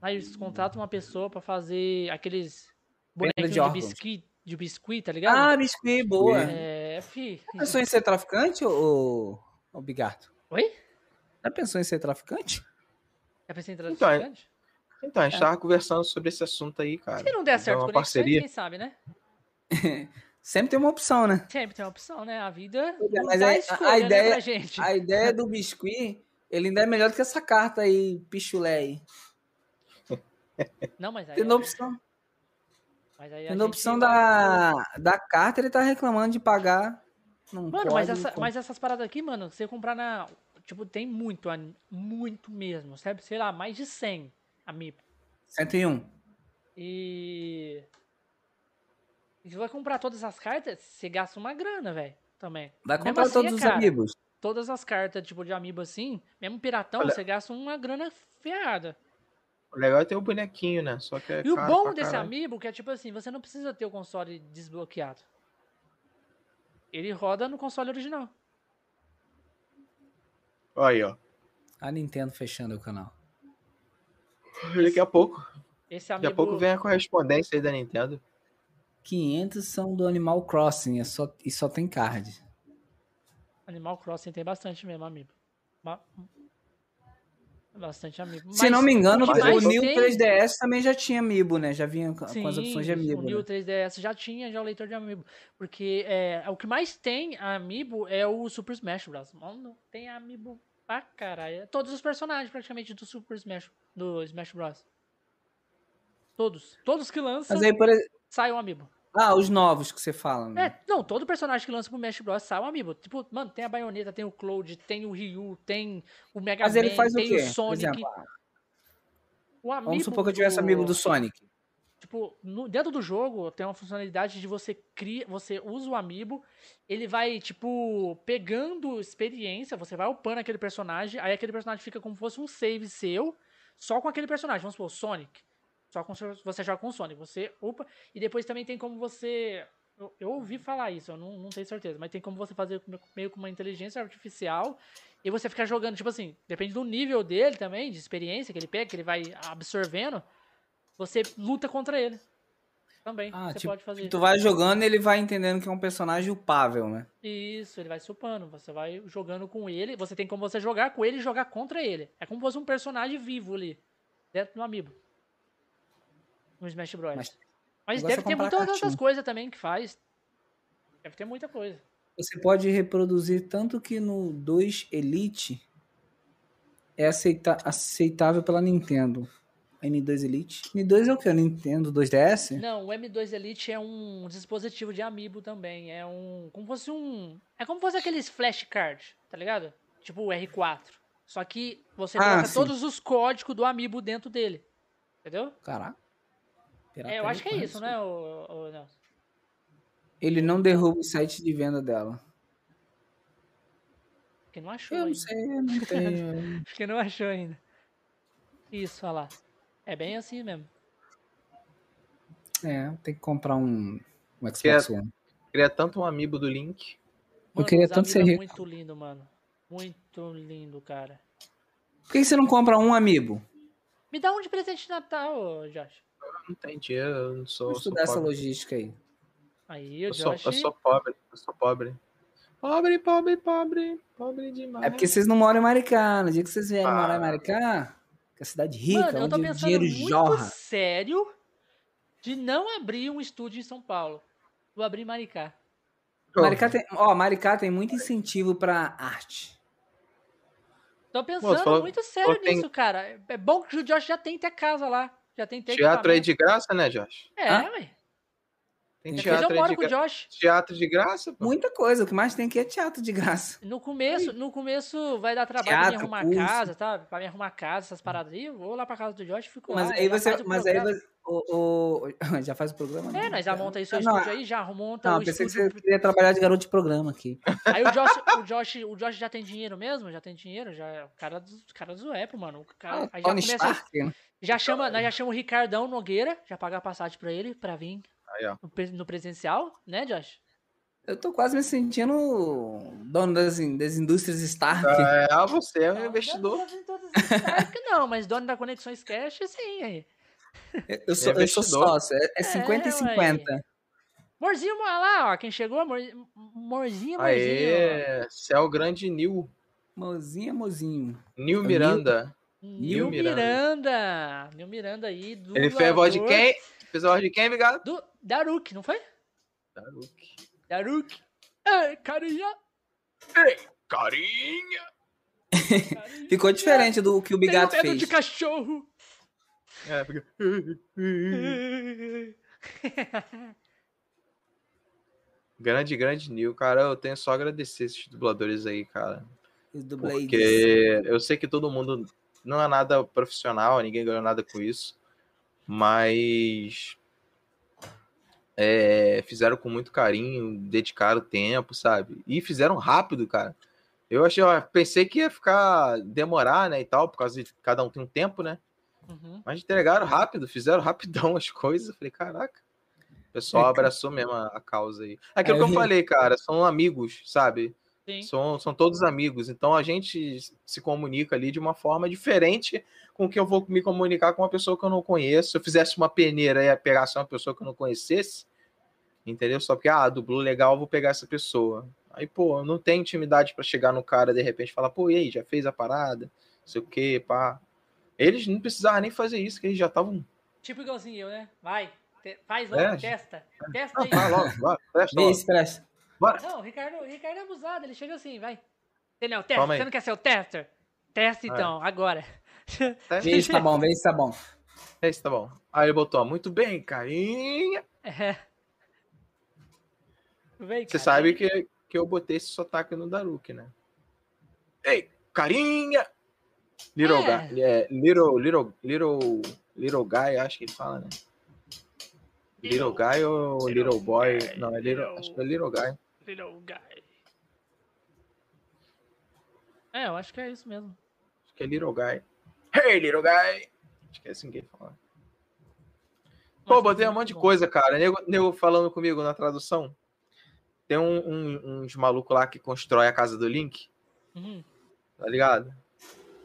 nós contrata uma pessoa pra fazer aqueles bonequinhos de de, biscuit, de biscuit, tá ligado? Ah, biscuit, boa. é, fi. Já pensou em ser traficante, ô, ô Bigato? Oi? Já pensou em ser traficante? Já pensei em Então, é- traficante? Então, a gente tava conversando sobre esse assunto aí, cara. Se não der certo uma parceria. quem sabe, né? Sempre tem uma opção, né? Sempre tem uma opção, né? A vida é, mas a- a escolha, né, ideia- gente. A ideia do biscuit, ele ainda é melhor do que essa carta aí, pichulé aí. Não, mas aí, Tendo a opção, mas aí a a gente opção vai- da, da carta, ele tá reclamando de pagar. Não Mano, mas, pode, essa- com- mas essas paradas aqui, mano, você comprar na... Tipo, tem muito, muito mesmo, sabe? Sei lá, mais de 100 amiibo. 101. E... E se você vai comprar todas as cartas, você gasta uma grana, velho, também. Vai comprar assim todos é os amigos. Todas as cartas, tipo, de amiibo assim, mesmo piratão, Olha- você gasta uma grana ferrada. O legal é ter o bonequinho, né? Só que é E o bom desse caralho. amiibo que é tipo assim, você não precisa ter o console desbloqueado. Ele roda no console original. Olha aí, ó. A Nintendo fechando o canal. Daqui a pouco. Esse Daqui a pouco vem a correspondência aí da Nintendo. 500 são do Animal Crossing é só, e só tem card. Animal Crossing tem bastante mesmo, amiibo. Ma- Bastante amiibo. Se não Mas me engano, o o New tem- 3DS também já tinha amiibo, né? Já vinha com com as opções de Sim, amiibo. O New né? 3DS já tinha já o leitor de amiibo. Porque é, o que mais tem amiibo é o Super Smash Bros. Mano, tem amiibo pra caralho. Todos os personagens praticamente do Super Smash, do Smash Bros. Todos. Todos que lançam, Mas aí, por sai um amiibo. Ah, os novos que você fala, né? É, não, todo personagem que lança pro Smash Bros. sai um amiibo. Tipo, mano, tem a Bayonetta, tem o Cloud, tem o Ryu, tem o Mega Mas Man, ele faz o tem quê? o Sonic. exemplo, o amiibo vamos supor que eu tivesse do- amigo do Sonic. Tipo, no- dentro do jogo tem uma funcionalidade de você cria, você usa o amiibo, ele vai tipo pegando experiência, você vai upando aquele personagem, aí aquele personagem fica como se fosse um save seu, só com aquele personagem, vamos supor, Sonic. Só com você joga com o Sonic, você upa e depois também tem como você eu, eu ouvi falar isso, eu não, não tenho certeza, mas tem como você fazer meio com uma inteligência artificial e você ficar jogando, tipo assim, depende do nível dele também, de experiência que ele pega, que ele vai absorvendo, você luta contra ele. Também, Ah, você tipo, pode fazer. Tu vai jogando e ele vai entendendo que é um personagem upável, né? Isso, ele vai supando, você vai jogando com ele, você tem como você jogar com ele e jogar contra ele. É como se fosse um personagem vivo ali, dentro do amiibo. No Smash Bros. Mas Mas, negócio deve é ter muitas outras coisas também que faz. Deve ter muita coisa. Você pode reproduzir tanto que no 2 Elite é aceita- aceitável pela Nintendo. N2 Elite. N2 é o que? O Nintendo 2DS? Não, o M2 Elite é um dispositivo de amiibo também. É um. Como fosse um. É como fosse aqueles flashcards, tá ligado? Tipo o R4. Só que você Ah, coloca sim. todos os códigos do amiibo dentro dele. Entendeu? Caraca. É, eu acho que é isso, né, o, o Nelson? Ele não derruba o site de venda dela. Porque não achou Eu não ainda. sei, eu não tenho. Acho que não achou ainda. Isso, olha lá. É bem assim mesmo. é, tem que comprar um, um Xbox One. Queria tanto um amiibo do Link. Eu queria tanto ser é rico. muito lindo, mano. Muito lindo, cara. Por que você não compra um amiibo? Me dá um de presente de Natal, Josh. Não tem dinheiro, eu não sou. Sou estudar essa pobre. logística aí. Aí, o Eu sou, Josh. eu sou pobre, eu sou pobre. Pobre, pobre, pobre, pobre demais. É porque vocês não moram em Maricá. No dia que vocês vierem Ah. morar em Maricá, que é a cidade rica, Mano, eu tô onde o pensando dinheiro muito jorra. sério de não abrir um estúdio em São Paulo. Vou abrir em Maricá. Maricá tem, ó, Maricá tem muito incentivo pra arte. Tô pensando falou- muito sério que tem- nisso, cara. É bom que o Josh já tem até casa lá. Já tem Teatro aí de graça, né, Josh? É, Hã? ué. Tem eu teatro aí moro de com o graça. Josh. Teatro de graça, pô. Muita coisa. O que mais tem aqui é teatro de graça. No começo, no começo vai dar trabalho Teatro, pra me arrumar curso. casa, tá? Pra me arrumar casa, essas paradas aí. Eu vou lá pra casa do Josh e fico Mas lá. aí já você. Mas aí você. O, o- já faz o programa? É, nós já monta aí seu Ah, não, estúdio aí, já monta Não, o pensei que estúdio. você queria trabalhar de garoto de programa aqui. Aí o Josh, o Josh, o Josh já tem dinheiro mesmo? Já tem dinheiro? Já é o cara dos cara do Apple, mano. O cara, Ah, aí já Tony começa, Stark. né? já chama, nós já chama o Ricardão Nogueira, já paga a passagem pra ele pra vir Aí, ó. no, no presencial, né, Josh? Eu tô quase me sentindo dono das, das indústrias Stark. É, ah, você é um Não, investidor. Não, não, não, mas dono da Conexões Cash, sim, aí. Eu, sou, eu sou sócio. É, é 50 e ué. 50. Morzinho, olha lá, ó, quem chegou, amor, Morzinho, Morzinho. Aê, céu grande Nil. Mozinha, mozinho. Nil É o Miranda. Nil Miranda. Miranda. Nil Miranda aí. Ele fez a voz de quem? Fez a voz de quem, obrigado? Do Daruk, não foi? Daruk. Daruk. Ei, carinha. Carinha! carinha. Ficou diferente do que o Bigato medo fez. de cachorro. É. Grande, grande Nil, cara. Eu tenho só a agradecer esses dubladores aí, cara. Porque eu sei que todo mundo não é nada profissional, ninguém ganhou nada com isso, mas é, fizeram com muito carinho, dedicaram tempo, sabe? E fizeram rápido, cara. Eu achei, pensei que ia ficar demorar, né, e tal, por causa de cada um tem um tempo, né? Uhum. Mas entregaram rápido, fizeram rapidão as coisas. Eu falei, caraca. O pessoal É, cara. abraçou mesmo a, a causa aí. Aquilo É, que eu eu- falei, cara, são amigos, sabe? Sim. São, são todos amigos. Então a gente se comunica ali de uma forma diferente com que eu vou me comunicar com uma pessoa que eu não conheço. Se eu fizesse uma peneira e pegasse uma pessoa que eu não conhecesse, entendeu? Só porque, ah, dublou legal, eu vou pegar essa pessoa. Aí, pô, não tenho intimidade para chegar no cara de repente e falar, pô, e aí, já fez a parada? sei o que, pá. Eles não precisavam nem fazer isso, que eles já estavam. Tipo igualzinho eu, né? Vai. te- faz logo, É. testa. Testa Não, aí. vai logo, vai, presta Vê logo. isso, presta. Bora. Não, o Ricardo, o Ricardo é abusado, ele chega assim, vai. Entendeu? Testa. Calma aí. Você não quer ser o tester? Testa então, agora. Vê se tá bom, vê se tá bom. É isso, tá bom. Aí ele botou, ó, muito bem, carinha. É. Vem, Você sabe que, que eu botei esse sotaque no Daruk, né? Ei, carinha! Little É. guy. É, little, little, little, little guy, acho que ele fala, né? Little guy ou Little little boy? guy, Não, é little, little- acho que é little guy. Little guy. É, eu acho que é isso mesmo. Acho que é little guy. Hey, little guy! Acho que é assim que ele fala. Pô, botei um monte de coisa, cara. Nego, nego falando comigo na tradução. Tem um- um- uns malucos lá que constrói a casa do Link, Uhum. tá ligado?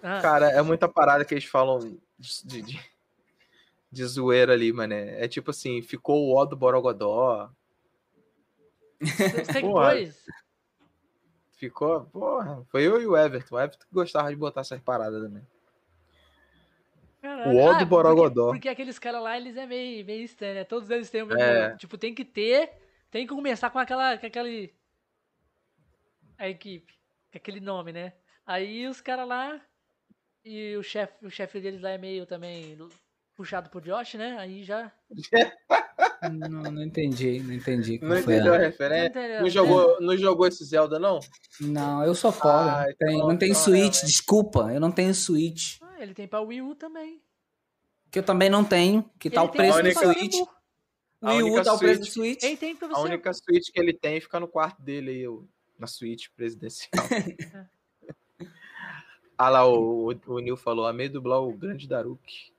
Ah, Cara, é muita parada que eles falam de, de, de- zoeira ali, mano. É tipo assim, ficou o ó do Borogodó. tem. Ficou, porra. Foi eu e o Everton. O Everton que gostava de botar essas paradas também. Caralho. O ó do porque- Borogodó. Porque, aqueles caras lá, eles é meio, meio estranho, né? Todos eles têm o mesmo. É. Tipo, tem que ter. Tem que começar com aquela. Com aquele. A equipe. Com aquele nome, né? Aí os caras lá. E o chefe o chefe deles lá é meio também puxado pro Josh, né? Aí já. Não, não entendi, não entendi. Não foi a- entendeu a Não referência? Não jogou, não jogou esse Zelda, não? Não, eu sou pobre. Ah, não tem, então- não tem então é, Switch, né? desculpa, eu não tenho Switch. Ah, ele tem pra Wii U também. Que eu também não tenho, que tá Ele o tem preço a do Switch. O a Wii U tá o preço do Switch- Switch. Ele tem pra A você. única Switch que ele tem fica no quarto dele aí, o- na suíte presidencial. ah lá, o, o, o Nil falou, amei dublar o grande Daruk.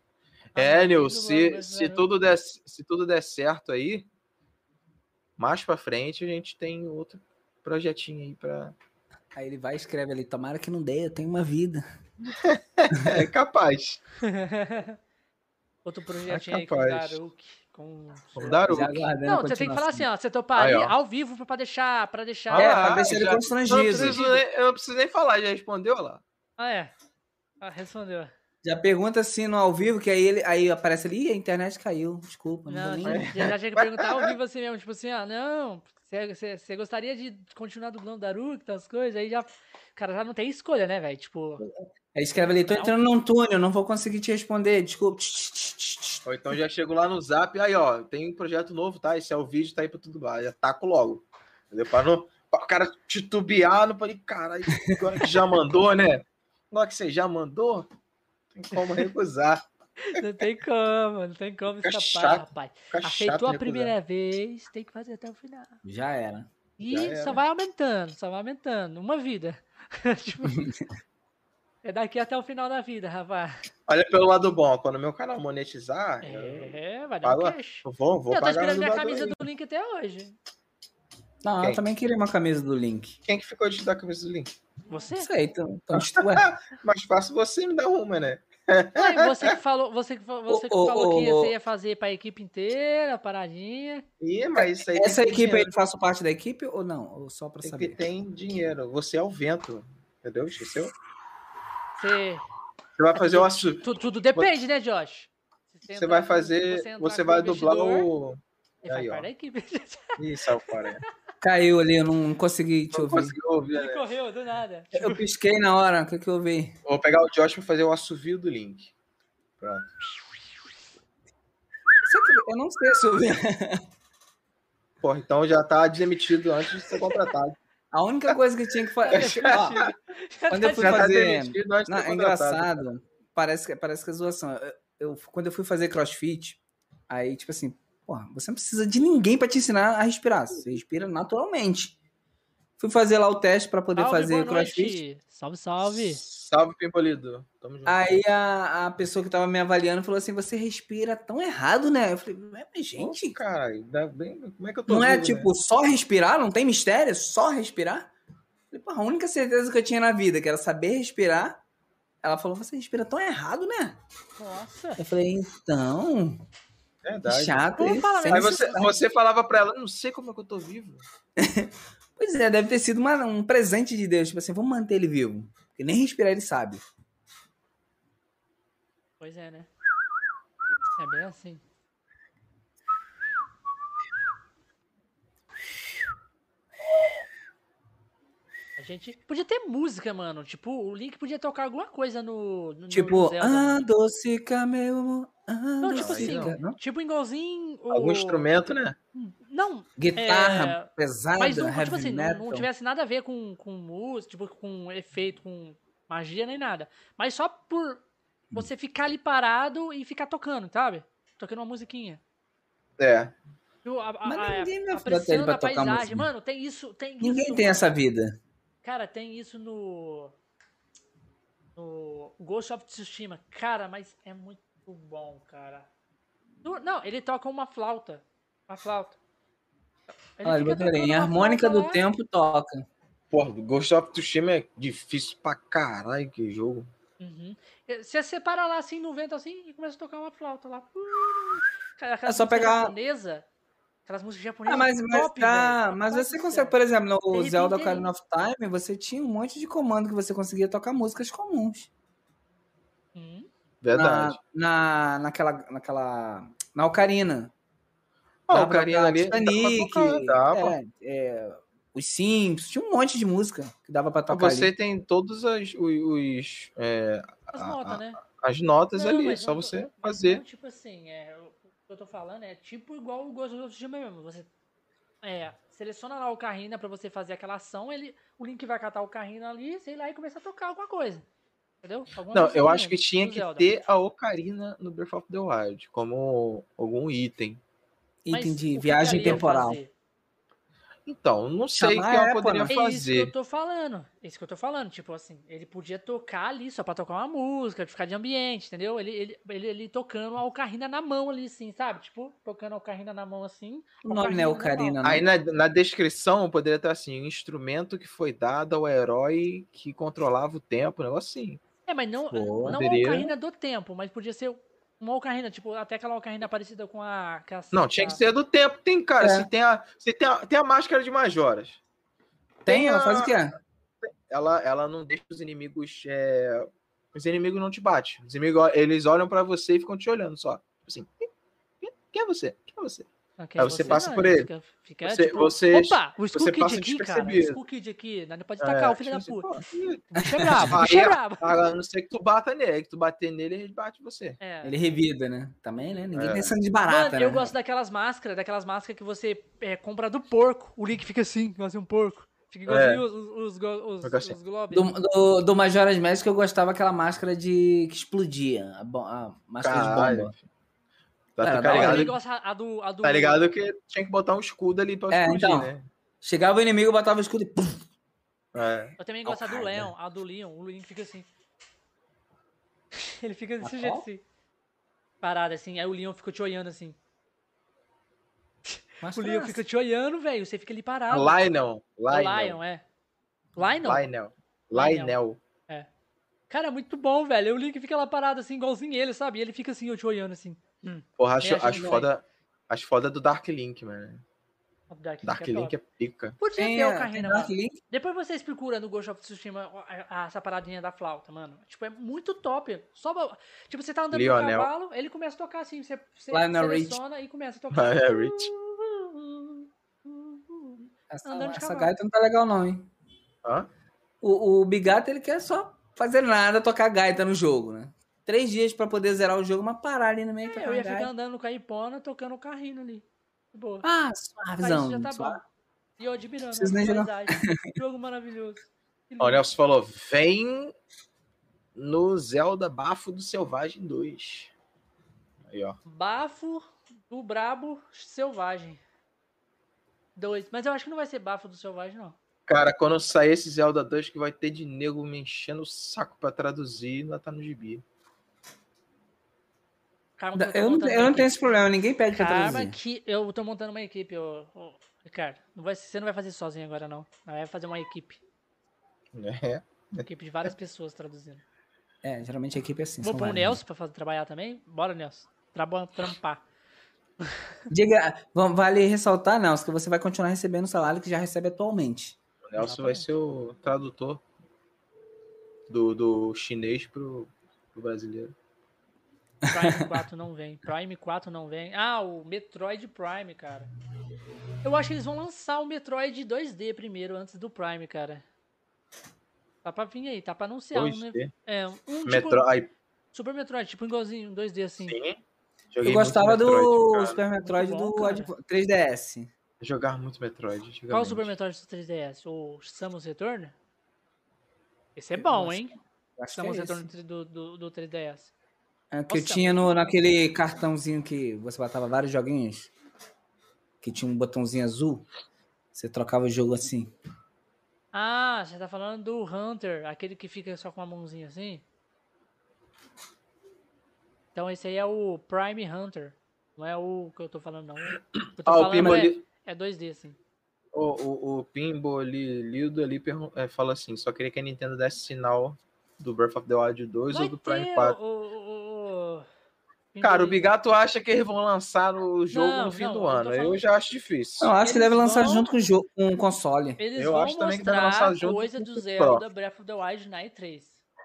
É, Nil, se, se, Daruk. tudo der, se tudo der certo aí, mais pra frente a gente tem outro projetinho aí pra... Aí ele vai e escreve ali, tomara que não dê, eu tenho uma vida. É capaz. Outro projetinho aí com o capaz. Daruk. Com... O Daruk. Não, você tem que falar assim, ó. Você toparia Aí, ó. ao vivo pra deixar. Pra deixar. É, pra deixar ele já- constrangido. Eu não, preciso nem, eu não preciso nem falar, já respondeu lá. Ah, é. Ah, respondeu. Já pergunta assim no ao vivo, que aí, ele, aí aparece ali, "Ih, a internet caiu, desculpa. Não, Não, nem... já, já chega a perguntar ao vivo assim mesmo, tipo assim, ah, não, você- gostaria de continuar dublando Daruk, das coisas, aí já. O cara já não tem escolha, né, velho? Tipo, Aí escreve ali, tô Não. entrando num túnel, não vou conseguir te responder, desculpa. Ou então já chego lá no zap, aí ó, tem um projeto novo, tá? Esse é o vídeo, tá aí pra tudo lá. Já taco logo. Entendeu? Pra, não, pra o cara titubear, não pode, caralho, agora que já mandou, né? Agora que você já mandou, tem como recusar. não tem como, não tem como Fica escapar, chato, rapaz. Fica Aceitou a recusar. primeira vez, tem que fazer até o final. Já era. E Já só era. vai aumentando, só vai aumentando. Uma vida. Tipo, é daqui até o final da vida, rapaz. Olha pelo lado bom, quando meu canal monetizar, eu É, vai dar um cash. eu vou, vou eu tô pagar esperando minha dubladores camisa aí. do Link até hoje. Não, Quem? eu também queria uma camisa do Link. Quem que ficou de dar a camisa do link? Você? Não sei, então, então ué, Mais fácil você me dar uma, né? Ué, você que falou, você que, você que Ô, ô, falou que ô, você ia fazer pra equipe inteira, a paradinha. Ih, mas isso aí Essa tem equipe aí, dinheiro. eu faço parte da equipe ou não? Ou só pra tem saber? ter dinheiro. Você é o vento. Entendeu? Esqueceu? Você, Você vai fazer o assu... tu- tudo depende, né, Josh? Você entrar vai fazer. Você com vai dublar o. Ele faz Aí, ó. parte da equipe. Ih, saiu fora. Caiu ali, eu não, consegui te Não ouvir. conseguiu ouvir, Ele né? correu do nada. Eu pisquei na hora, o que, que eu ouvi? Vou pegar o Josh pra fazer o assovio do Link. Pronto. Eu não sei ouvi. Porra, então já tá demitido antes de ser contratado. A única coisa que tinha que fazer. Ó, quando eu fui Já tá fazer. Não, é engraçado. Parece que, parece que é zoação. Eu, eu- quando eu fui fazer crossfit, aí, tipo assim, porra, você não precisa de ninguém pra te ensinar a respirar. Você respira naturalmente. Fui fazer lá o teste pra poder Salve, fazer boa crossfit. Salve, salve. Salve, Pimpolido. Tamo junto. Aí a, a pessoa que tava me avaliando falou assim: você respira tão errado, né? Eu falei, "Ué, mas gente, Caralho, dá bem- como é que eu tô não é vivo, tipo só respirar? Não tem mistério? Só respirar? Eu falei, porra, a única certeza que eu tinha na vida, que era saber respirar. Ela falou, você respira tão errado, né? Nossa. Eu falei, então, né? Verdade. Chato. Aí você, você falava para ela, não sei como é que eu tô vivo. pois é, deve ter sido uma, um presente de Deus. Tipo assim, vamos manter ele vivo. Porque nem respirar ele sabe. Pois é, né? É bem assim. Gente podia ter música, mano. Tipo, o Link podia tocar alguma coisa no. no Tipo, no Zelda, mano. adocica meu amor. Não, tipo assim, adocica. Não? tipo igualzinho. o- Algum instrumento, né? Não, Guitarra É, pesada, mas não, heavy tipo assim, não, metal. não tivesse nada a ver com, com música, tipo, com efeito, com magia nem nada. Mas só por você ficar ali parado e ficar tocando, sabe? Tocando uma musiquinha. É. Viu? A, Mas a- ninguém me ele pra tocar paisagem. música. Mano, tem isso, tem Ninguém isso. tem essa vida. Cara, tem isso no. No Ghost of Tsushima. Cara, mas é muito bom, cara. Não, ele toca uma flauta. Uma flauta. Ele Olha, em harmônica flauta do lá. tempo toca. Porra, Ghost of Tsushima é difícil pra caralho que jogo. Uhum. Você separa lá assim no vento assim e começa a tocar uma flauta lá. É só pegar- japonesa, aquelas músicas japonesas. Ah, mas, mas, top, tá, velho. mas você consegue, por exemplo, no repente Zelda. Ocarina of Time, você tinha um monte de comando que você conseguia tocar músicas comuns. Hum. Verdade. Na, na, naquela, naquela, na Ocarina. Ah, Dá o pra carinha tocar ali. Titanic, pô. é, é, os Sims, tinha um monte de música que dava pra Então tocar Você ali. tem todos as, os, os, é, As notas, a- né? as notas Não, ali, só não- você mas fazer. não, tipo assim, é, que eu tô falando é tipo igual o Ghost of Tsushima mesmo. Você é, seleciona lá o Ocarina pra você fazer aquela ação, ele, o Link vai catar o Ocarina ali, sei lá, e começa a tocar alguma coisa. Entendeu? Alguma Não, eu musiquinha acho que tinha do que Zelda. ter a Ocarina no Breath of the Wild, como algum item. Mas Item de viagem temporal. fazer? Então, não sei o que ela Apple, poderia né? É isso que eu fazer. tô falando. É isso que eu tô falando. Tipo assim, ele podia tocar ali só pra tocar uma música, ficar de ambiente, entendeu? Ele, ele, ele, ele tocando a ocarina na mão ali, assim, sabe? Tipo, tocando a ocarina na mão assim. O nome não é na Ocarina, mão. não. Aí na, na descrição poderia estar assim: um instrumento que foi dado ao herói que controlava o tempo, um negócio assim. É, mas não, Pô, não a poderia. ocarina do tempo, mas podia ser uma ocarina, tipo, até aquela ocarina parecida com a. com a- Não, tinha que ser do tempo. Tem, cara, É. se tem a, se tem a, tem a máscara de Majoras. Tem? Ela a- faz o quê? Ela, ela não deixa os inimigos. é, Os inimigos não te batem. Os inimigos, eles olham pra você e ficam te olhando só. Assim, quem quem é você? Quem é você? Não, que aí você passa por ele. Fica, fica, Você- tipo, você- opa, o Skull você Kid passa aqui, cara. O. Skull Kid aqui. Não pode tacar É, o filho da tipo puta. assim, O bicho é brabo, bicho é brabo. A não ser que tu bata nele, que tu bater nele, ele bate você. É. Ele revida, né? Também, né? Ninguém É. tem sangue de barata, Mano, eu né? gosto daquelas máscaras, daquelas máscaras que você é, compra do porco. O Link fica assim, igualzinho um porco. Fica igualzinho os, os, os, os, Fica assim. os globes. Do, do, do Majora's Mask eu gostava aquela máscara de que explodia. A, a máscara de Caralho. bomba. Tá, Cara, tá ligado? a do, a do... Tá ligado que tinha que botar um escudo ali pra É, explodir, então. né? Chegava o inimigo, botava o escudo e pum. É. Eu também gosto a do. Leon, a do Leon. O Link fica assim. Ele fica desse A jeito qual? assim. Parado assim, aí o Leon fica te olhando assim. O Máscara Leon fica te olhando, velho. Você fica ali parado. Lionel. O Lionel. Lion, é. Lionel? Lionel. Lionel. Lionel. Cara, é muito bom, velho. O Link fica lá parado assim, igualzinho ele, sabe? E ele fica assim, eu te olhando assim. Hum. Porra, acho, acho foda. Acho foda do Dark Link, mano. Dark, Dark Link é Link top. é pica. Podia ter o mano. Link. Depois vocês procuram no Ghost of Tsushima a- a- essa paradinha da flauta, mano. Tipo, é muito top. Só, tipo, você tá andando Lionel. no cavalo, ele começa a tocar assim. Você, você Lionel Rich. seleciona e começa a tocar. É, Rich. Essa, Andando essa gaita não tá legal, não, hein? Hã? O, o Bigato, ele quer só fazer nada, tocar gaita no jogo, né? Três dias pra poder zerar o jogo, mas parar ali no meio É, tocar eu ia ficar andando com a Ipona, tocando o carrinho ali. De Boa. Ah, Aí suavezão. já tá suave. bom. E eu admirando a. Jogo maravilhoso. O Nelson falou: vem no Zelda Bafo do Selvagem 2. Aí, ó. Bafo do Brabo Selvagem. Dois. Mas eu acho que não vai ser bafo do Selvagem, não. Cara, quando sair esse Zelda 2, que vai ter de nego me enchendo o saco pra traduzir, ainda tá no gibi. Calma, eu Eu não, eu não tenho esse problema, ninguém pede pra Calma traduzir. que eu tô montando uma equipe, ô, ô, Ricardo. Não vai, você não vai fazer sozinho agora, não. Vai fazer uma equipe. É. Uma equipe de várias pessoas traduzindo. É, geralmente a equipe é assim. Vou pôr o vários. Nelson pra fazer, trabalhar também? Bora, Nelson. Traba, trampar. Diga, vale ressaltar, Nelson, que você vai continuar recebendo o salário que já recebe atualmente. O Nelson vai ser o tradutor do, do chinês pro, pro brasileiro. Prime 4 não vem. Prime 4 não vem. Ah, o Metroid Prime, cara. Eu acho que eles vão lançar o Metroid 2D primeiro, antes do Prime, cara. Tá pra vir aí, tá pra anunciar. Um, 2D? né? É, um tipo, Metroid. Super Metroid, tipo igualzinho, 2D assim. Sim. Eu Joguei gostava muito do Metroid, cara. Super Metroid bom, do cara. Adv- 3DS. Jogar muito Metroid. Qual o. Super Metroid do 3DS? O Samus Return? Esse é bom, hein? Eu Acho Samus é. Return do, do, do 3DS. É, que eu Nossa, tinha no, naquele cartãozinho que você botava vários joguinhos. Que tinha um botãozinho azul. Você trocava o jogo assim. Ah, você tá falando do Hunter, aquele que fica só com a mãozinha assim? Então esse aí é o Prime Hunter. Não é o que eu tô falando, não. O eu tô Ah, o falando Pinball é, ali. é 2D, assim. O, o, o Pinball ali, Lido ali é, fala assim: só queria que a Nintendo desse sinal do Breath of the Wild 2 Vai ou do Prime ter 4. o- o- o- o- Cara, o Bigato acha que eles vão lançar o jogo Não, no fim não, do eu ano. Eu falando- já acho difícil. Eu acho que Eles deve lançar vão- junto com o jogo, com o console. Eles Eu acho também que mostrar lançar junto coisa do o Pro. Zelda Breath of the Wild na E3.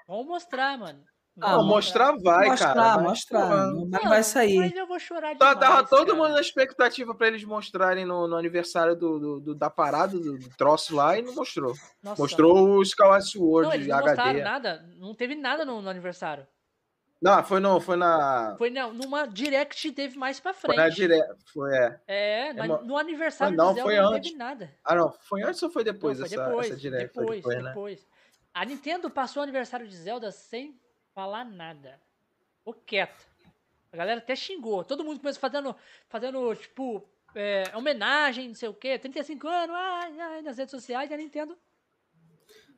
Vão mostrar, mano. Ah, Não, mostrar vai, mostrar, cara. mostrar. porra, Não, Não, vai sair. Mas eu vou chorar Tá, demais, tava todo cara. mundo na expectativa pra eles mostrarem no, no aniversário do, do- do- da parada, do, do troço lá, e não mostrou. Nossa, Mostrou o Skyward Sword Não, eles não HD. mostraram nada. Não teve nada no, no aniversário. Não, foi, no, foi na. Foi não, numa direct teve mais pra Foi frente. na direta. Foi, é. É, na- mo- no aniversário Foi não, do Zelda foi não antes. teve nada. Ah, não. Foi antes ou foi Não, depois foi essa, depois, essa direct? Foi depois, depois, né? depois. A Nintendo passou o aniversário de Zelda sem falar nada. Ficou quieto. A galera até xingou. Todo mundo começou fazendo, fazendo tipo, é, homenagem, não sei o quê. 35 anos, ai, ai, nas redes sociais, a Nintendo.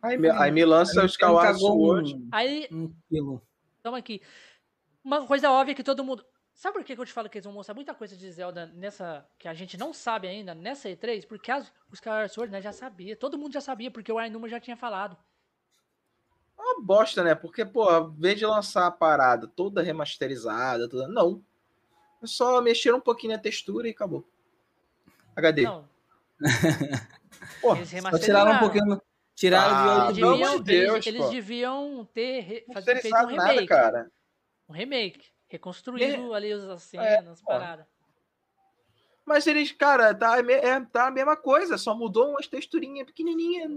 Aí, me- aí me lança o Skyward Cagou Sword. um, Aí, um quilo. Toma aqui. Uma coisa óbvia que todo mundo. Sabe por que eu te falo que eles vão mostrar muita coisa de Zelda nessa. que a gente não sabe ainda, nessa E3? Porque as, os Skyward Sword, né, já sabia. Todo mundo já sabia, porque o Ainuma já tinha falado. Uma bosta, né? Porque, pô, ao invés de lançar a parada toda remasterizada, toda... não. É só mexer um pouquinho na textura e acabou. HD. Não, eles Só tiraram um pouquinho. Tiraram Ah, Eles de outro eles- Deus, eles pô. deviam ter fazer, feito um interessado nada, remake. cara. Um remake. Reconstruído ali as É, cenas, as pô. paradas. Mas eles, cara, tá, é, tá a mesma coisa, só mudou umas texturinhas pequenininhas.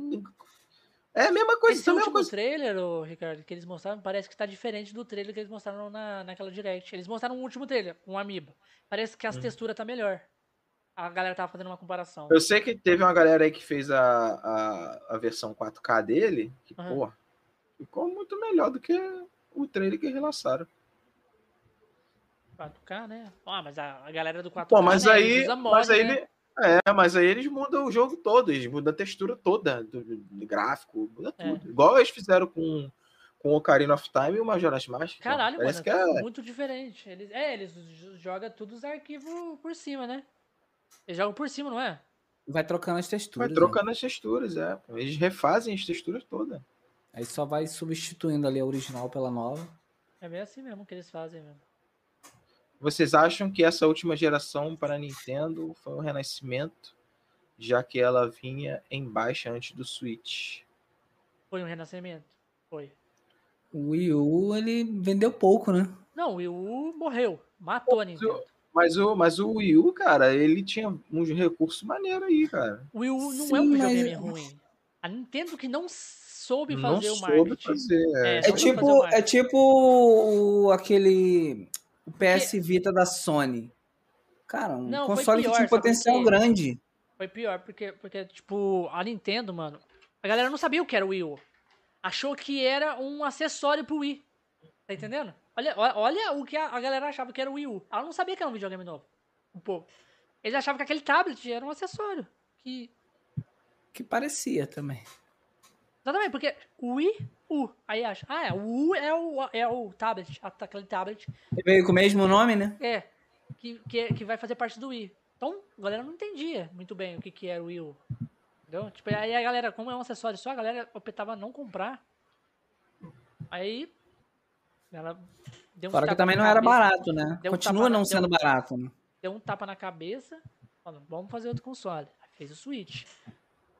É a mesma coisa, Esse é a mesma último coisa. trailer, ô, Ricardo, que eles mostraram, parece que tá diferente do trailer que eles mostraram na, naquela direct. Eles mostraram um último trailer, um Amiibo. Parece que as Hum. texturas tá melhor. A galera tava fazendo uma comparação. Eu sei que teve uma galera aí que fez a, a, a versão 4K dele, que, Aham. pô, ficou muito melhor do que o trailer que eles lançaram. 4K, né? Ah, mas a, a galera do 4K, Pô, mas né, aí, mod, mas aí, né? ele- é, mas aí eles mudam o jogo todo, eles mudam a textura toda do, do gráfico, muda É. tudo. Igual eles fizeram com, com o Ocarina of Time e o Majora's Mask. Caralho, Parece mano, que é, muito diferente. Eles, é, eles jogam todos os arquivos por cima, né? Eles jogam por cima, não é? Vai trocando as vai texturas. né? trocando as texturas, é. Eles refazem as texturas todas. Aí só vai substituindo ali a original pela nova. É bem assim mesmo que eles fazem mesmo. Vocês acham que essa última geração para a Nintendo foi um renascimento, já que ela vinha em baixa antes do Switch? Foi um renascimento? Foi. O Wii U, ele vendeu pouco, né? Não, o Wii U morreu. Matou a Nintendo. Mas o, mas o Wii U, cara, ele tinha uns recursos maneiros aí, cara. O Wii U não Sim, é um mas- videogame ruim. A Nintendo que não soube Não fazer o soube marketing. fazer. É. É, É o tipo, é tipo o, aquele o PS Vita da Sony. Cara, um Não, console pior, que tinha um potencial quê? grande. Foi pior, porque, porque, tipo, a Nintendo, mano, a galera não sabia o que era o Wii U. Achou que era um acessório pro Wii. Tá entendendo? Olha, olha, o que a, galera achava que era o Wii U. Ela não sabia que era um videogame novo. Um pouco. Eles achavam que aquele tablet era um acessório. Que. Que parecia também. Exatamente, porque Wii U. Aí acha. Ah, é. O U é o, é o tablet. Aquele tablet. Ele veio com o mesmo nome, né? É. Que, que, que vai fazer parte do Wii. Então, a galera não entendia muito bem o que, que era o Wii U. Entendeu? Tipo, aí a galera, como é um acessório só, a galera optava não comprar. Aí. Ela deu um Fora que também não era cabeça, barato, né? Deu um Continua tapa na- não deu- sendo barato, né? Deu um tapa na cabeça. Falando, vamos fazer outro console. Aí fez o Switch.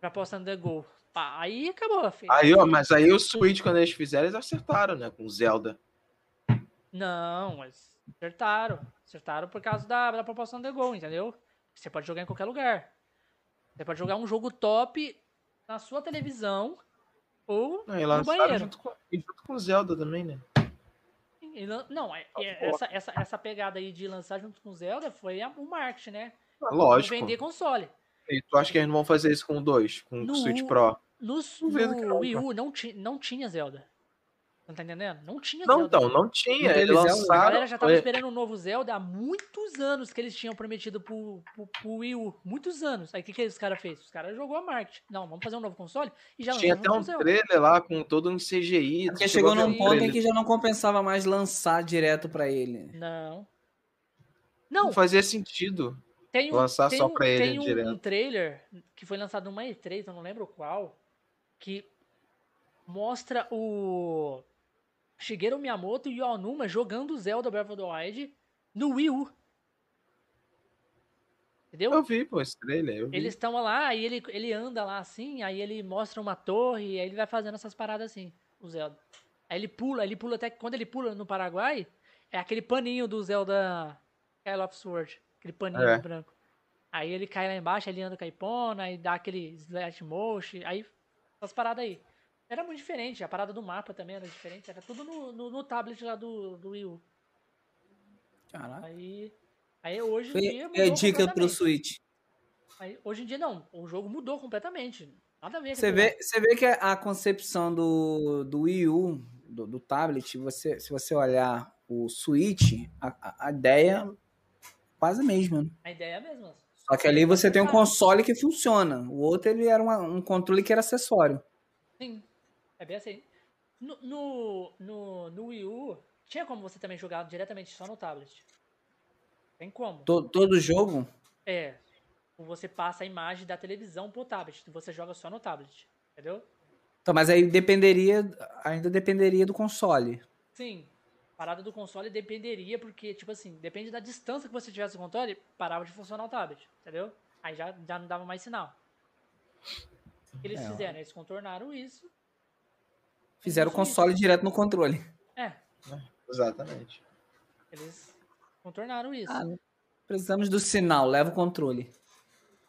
Pra postar no The Go. Pá, aí acabou. Fez. Aí, ó, mas aí o Switch, quando eles fizeram, eles acertaram, né? Com Zelda. Não, mas acertaram. Acertaram por causa da, da proporção de gol, entendeu? Você pode jogar em qualquer lugar. Você pode jogar um jogo top na sua televisão ou Não, e no banheiro. junto com, e junto com o Zelda também, né? Não, é- Ah, é- essa, essa, essa pegada aí de lançar junto com o Zelda foi o marketing, né? Ah, Lógico. Vender console. E tu acha que eles não vão fazer isso com o 2, com No o Switch Pro? No, no não, Wii. U não, ti, não tinha Zelda. Não tá entendendo? Não tinha Não, Zelda. então, não tinha. Não teve Eles Zelda? A lançaram. galera já tava é, esperando um novo Zelda há muitos anos que eles tinham prometido pro, pro, pro Wii U. Muitos anos. Aí o que, que os caras fez? Os caras jogou a marketing. Não, vamos fazer um novo console e já Tinha até um um Zelda. trailer lá com todo um CGI. tu Porque chegou chegou num ponto em trailer? que já não compensava mais lançar direto pra ele. Não. Não Não, fazia sentido. tem um, lançar tem só um, pra ele tem um, direto. um trailer que foi lançado numa E3, eu não lembro qual, que mostra o Shigeru Miyamoto e o Aonuma jogando Zelda Breath of the Wild no Wii U. Entendeu? Eu vi, pô, esse trailer. Eu vi. Eles estão lá, aí ele, ele anda lá assim, aí ele mostra uma torre, aí ele vai fazendo essas paradas assim, o Zelda. Aí ele pula, ele pula até que quando ele pula no Paraguai, é aquele paninho do Zelda Kyle of Sword, aquele paninho É. branco. Aí ele cai lá embaixo, ele anda caipona, aí dá aquele slash motion, aí essas paradas aí. Era muito diferente, a parada do mapa também era diferente, era tudo no, no, no tablet lá do, do Wii U. Caraca. Aí, aí hoje em dia é dica pro. Switch. Aí, hoje em dia não, o jogo mudou completamente. Nada a ver com Você vê, você vê que a concepção do, do Wii U, do, do tablet, você, se você olhar o Switch, a, a- ideia é quase a mesma. né? A ideia é a mesma. Só que ali você tem um console que funciona. O outro ele era uma- um controle que era acessório. Sim, é bem assim. No, no, no, no Wii U, tinha como você também jogar diretamente só no tablet. Tem como. To- todo jogo. É. Você passa a imagem da televisão pro tablet. Você joga só no tablet. Entendeu? Então, mas aí dependeria, ainda dependeria do console. Sim. Parada do console dependeria, porque, tipo assim, depende da distância que você tivesse do controle, parava de funcionar o tablet. Entendeu? Aí já, já não dava mais sinal. O que eles É, fizeram? Eles contornaram isso. Fizeram o console direto no controle. É, Exatamente. eles contornaram isso. Ah, precisamos do sinal, leva o controle.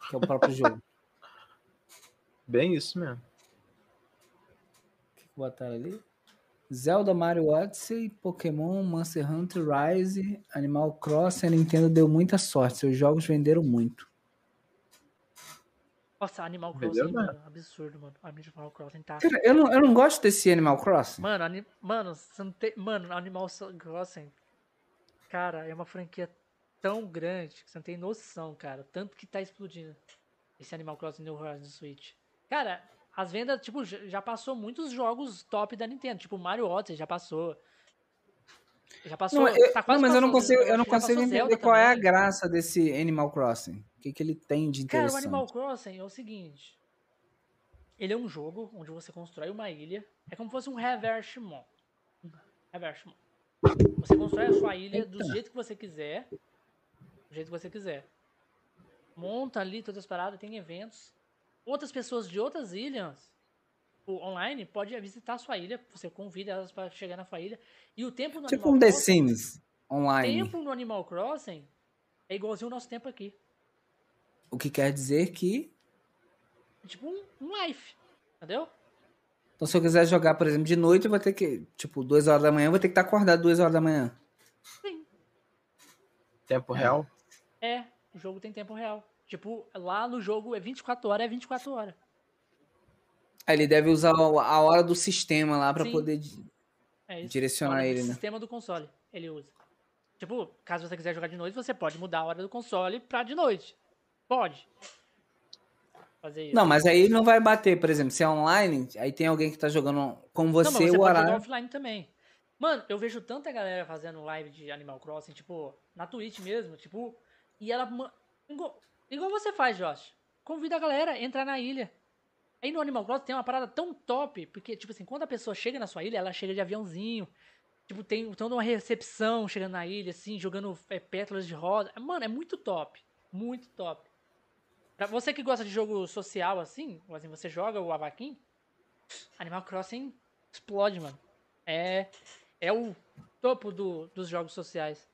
Que é o próprio jogo. Bem isso mesmo. O que que botaram ali? Zelda, Mario Odyssey, Pokémon, Monster Hunter, Rise, Animal Crossing, a Nintendo deu muita sorte. Seus jogos venderam muito. Nossa, Animal Entendeu, Crossing, mano? mano, absurdo, mano. Animal Crossing tá. Cara, eu não, eu não gosto desse Animal Crossing. Mano, ani... mano, tem... mano, Animal Crossing, cara, é uma franquia tão grande que você não tem noção, cara. Tanto que tá explodindo esse Animal Crossing New Horizons Switch. Cara, as vendas, tipo, já passou muitos jogos top da Nintendo. Tipo, Mario Odyssey já passou. Já passou. Não, eu- tá quase não, mas eu não passou, consigo, eu não consigo entender qual é a também. graça desse Animal Crossing. O que, que ele tem de Cara, o interessante? Animal Crossing é o seguinte. Ele é um jogo onde você constrói uma ilha. É como se fosse um Reverchmont. Um Reverchmont. Você constrói a sua ilha do Eita. jeito que você quiser. Do jeito que você quiser. Monta ali todas as paradas, tem eventos. Outras pessoas de outras ilhas online pode visitar a sua ilha. Você convida elas para chegar na sua ilha. E o tempo no Tipo Animal um The Crossing. Sims online. tempo no Animal Crossing é igualzinho o nosso tempo aqui. O que quer dizer que. É tipo um, um life. Entendeu? Então, se eu quiser jogar, por exemplo, de noite, eu vou ter que. Tipo, 2 horas da manhã, eu vou ter que estar acordado 2 horas da manhã. Tempo real. É, o jogo tem tempo real. Tipo, lá no jogo é 24 horas, é 24 horas. Aí ele deve usar o- a hora do sistema lá pra Sim. poder. É. Direcionar ele, né? sistema do console, ele usa. Tipo, caso você quiser jogar de noite, você pode mudar a hora do console pra de noite. Pode. Fazer isso. Não, mas aí não vai bater, por exemplo, se é online, aí tem alguém que tá jogando com Não, você, mas você o pode horário. offline também. Mano, eu vejo tanta galera fazendo live de Animal Crossing, tipo, na Twitch mesmo, tipo, e ela. Igual, igual você faz, Josh. Convida a galera a entrar na ilha. Aí no Animal Crossing tem uma parada tão top, porque, tipo assim, quando a pessoa chega na sua ilha, ela chega de aviãozinho. Tipo, tem toda uma recepção chegando na ilha, assim, jogando é, pétalas de rosa. Mano, é muito top. Muito top. Pra você que gosta de jogo social, assim, assim você joga o Avaquim, Animal Crossing explode, mano. É, é o topo do, dos jogos sociais.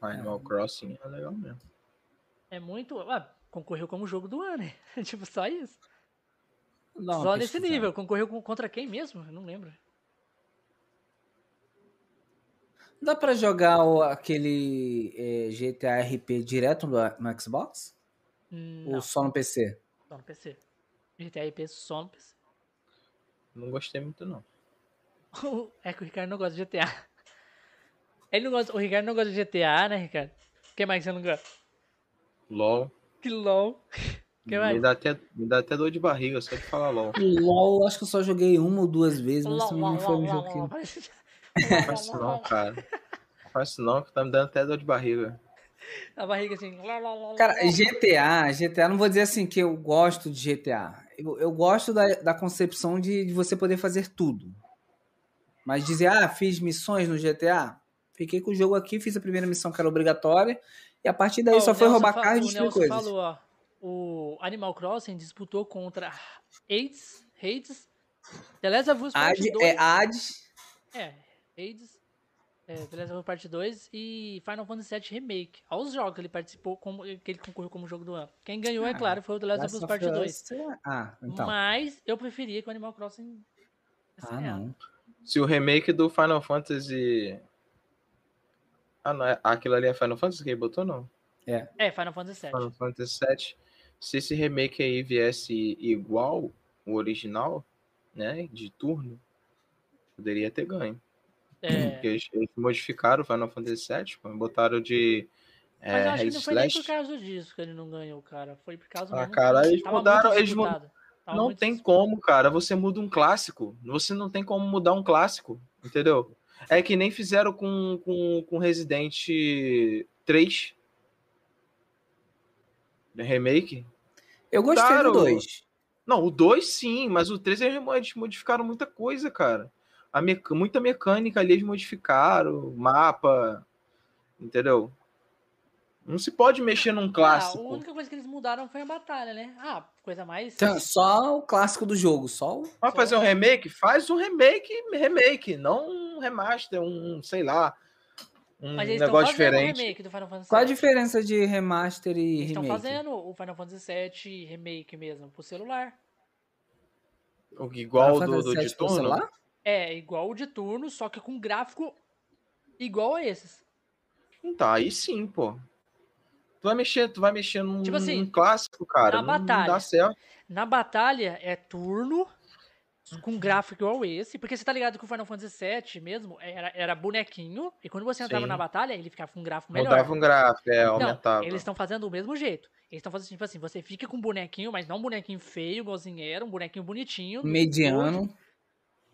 Animal Crossing é legal mesmo. É muito. Ah, concorreu como jogo do ano, né? tipo, só isso. Não, só nesse nível. Concorreu contra quem mesmo? Eu não lembro. Dá pra jogar o- aquele é, GTA RP direto no, no Xbox? Hum, Ou Não, só no PC? só no PC. GTA IP só no PC. Não gostei muito, não. É que o Ricardo não gosta de GTA. Ele não gosta, o Ricardo não gosta de GTA, né, Ricardo? O que mais você não gosta? LOL. Que LOL. Que Me mais? dá, até, me dá até dor de barriga só de falar LOL. LOL, acho que eu só joguei uma ou duas vezes, mas LOL, também não foi um jogo que... Não faz isso não, cara. Não faz isso não, que tá me dando até dor de barriga. A barriga assim. Cara. GTA, GTA, não vou dizer assim que eu gosto de GTA. Eu, eu gosto da, da concepção de, de você poder fazer tudo. Mas dizer, ah, fiz missões no GTA, fiquei com o jogo aqui, fiz a primeira missão que era obrigatória, e a partir daí Ó, só foi Nelson roubar carro e O destruir Nelson coisas. falou, ó. O Animal Crossing disputou contra Hades, Hades, The Last of Us Part Ad, 2. é Hades, É, Hades, é, The Last of Us Part 2 e Final Fantasy VII Remake. Olha os jogos que ele participou, como, que ele concorreu como jogo do ano. Quem ganhou, é Ah, claro, foi o The Last of Us Part 2. Ah, então. Mas eu preferia que o Animal Crossing. Ah, não. Se o remake do Final Fantasy. Ah, não, é- aquilo ali é Final Fantasy que ele botou, não? É, Final Fantasy VII. Final Fantasy VII. Se esse remake aí viesse igual o original, né, de turno, poderia ter ganho. É, Porque eles, eles modificaram o Final Fantasy VII, botaram de mas é, eu acho que não foi nem Slash. por causa disso que ele não ganhou, cara. Foi por causa Ah, mesmo cara, eles mudaram- eles mu- disputado. Tava Não tem como, cara. Você muda um clássico. Você não tem como mudar um clássico, entendeu? É que nem fizeram com, com, com Resident 3. Remake. Eu gostei do 2. Não, o 2 sim, mas o 3 eles modificaram muita coisa, cara. A meca- muita mecânica ali eles modificaram, mapa, entendeu? Não se pode mexer num Ah, a clássico. única coisa que eles mudaram foi a batalha, né? Ah, coisa mais. Então, só o clássico do jogo, só o... Vai fazer um remake? Faz um remake, remake, não um remaster, um, sei lá, um Mas eles estão negócio fazendo o diferente. remake do Final Fantasy Qual a VII. diferença de remaster e Eles estão remake? fazendo o Final Fantasy VII remake mesmo, pro celular. O Igual do, do VII de turno? É, igual o de turno, só que com gráfico igual a esses. Então, aí sim, pô. Tu vai mexer, tu vai mexer num, Tipo assim, num clássico, cara. na não, não batalha. dá certo. Na batalha é turno com gráfico igual esse, porque você tá ligado que o Final Fantasy VII mesmo era, era bonequinho, e quando você entrava Sim. na batalha, ele ficava com um gráfico melhor. Mudava um gráfico, é, aumentava. eles estão fazendo do mesmo jeito. Eles estão fazendo tipo assim, você fica com um bonequinho, mas não um bonequinho feio, igualzinho era, um bonequinho bonitinho. Mediano.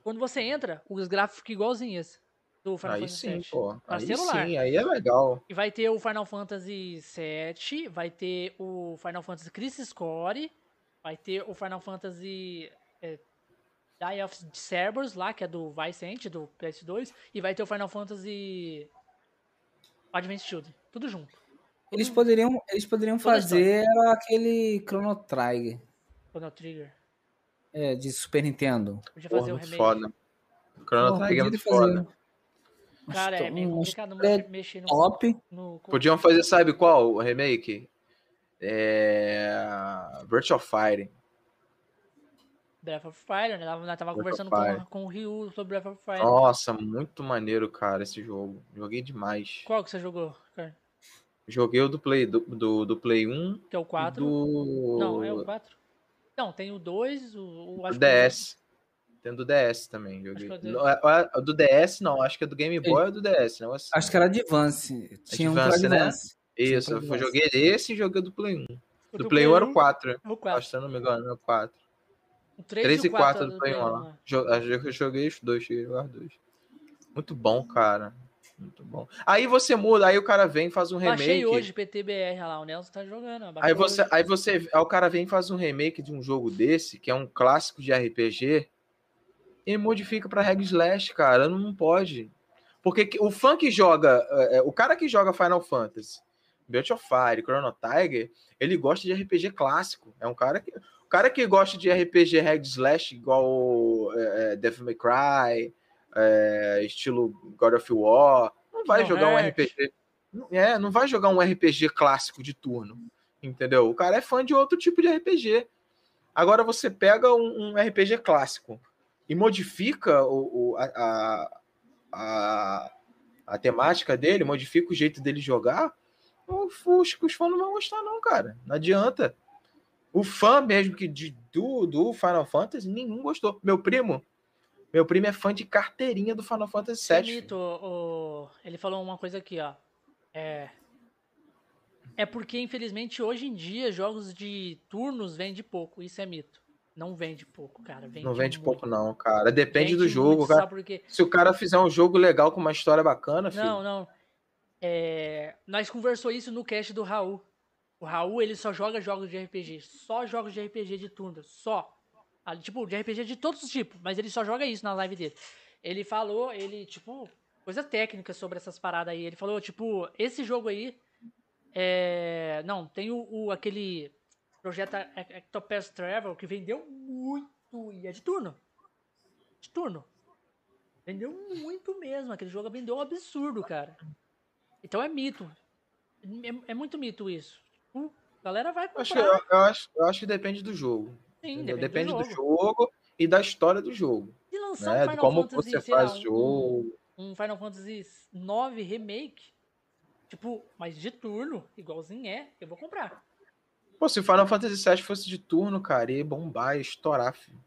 Quando você entra, os gráficos ficam igualzinhos do Final Aí Fantasy sim, VII. pô. Pra Aí celular. sim, aí é legal. E vai ter o Final Fantasy VII, vai ter o Final Fantasy Crisis Core, vai ter o Final Fantasy é, Die of Cerberus lá, que é do Vicente, do PS2, e vai ter o Final Fantasy Advent Children. Tudo junto. Eles poderiam, eles poderiam Toda fazer aquele Chrono Trigger Chrono Trigger. é, de Super Nintendo. Podia fazer o muito remake. foda. Chrono Trigger é muito fazer foda. Cara, é meio um complicado é mexer no, top. no... Podiam fazer, sabe qual o remake? É... Virtual Fire. Breath of Fire, né? Nós tava Breath conversando com, com o Ryu sobre Breath of Fire. Nossa, muito maneiro, cara, esse jogo. Joguei demais. Qual que você jogou, cara? Joguei o do Play, do, do, do Play 1 Que é o e 4? do, Não, é o 4. Não, tem o 2, o, o do acho que o- DS. Tem do DS também, joguei. que é Não, é- é- do DS não, acho que é do Game Boy ou do DS. Não, assim. Acho que era Advance. Tinha um Advance, né? Advance. Isso, tinha eu joguei esse e joguei do Play 1. o Do Play 1 era o 4. É o Acho 4. que se eu não me engano, era o 4. O 3, 3 e 4 é do Play 1 lá. Jo- acho que Eu joguei os dois, cheguei a jogar os dois. Muito bom, cara. Muito bom. Aí você muda, aí o cara vem e faz um remake. Baixei hoje PTBR lá, o Nelson tá jogando. Aí você, hoje. aí você, aí o cara vem e faz um remake de um jogo desse, que é um clássico de RPG, e modifica pra Reg Slash, cara, não pode. Porque que- o fã que joga, é, é, o cara que joga Final Fantasy, Breath of Fire, Chrono Tiger, ele gosta de RPG clássico. É um cara que, o cara que gosta de RPG Reg Slash igual é, é, Devil May Cry, é, estilo God of War. Não vai Kingdom jogar um. RPG. É, não vai jogar um RPG clássico de turno. Entendeu? O cara é fã de outro tipo de RPG. Agora você pega um, um RPG clássico e modifica o, o- a, a, a, temática dele, modifica o jeito dele jogar, os, os fãs não vão gostar, não, cara. Não adianta. O fã mesmo que de, do, do Final Fantasy, nenhum gostou. Meu primo, meu primo é fã de carteirinha do Final Fantasy Isso é VII. mito, o- ele falou uma coisa aqui, ó. É. É porque, infelizmente, hoje em dia, jogos de turnos vende pouco. Isso é mito. Não vende pouco, cara. Vende Não vende muito. pouco, não, cara. Depende Vende do jogo, muito, cara. Se o cara fizer um jogo legal com uma história bacana, filho. Não, não. É, nós conversou isso no cast do Raul. O Raul, ele só joga jogos de RPG. Só jogos de RPG de turno. Só. Ah, Tipo, de RPG de todos os tipos. Mas ele só joga isso na live dele. Ele falou, ele, tipo, coisa técnica sobre essas paradas aí. Ele falou, tipo, esse jogo aí. É. Não, tem o, o- aquele projeto Ec- Ectopath Travel que vendeu muito. E é de turno. De turno. Vendeu muito mesmo. Aquele jogo vendeu um absurdo, cara. Então é mito. É, é muito mito isso. A galera vai comprar. Acho que- eu, eu acho, eu acho que depende do jogo. sim, depende, Depende do, do jogo. jogo e da história do jogo. Se lançar Né? um De Final como Fantasy, você sei lá, faz um- jogo. um Final Fantasy IX Remake, tipo, mas de turno, igualzinho é, eu vou comprar. Pô, se o Final Fantasy VII fosse de turno, cara, ia bombar, ia estourar, filho.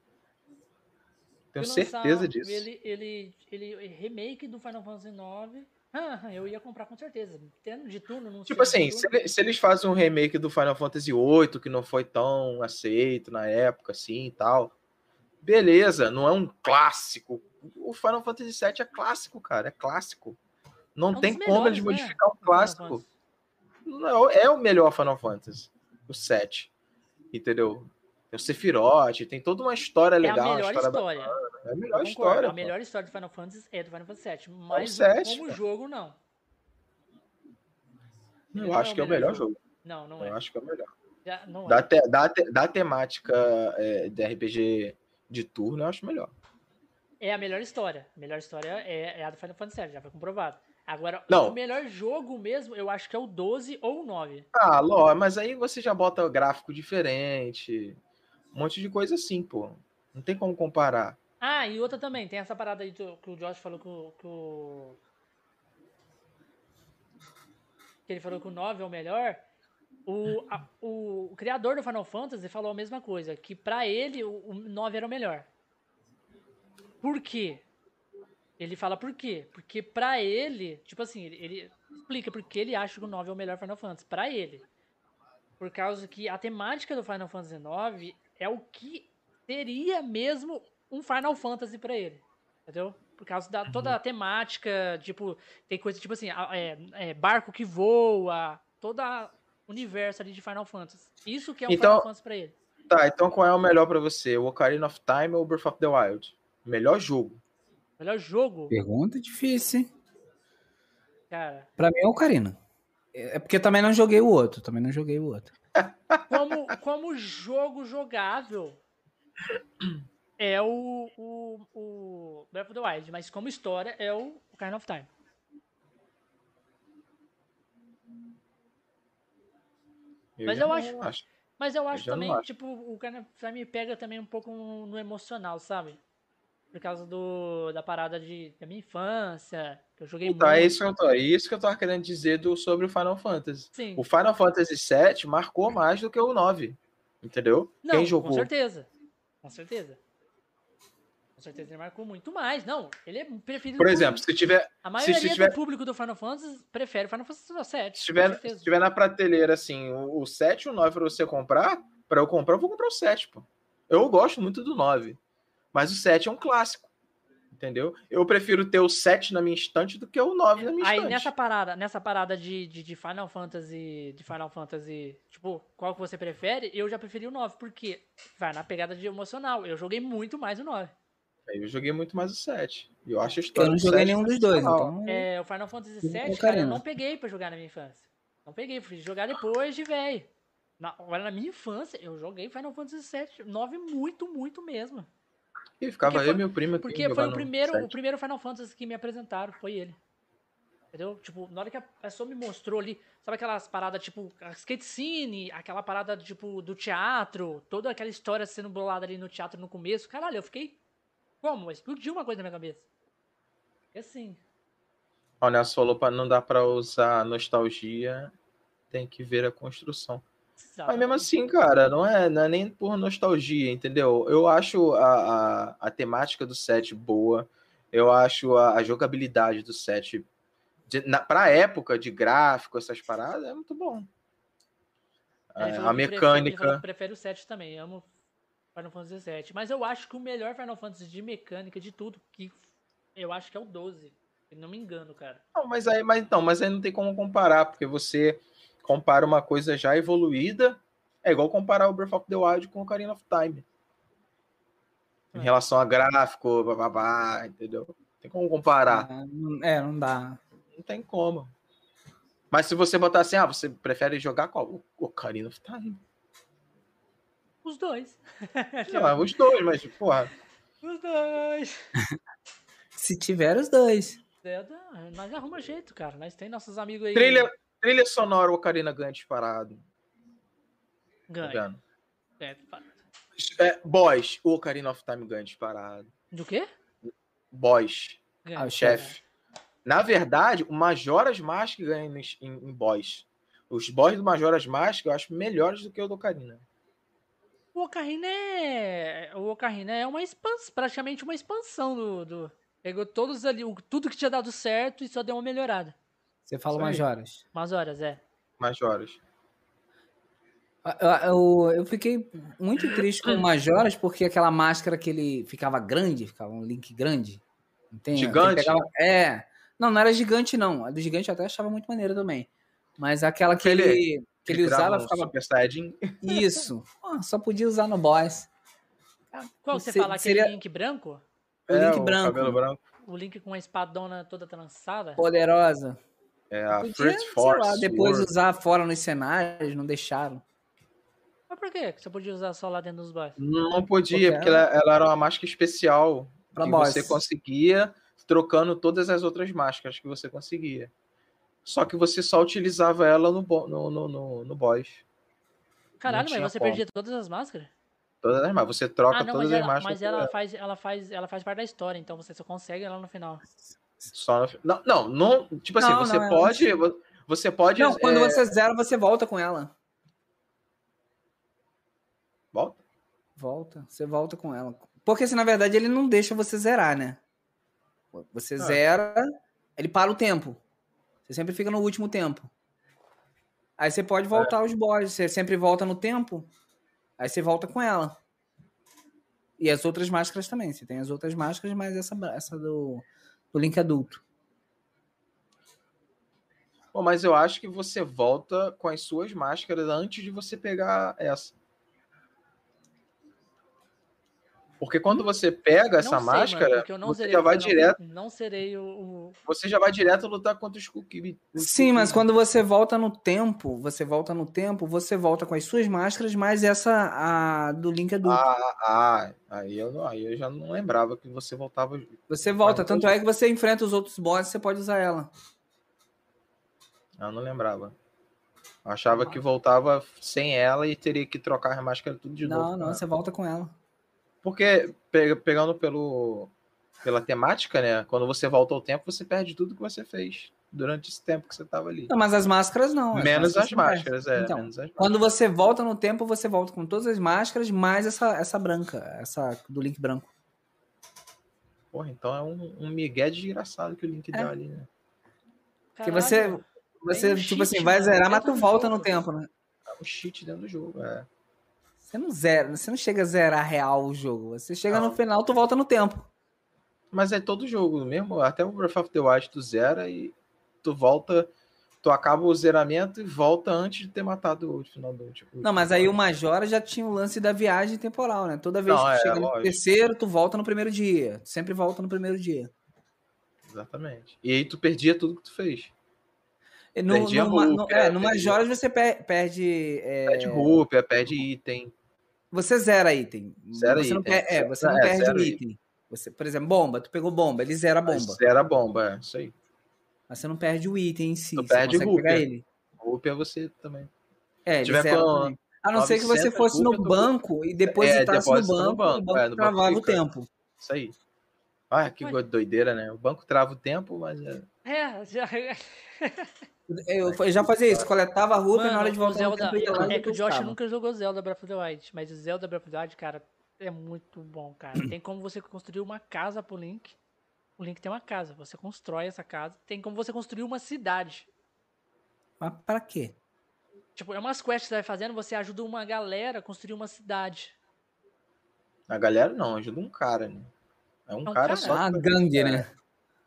Tenho lançar certeza disso. Ele, ele, ele, remake do Final Fantasy IX, ah, eu ia comprar com certeza. Tendo de turno, não Tipo assim, se, ele- se eles fazem um remake do Final Fantasy VIII, que não foi tão aceito na época, assim e tal, beleza, não é um clássico. O Final Fantasy VII é clássico, cara, é clássico. Não É um tem dos como eles melhores, né, modificar um clássico. Não, é o melhor Final Fantasy, o 7. Entendeu? Tem o Sephiroth, tem toda uma história É legal, a uma melhor história história. É a Eu melhor concordo, história. a pô. melhor história do Final Fantasy é do Final Fantasy VII, mas sete, como pô. jogo, não. Eu Não acho que é o melhor jogo. Não, não é. Eu acho que é o melhor. Já- não é. Da, te- da, te- da temática é, de RPG de turno, eu acho melhor. É a melhor história. A melhor história é, é a do Final Fantasy VII, já foi comprovado. Agora, Não. o melhor jogo mesmo, eu acho que é o 12 ou o 9. Ah, Ló, mas aí você já bota gráfico diferente, um monte de coisa assim, pô. Não tem como comparar. Ah, e outra também, tem essa parada aí que o Josh falou que o. Que, o- que ele falou que o 9 é o melhor. O, a- o, criador do Final Fantasy falou a mesma coisa, que pra ele o, o 9 era o melhor. Por quê? Ele fala por quê? Porque pra ele, tipo assim, ele, ele explica porque ele acha que o 9 é o melhor Final Fantasy. Pra ele. Por causa que a temática do Final Fantasy IX é o que seria mesmo um Final Fantasy pra ele. Entendeu? Por causa da toda a temática, tipo, tem coisa tipo assim, é, é, barco que voa, todo o universo ali de Final Fantasy. Isso que é um Então- Final Fantasy pra ele. Tá, então qual é o melhor pra você? O Ocarina of Time ou o Breath of the Wild? Melhor jogo. Melhor jogo, Pergunta difícil, hein? cara. Pra mim é o Karina. É é porque eu também não joguei o outro. Também não joguei o outro. Como, como jogo jogável, é o, o, o Breath of the Wild, mas como história é o Kind of Time. Mas já eu não acho- Mas eu acho não também, acho. tipo, o Kind of Time pega também um pouco no emocional, sabe? Por causa do, da parada de, da minha infância, que eu joguei Então, muito. é isso que eu tô, é isso que eu tava querendo dizer do, sobre o Final Fantasy. Sim. O Final Fantasy VII marcou mais do que o 9. Entendeu? Não, Quem jogou? com certeza. Com certeza. Com certeza ele marcou muito mais. Não, ele é preferido Por exemplo, se tiver, A maioria se tiver- do público do Final Fantasy prefere o Final Fantasy VII. se tiver, se tiver na prateleira assim, o, o 7 e o 9 pra você comprar, pra eu comprar, eu vou comprar o 7, pô. Eu gosto muito do 9. Mas o 7 é um clássico. Entendeu? Eu prefiro ter o 7 na minha estante do que o 9 na minha Aí estante. nessa parada, nessa parada de, de, de Final Fantasy, de Final Fantasy, tipo, qual que você prefere? Eu já preferi o 9, porque vai na pegada de emocional. Eu joguei muito mais o 9. Aí eu joguei muito mais o 7. E eu acho a Eu não joguei 7 nenhum dos dois, então. É, o Final Fantasy Sim, VII, com cara, eu não peguei pra jogar na minha infância. Não peguei, fui jogar depois de velho. Na, agora, na minha infância, eu joguei Final Fantasy VII, 9 muito, muito mesmo. E ficava Porque eu e foi- meu primo aqui Porque foi o primeiro, o primeiro Final Fantasy que me apresentaram, foi ele. Entendeu? Tipo, na hora que a pessoa me mostrou ali, sabe aquelas paradas, tipo, a skate scene, aquela parada, tipo, do teatro, toda aquela história sendo bolada ali no teatro no começo, caralho, eu fiquei. Como? Explodiu uma coisa na minha cabeça. E assim. Ó, O Nelson falou para não dá para usar nostalgia, tem que ver a construção. Mas mesmo assim, cara, não é, não é nem por nostalgia, entendeu? Eu acho a, a, a temática do set boa, eu acho a, a jogabilidade do set, de, na, pra época de gráfico, essas paradas, é muito bom. É, É, a prefere- mecânica. que prefere o 7 também. Amo Final Fantasy 7. Mas eu acho que o melhor Final Fantasy de mecânica de tudo, que eu acho que é o 12. Se não me engano, cara. Não, mas aí, mas então, mas aí não tem como comparar, porque você compara uma coisa já evoluída, é igual comparar o Breath of the Wild com o Ocarina of Time. Em É. relação a gráfico, bababá, entendeu? Não tem como comparar. É, não- É, não dá. Não tem como. Mas se você botar assim, ah, você prefere jogar qual? O Ocarina of Time. Os dois. Não, é os dois, mas, porra, Os dois. Se tiver os dois. É, nós arruma jeito, cara. Nós tem nossos amigos aí. trilha, trilha sonora, o Ocarina ganha disparado. Tá Ganha. vendo? É, É, boss, o Ocarina of Time ganha disparado. Do quê? Boss. Ganha. Ah, o chefe. Na verdade, o Majora's Mask ganha em, em, em boss. Os boss do Majora's Mask eu acho melhores do que o do Ocarina. O Ocarina é. O Ocarina é uma expansão, praticamente uma expansão do. do- Pegou todos ali, o- tudo que tinha dado certo e só deu uma melhorada. Você fala Isso aí. Majoras. Umas horas, é. Majora's. Eu, eu, eu fiquei muito triste com o Majoras porque aquela máscara que ele ficava grande, ficava um link grande. Entende? Gigante? Ele pegava- É. Não, não era gigante, não. A do gigante eu até achava muito maneira também. Mas aquela que Ele- ele, que ele tirava usava ficava. Super Saiyajin. Isso. Pô, só podia usar no boss. Qual você Se- fala? Aquele seria- link branco? O link É, branco. cabelo branco. O link com a espadona toda trançada? Poderosa. É a Podia, First sei Force. lá, depois usar fora nos cenários, não deixaram. Mas por quê? que você podia usar só lá dentro dos boss? Não podia, Porque porque ela, ela era uma máscara especial Pra que boss. você conseguia trocando todas as outras máscaras que você conseguia. Só que você só utilizava ela no, no, no, no, no boss. Caralho, mas você como. perdia todas as máscaras? Todas as máscaras. Você troca ah, não, todas mas as ela, máscaras. mas ela. faz, ela, faz, ela faz parte da história, então você só consegue ela no final. Só no- não, não, não, tipo assim, Não, você não, é pode, você pode, Não, quando é, você zera, você volta com ela. volta? Volta, você volta com ela. Porque se na verdade ele não deixa você zerar, né? Você Ah. zera, ele para o tempo. Você sempre fica no último tempo. Aí você pode voltar aos bosses, você sempre volta no tempo. Aí você volta com ela. E as outras máscaras também. Você tem as outras máscaras, mas essa, essa do, do Link adulto. Pô, mas eu acho que você volta com as suas máscaras antes de você pegar essa. Porque quando você pega essa não sei, mano, máscara, não você zerei já vai direto, Não serei o. você já vai direto lutar contra os Kukibi. Sim, mas quando você volta no tempo, você volta no tempo, você volta com as suas máscaras, mas essa a do Link adulto. Ah, ah, aí eu, não- aí eu já não lembrava que você voltava. Você volta, Mas tanto é que você enfrenta os outros bosses, você pode usar ela. Eu não lembrava. Eu achava que voltava sem ela e teria que trocar a máscara tudo de novo. Não, não, né? você volta com ela. Porque pe- pegando pelo pela temática, né? Quando você volta ao tempo, você perde tudo que você fez durante esse tempo que você tava ali. Não, mas as máscaras não. as menos máscaras as máscaras, é. Então, menos as máscaras. Quando você volta no tempo, você volta com todas as máscaras, mais essa, essa branca, essa do Link branco. Porra, então é um, um migué desgraçado que o Link É. deu ali, né? Porque você, você tipo cheat, assim, vai mano, zerar, mas tu do volta jogo. no tempo, né? É um cheat dentro do jogo, é. Você não zera, você não chega a zerar real o jogo. Você chega Não. no final, tu volta no tempo. Mas é todo jogo mesmo, até o Breath of the Wild tu zera e tu volta, tu acaba o zeramento e volta antes de ter matado o final do último. Não, mas aí o Majora já tinha o lance da viagem temporal, né? Toda vez Não, que é, chega no lógico. terceiro, tu volta no primeiro dia. Tu sempre volta no primeiro dia. Exatamente. E aí tu perdia tudo que tu fez. No, Perdia no, no, rúpia, é, no Majoras você per- perde. é, Perde rúpia, perde item. Você zera item. Zera você não item. per- é, você não É, perde zero o item. Você, por exemplo, bomba, tu pegou bomba, ele zera a bomba. Zera a bomba, é isso aí. Mas você não perde o item em si. Tu você perde consegue pegar ele. É você também. É, ele tiver zera com também. A não ser que você 900 fosse no banco e É, depositasse no banco, no banco, o banco é, no banco travava o tempo. Isso aí. Ah, que Ué. doideira, né? O banco trava o tempo, mas é. É, já. Eu, eu já fazia isso, coletava a roupa e na hora Mano, de o voltar Zelda. lá É que o Josh nunca jogou Zelda Breath of the Wild, mas o Zelda Breath of the Wild, cara, é muito bom, cara. Tem como você construir uma casa pro Link. O Link tem uma casa, você constrói essa casa. Tem como você construir uma cidade. Mas pra quê? Tipo, é umas quests que você vai fazendo, você ajuda uma galera a construir uma cidade. A galera não, ajuda um cara, né? É um É um cara cara? só. Ah, gangue, né?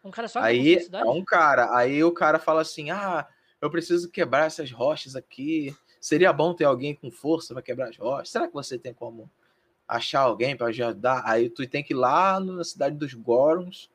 Um cara só Aí é um cara. Aí o cara fala assim: ah, eu preciso quebrar essas rochas aqui. Seria bom ter alguém com força para quebrar as rochas. Será que você tem como achar alguém para ajudar? Aí tu tem que ir lá na cidade dos Gorons,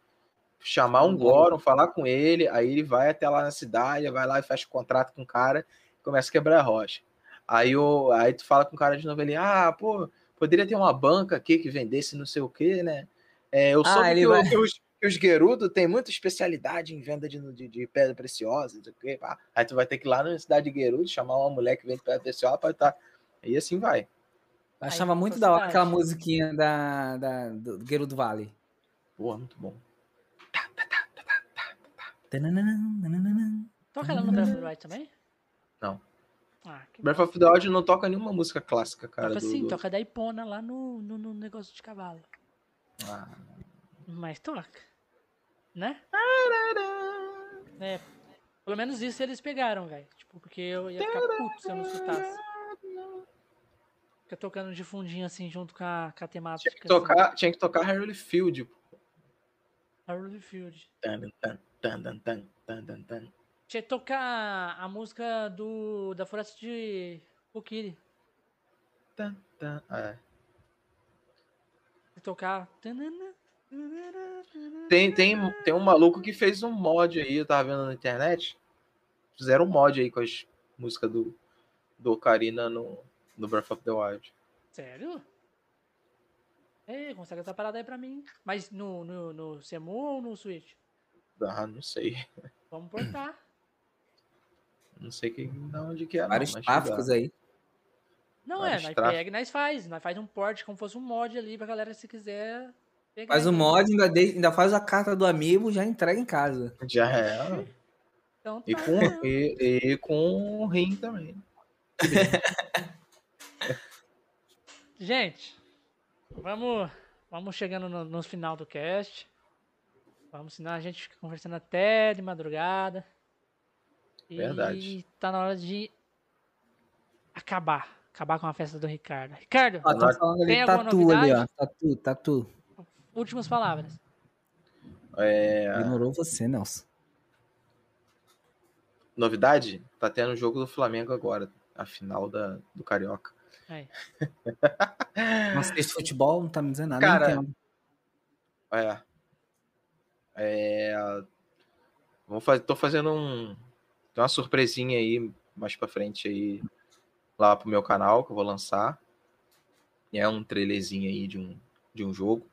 chamar um Goron, falar com ele. Aí ele vai até lá na cidade, vai lá e fecha o contrato com o cara e começa a quebrar a rocha. Aí, o, aí tu fala com o cara de novo, ele, ah, pô, poderia ter uma banca aqui que vendesse não sei o quê, né? É, eu Ah, soube que, vai- os, que os Gerudo têm muita especialidade em venda de, de, de pedra preciosa, não sei o quê. pá. Aí tu vai ter que ir lá na cidade de Gerudo, chamar uma mulher que vende pedra preciosa para estar. E assim vai. Eu achava Aí, muito da hora aquela musiquinha da, da, do Gerudo Vale. Pô, muito bom. Toca ela no Breath of the Wild também? Não. Ah, que Breath of the Wild não toca nenhuma música clássica, cara. Toca do- sim, do- toca da Ipona lá no, no, no negócio de cavalo. Ah. Mas toca. Né? É. Pelo menos isso eles pegaram, velho. Tipo, porque eu ia ficar puto se eu não escutasse. Fica tocando de fundinho assim junto com a, com a temática. Tinha que tocar, tinha que tocar Harry Field. pô. Assim. Harley Field. Tan, tan, tan, tan, tan, tan. Tinha que tocar a música do, da Floresta de Kokiri. Tan, tan. É. Tocar. Tem, tem, tem um maluco que fez um mod aí, eu tava vendo na internet. Fizeram um mod aí com as músicas do, do Ocarina no, no Breath of the Wild. Sério? Ei, consegue essa parada aí pra mim. Mas no, no, no Semu ou no Switch? Ah, não sei. Vamos portar. Não sei que, de onde que é. não, Vários mas tráficos dá. aí. Não Vários é, nós tráficos. pega e nós faz. Nós faz um port como fosse um mod ali pra galera se quiser. Faz o mod, ainda, de- ainda faz a carta do amiibo, já entrega em casa. Já é. Então E tá. com, e, e com o rim também. Gente, vamos, vamos chegando no, no final do cast. Vamos, senão a gente fica conversando até de madrugada. E Verdade. tá na hora de acabar. Acabar com a festa do Ricardo. Ricardo, Ó, tá falando ali, Tem alguma tatu ali, ó. Tatu, tatu. Últimas palavras. É, Ignorou você, Nelson. novidade? Tá tendo o jogo do Flamengo agora. A final da, do Carioca. Aí. Não sei se futebol, não tá me dizendo nada. Cara. É. É. Vou fazer, tô fazendo um. Tem uma surpresinha aí mais pra frente aí lá pro meu canal que eu vou lançar. E é um trailerzinho aí de um, de um jogo.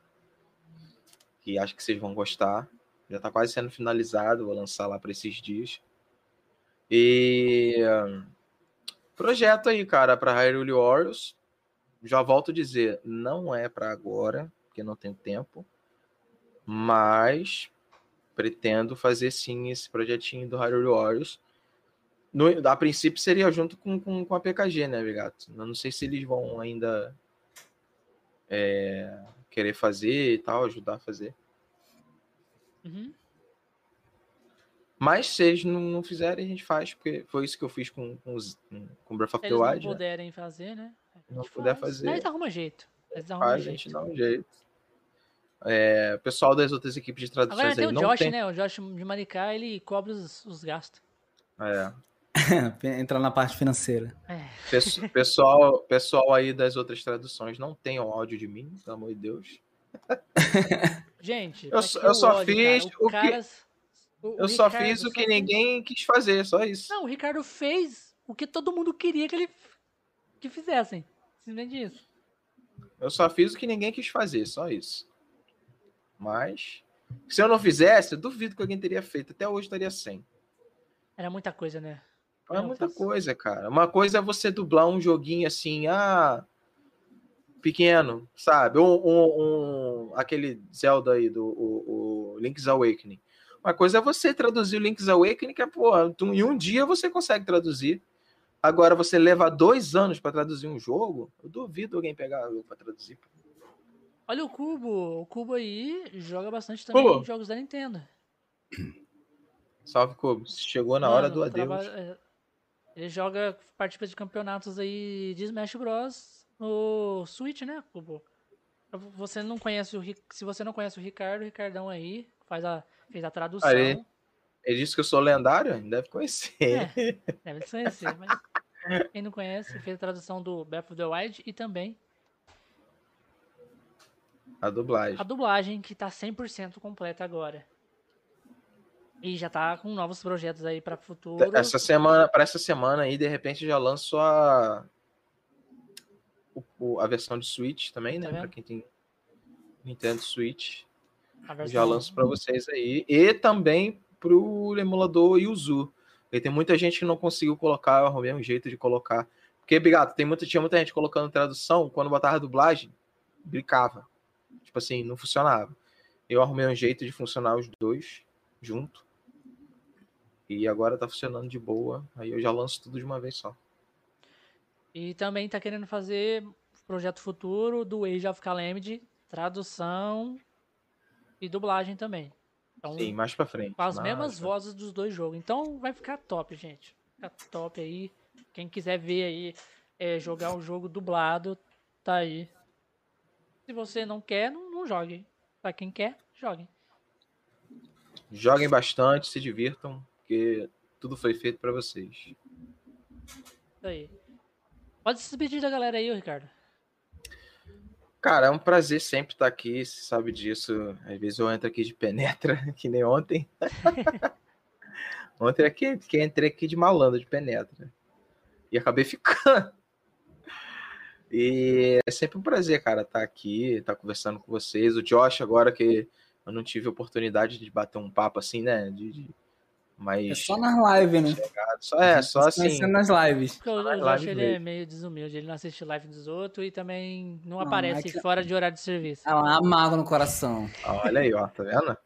Que acho que vocês vão gostar. Já tá quase sendo finalizado, vou lançar lá para esses dias. E projeto aí, cara, para Hyrule Warriors. Já volto a dizer, não é para agora, porque não tenho tempo mas pretendo fazer sim esse projetinho do Hyrule Warriors. No, a princípio seria junto com, com, com a PKG, né, Vigato? Eu não sei se eles vão ainda é, querer fazer e tal, ajudar a fazer. Uhum. Mas se eles não, não fizerem, a gente faz, porque foi isso que eu fiz com, com, os- com Breath of Se the eles não Wild. né? puderem fazer, né? a gente Não puder faz. fazer. Nós arruma jeito. Nós arruma Faz, a jeito. gente dá um jeito. É, o pessoal das outras equipes de traduções Agora tem aí o não Josh, tem. né? O Josh de Maricá, ele cobre os, os gastos. É, Entrar na parte financeira. É. Pesso- Pessoal, pessoal aí das outras traduções, não tem o áudio de mim, pelo amor de Deus. Gente, Eu que eu só ódio, fiz cara? o que- caras- o- o Eu só Ricardo fiz o que fez- ninguém quis fazer, só isso. Não, o Ricardo fez o que todo mundo queria que ele que fizessem. Simplesmente isso. Eu só fiz o que ninguém quis fazer, só isso. Mas, se eu não fizesse, eu duvido que alguém teria feito. Até hoje estaria sem. Era muita coisa, né? É muita coisa, cara. Uma coisa é você dublar um joguinho assim, ah, pequeno, sabe? Um, um, um aquele Zelda aí do o, o Link's Awakening. Uma coisa é você traduzir o Link's Awakening, que é, pô, em um dia você consegue traduzir. Agora, você leva dois anos para traduzir um jogo, eu duvido alguém pegar para traduzir. Olha o Cubo. O Cubo aí joga bastante também Cubo. jogos da Nintendo. Salve, Cubo. Chegou na Mano, hora do adeus. É, ele joga, participa de campeonatos aí de Smash Bros. no Switch, né, Cubo? Você não conhece o Se você não conhece o Ricardo, o Ricardão aí faz a, fez a tradução. ele, ele disse que eu sou lendário? Deve conhecer. É, deve conhecer, mas quem não conhece, fez a tradução do Breath of the Wild e também a dublagem. A dublagem que tá 100% completa agora. E já tá com novos projetos aí para futuro. Essa semana, para essa semana aí, de repente já lanço a a versão de Switch também, né? Tá para quem tem Nintendo Switch. Já lanço para vocês aí. E também pro emulador Yuzu. Porque tem muita gente que não conseguiu colocar, eu arrumei um jeito de colocar. Porque, Bigato, tem muita, tinha muita gente colocando tradução, quando botava dublagem, brincava. Tipo assim, não funcionava. Eu arrumei um jeito de funcionar os dois junto. E agora tá funcionando de boa. Aí eu já lanço tudo de uma vez só. E também tá querendo fazer projeto futuro do Age of Calamity, tradução e dublagem também. Então, Sim, mais pra frente. Com as mesmas vozes dos dois jogos. Então vai ficar top, gente. Fica top aí. Quem quiser ver aí, é, jogar o um jogo dublado, tá aí. Se você não quer, não, não jogue. Pra quem quer, jogue. Joguem bastante, se divirtam porque tudo foi feito para vocês. Isso aí. Pode se despedir da galera aí, Ricardo. Cara, é um prazer sempre estar aqui, você sabe disso. Às vezes eu entro aqui de penetra, que nem ontem. ontem aqui, que entrei aqui de malandro, de penetra. E acabei ficando. E é sempre um prazer, cara, estar aqui, estar conversando com vocês. O Josh, agora que eu não tive oportunidade de bater um papo assim, né? De, de mas... É só nas lives, né? Só, é, só assim. nas lives. Porque o, o Josh, ele é meio desumilde, ele não assiste live dos outros e também não, não aparece é que... fora de horário de serviço. É uma mágoa no coração. Olha aí, ó, tá vendo?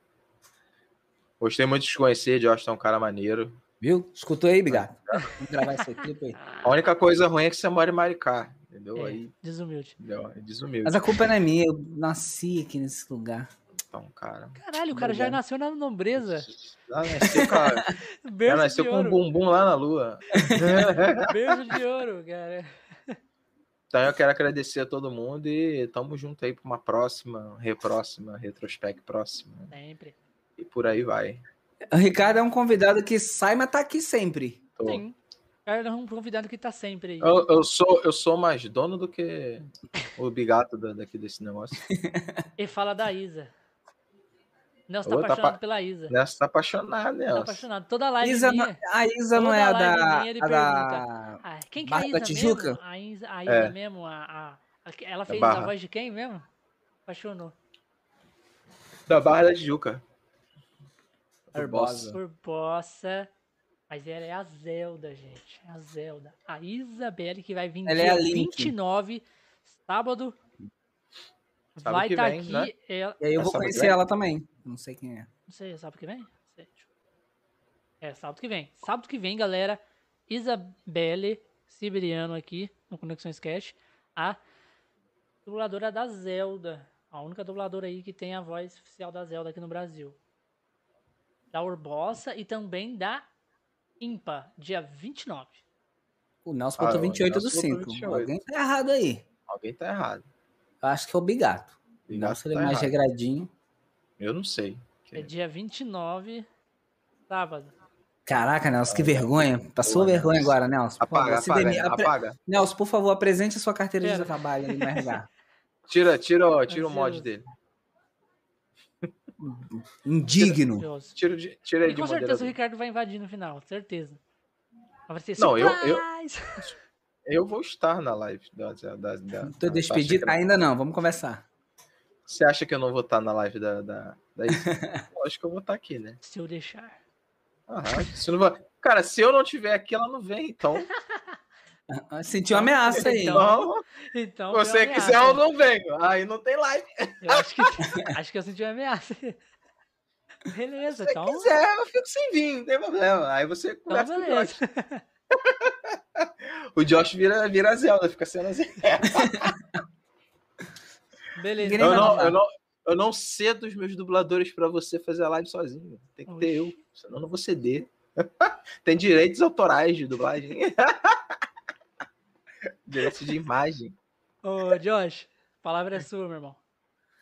Gostei muito de te conhecer, Josh, tá um cara maneiro. Viu? Escutou aí, Bigato? Vamos gravar esse clipe aí. A única coisa ruim é que você mora em Maricá, entendeu? É, aí, desumilde. Entendeu? É desumilde. Mas a culpa não é minha, eu nasci aqui nesse lugar. Então, cara. Caralho, o cara já nasceu na nombreza. Já nasceu, cara. já nasceu com um bumbum lá na lua. Beijo de ouro, cara. Então eu quero agradecer a todo mundo e tamo junto aí para uma próxima, repróxima, retrospect próxima. Sempre. E por aí vai. O Ricardo é um convidado que sai, mas tá aqui sempre. Tô. Sim. É um convidado que tá sempre aí. Eu, eu, sou, eu sou mais dono do que o bigato daqui desse negócio. e fala da Isa. Nelson tá Ô, apaixonado tá pela Isa. Nelson tá apaixonado, Nelson. Tá apaixonado. Toda live Isa minha, A Isa não é a da... Minha, a da... Ah, quem que é a Isa Tijuca? mesmo? A Isa, a Isa é. mesmo, a, a, a, ela fez a voz de quem mesmo? Apaixonou. Da Barra da Tijuca. Urbosa. Urbosa. Mas ela é a Zelda, gente. É a Zelda. A Isabelle que vai vir ela dia é 29, sábado. Sabe vai estar tá aqui. Né? Ela... E aí eu é vou conhecer ela também. Não sei quem é. Não sei, é sábado que vem? É, sábado que vem. Sábado que vem, galera. Isabelle Siberiano aqui no Conexões Cash. A dubladora da Zelda. A única dubladora aí que tem a voz oficial da Zelda aqui no Brasil. Da Urbosa e também da Impa, dia 29. O Nelson botou ah, 28 do 5. Alguém tá errado aí. Alguém tá errado. Eu acho que é o Bigato. Bigato Nelson tá é mais regradinho. Eu não sei. É dia 29, sábado. Caraca, Nelson, que vergonha. Passou Boa, vergonha Nelson. agora, Nelson. Apaga, apaga, demi... apaga. Nelson, por favor, apresente a sua carteira de trabalho ali no RH. Tira, tira, tira o mod dele. Indigno. Tira, tira, tira ele e com certeza o Ricardo vai invadir no final, certeza. Vai ser não, eu, eu, Eu vou estar na live da. da, da, Tô despedido? Ainda não, vamos conversar. Você acha que eu não vou estar na live da. da, da... Acho que eu vou estar aqui, né? Se eu deixar. Ah, se não vai... Cara, se eu não tiver aqui, ela não vem, então. Sentiu uma ameaça aí. Então, então se você quiser, eu não venho. Aí não tem live. Eu acho que, acho que eu senti uma ameaça. Beleza, se então. Se quiser, eu fico sem vir, não tem problema. Aí você então, conversa então, beleza. com o. o Josh vira, vira Zelda, fica sendo assim. beleza. Eu não, eu, não, eu não cedo os meus dubladores para você fazer a live sozinho. Tem que Oxi. ter eu, senão eu não vou ceder. tem direitos autorais de dublagem. direitos de imagem. Ô, Josh, a palavra é sua, meu irmão.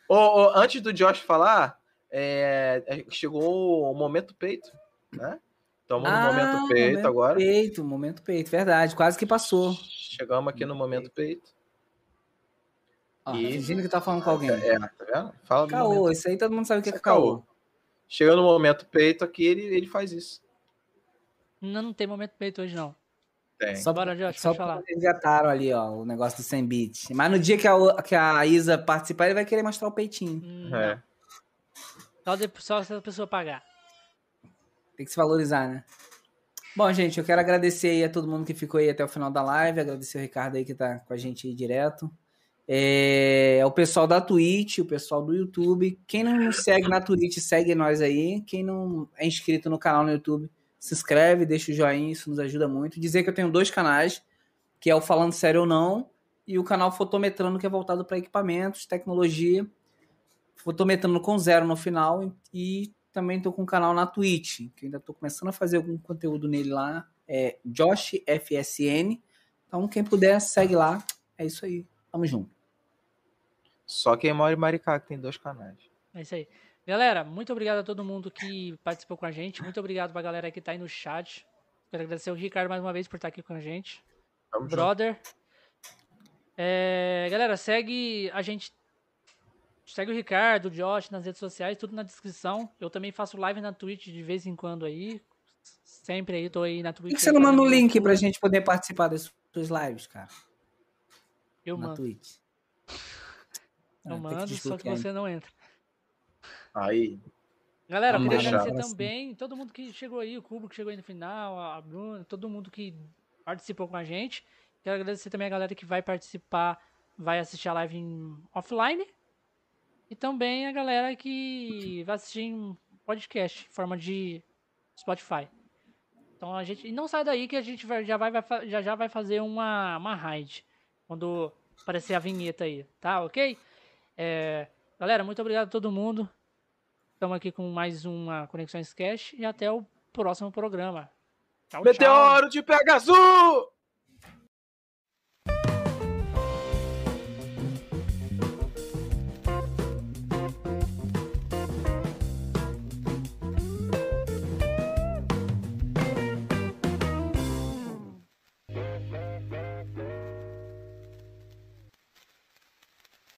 Ô, ô, antes do Josh falar, é, é chegou o momento peito, né? Estamos ah, no momento peito momento agora. Peito, momento peito, verdade. Quase que passou. Chegamos aqui no momento peito. Ó, e... Fingindo que tá falando com alguém. É, tá vendo? Fala caô, momento... isso aí todo mundo sabe o que é, é caô. Chegando no momento peito aqui, ele, ele faz isso. Não, não tem momento peito hoje, não. Tem. Só, Bora, Josh, só falar. eles resgataram ali, ó, o negócio do 100 bits. Mas no dia que a, que a Isa participar, ele vai querer mostrar o peitinho. Hum, é. Só, depois, só se a pessoa pagar. Tem que se valorizar, né? Bom, gente, eu quero agradecer aí a todo mundo que ficou aí até o final da live, agradecer o Ricardo aí que tá com a gente aí direto. É, o pessoal da Twitch, o pessoal do YouTube. Quem não nos segue na Twitch, segue nós aí. Quem não é inscrito no canal no YouTube, se inscreve, deixa o joinha, isso nos ajuda muito. Dizer que eu tenho dois canais, que é o Falando Sério ou Não, e o canal Fotometrando, que é voltado para equipamentos, tecnologia. Fotometrando com zero no final. E também estou com um canal na Twitch, que ainda estou começando a fazer algum conteúdo nele lá. É Josh FSN. Então, quem puder, segue lá. É isso aí. Tamo junto. Só quem mora em Maricá que tem dois canais. É isso aí. Galera, muito obrigado a todo mundo que participou com a gente. Muito obrigado pra galera que tá aí no chat. Quero agradecer o Ricardo mais uma vez por estar aqui com a gente. Vamos Brother. É, galera, segue a gente. Segue o Ricardo, o Josh nas redes sociais, tudo na descrição. Eu também faço live na Twitch de vez em quando aí. Sempre aí, tô aí na Twitch. Por que você não manda o link pra gente poder participar das suas lives, cara? Eu na mando. Twitch. Eu ah, mando, só que você não entra. Aí. Galera, queria agradecer assim. também todo mundo que chegou aí, o Cubo que chegou aí no final, a Bruna, todo mundo que participou com a gente. Quero agradecer também a galera que vai participar, vai assistir a live em offline. E também a galera que vai assistir em podcast, em forma de Spotify. Então a gente. E não sai daí que a gente vai, já, vai, vai, já, já vai fazer uma, uma raid. Quando aparecer a vinheta aí, tá? Ok? É, galera, muito obrigado a todo mundo. Estamos aqui com mais uma Conexões Cash e até o próximo programa. Tchau, Meteoro tchau. de Pegasus!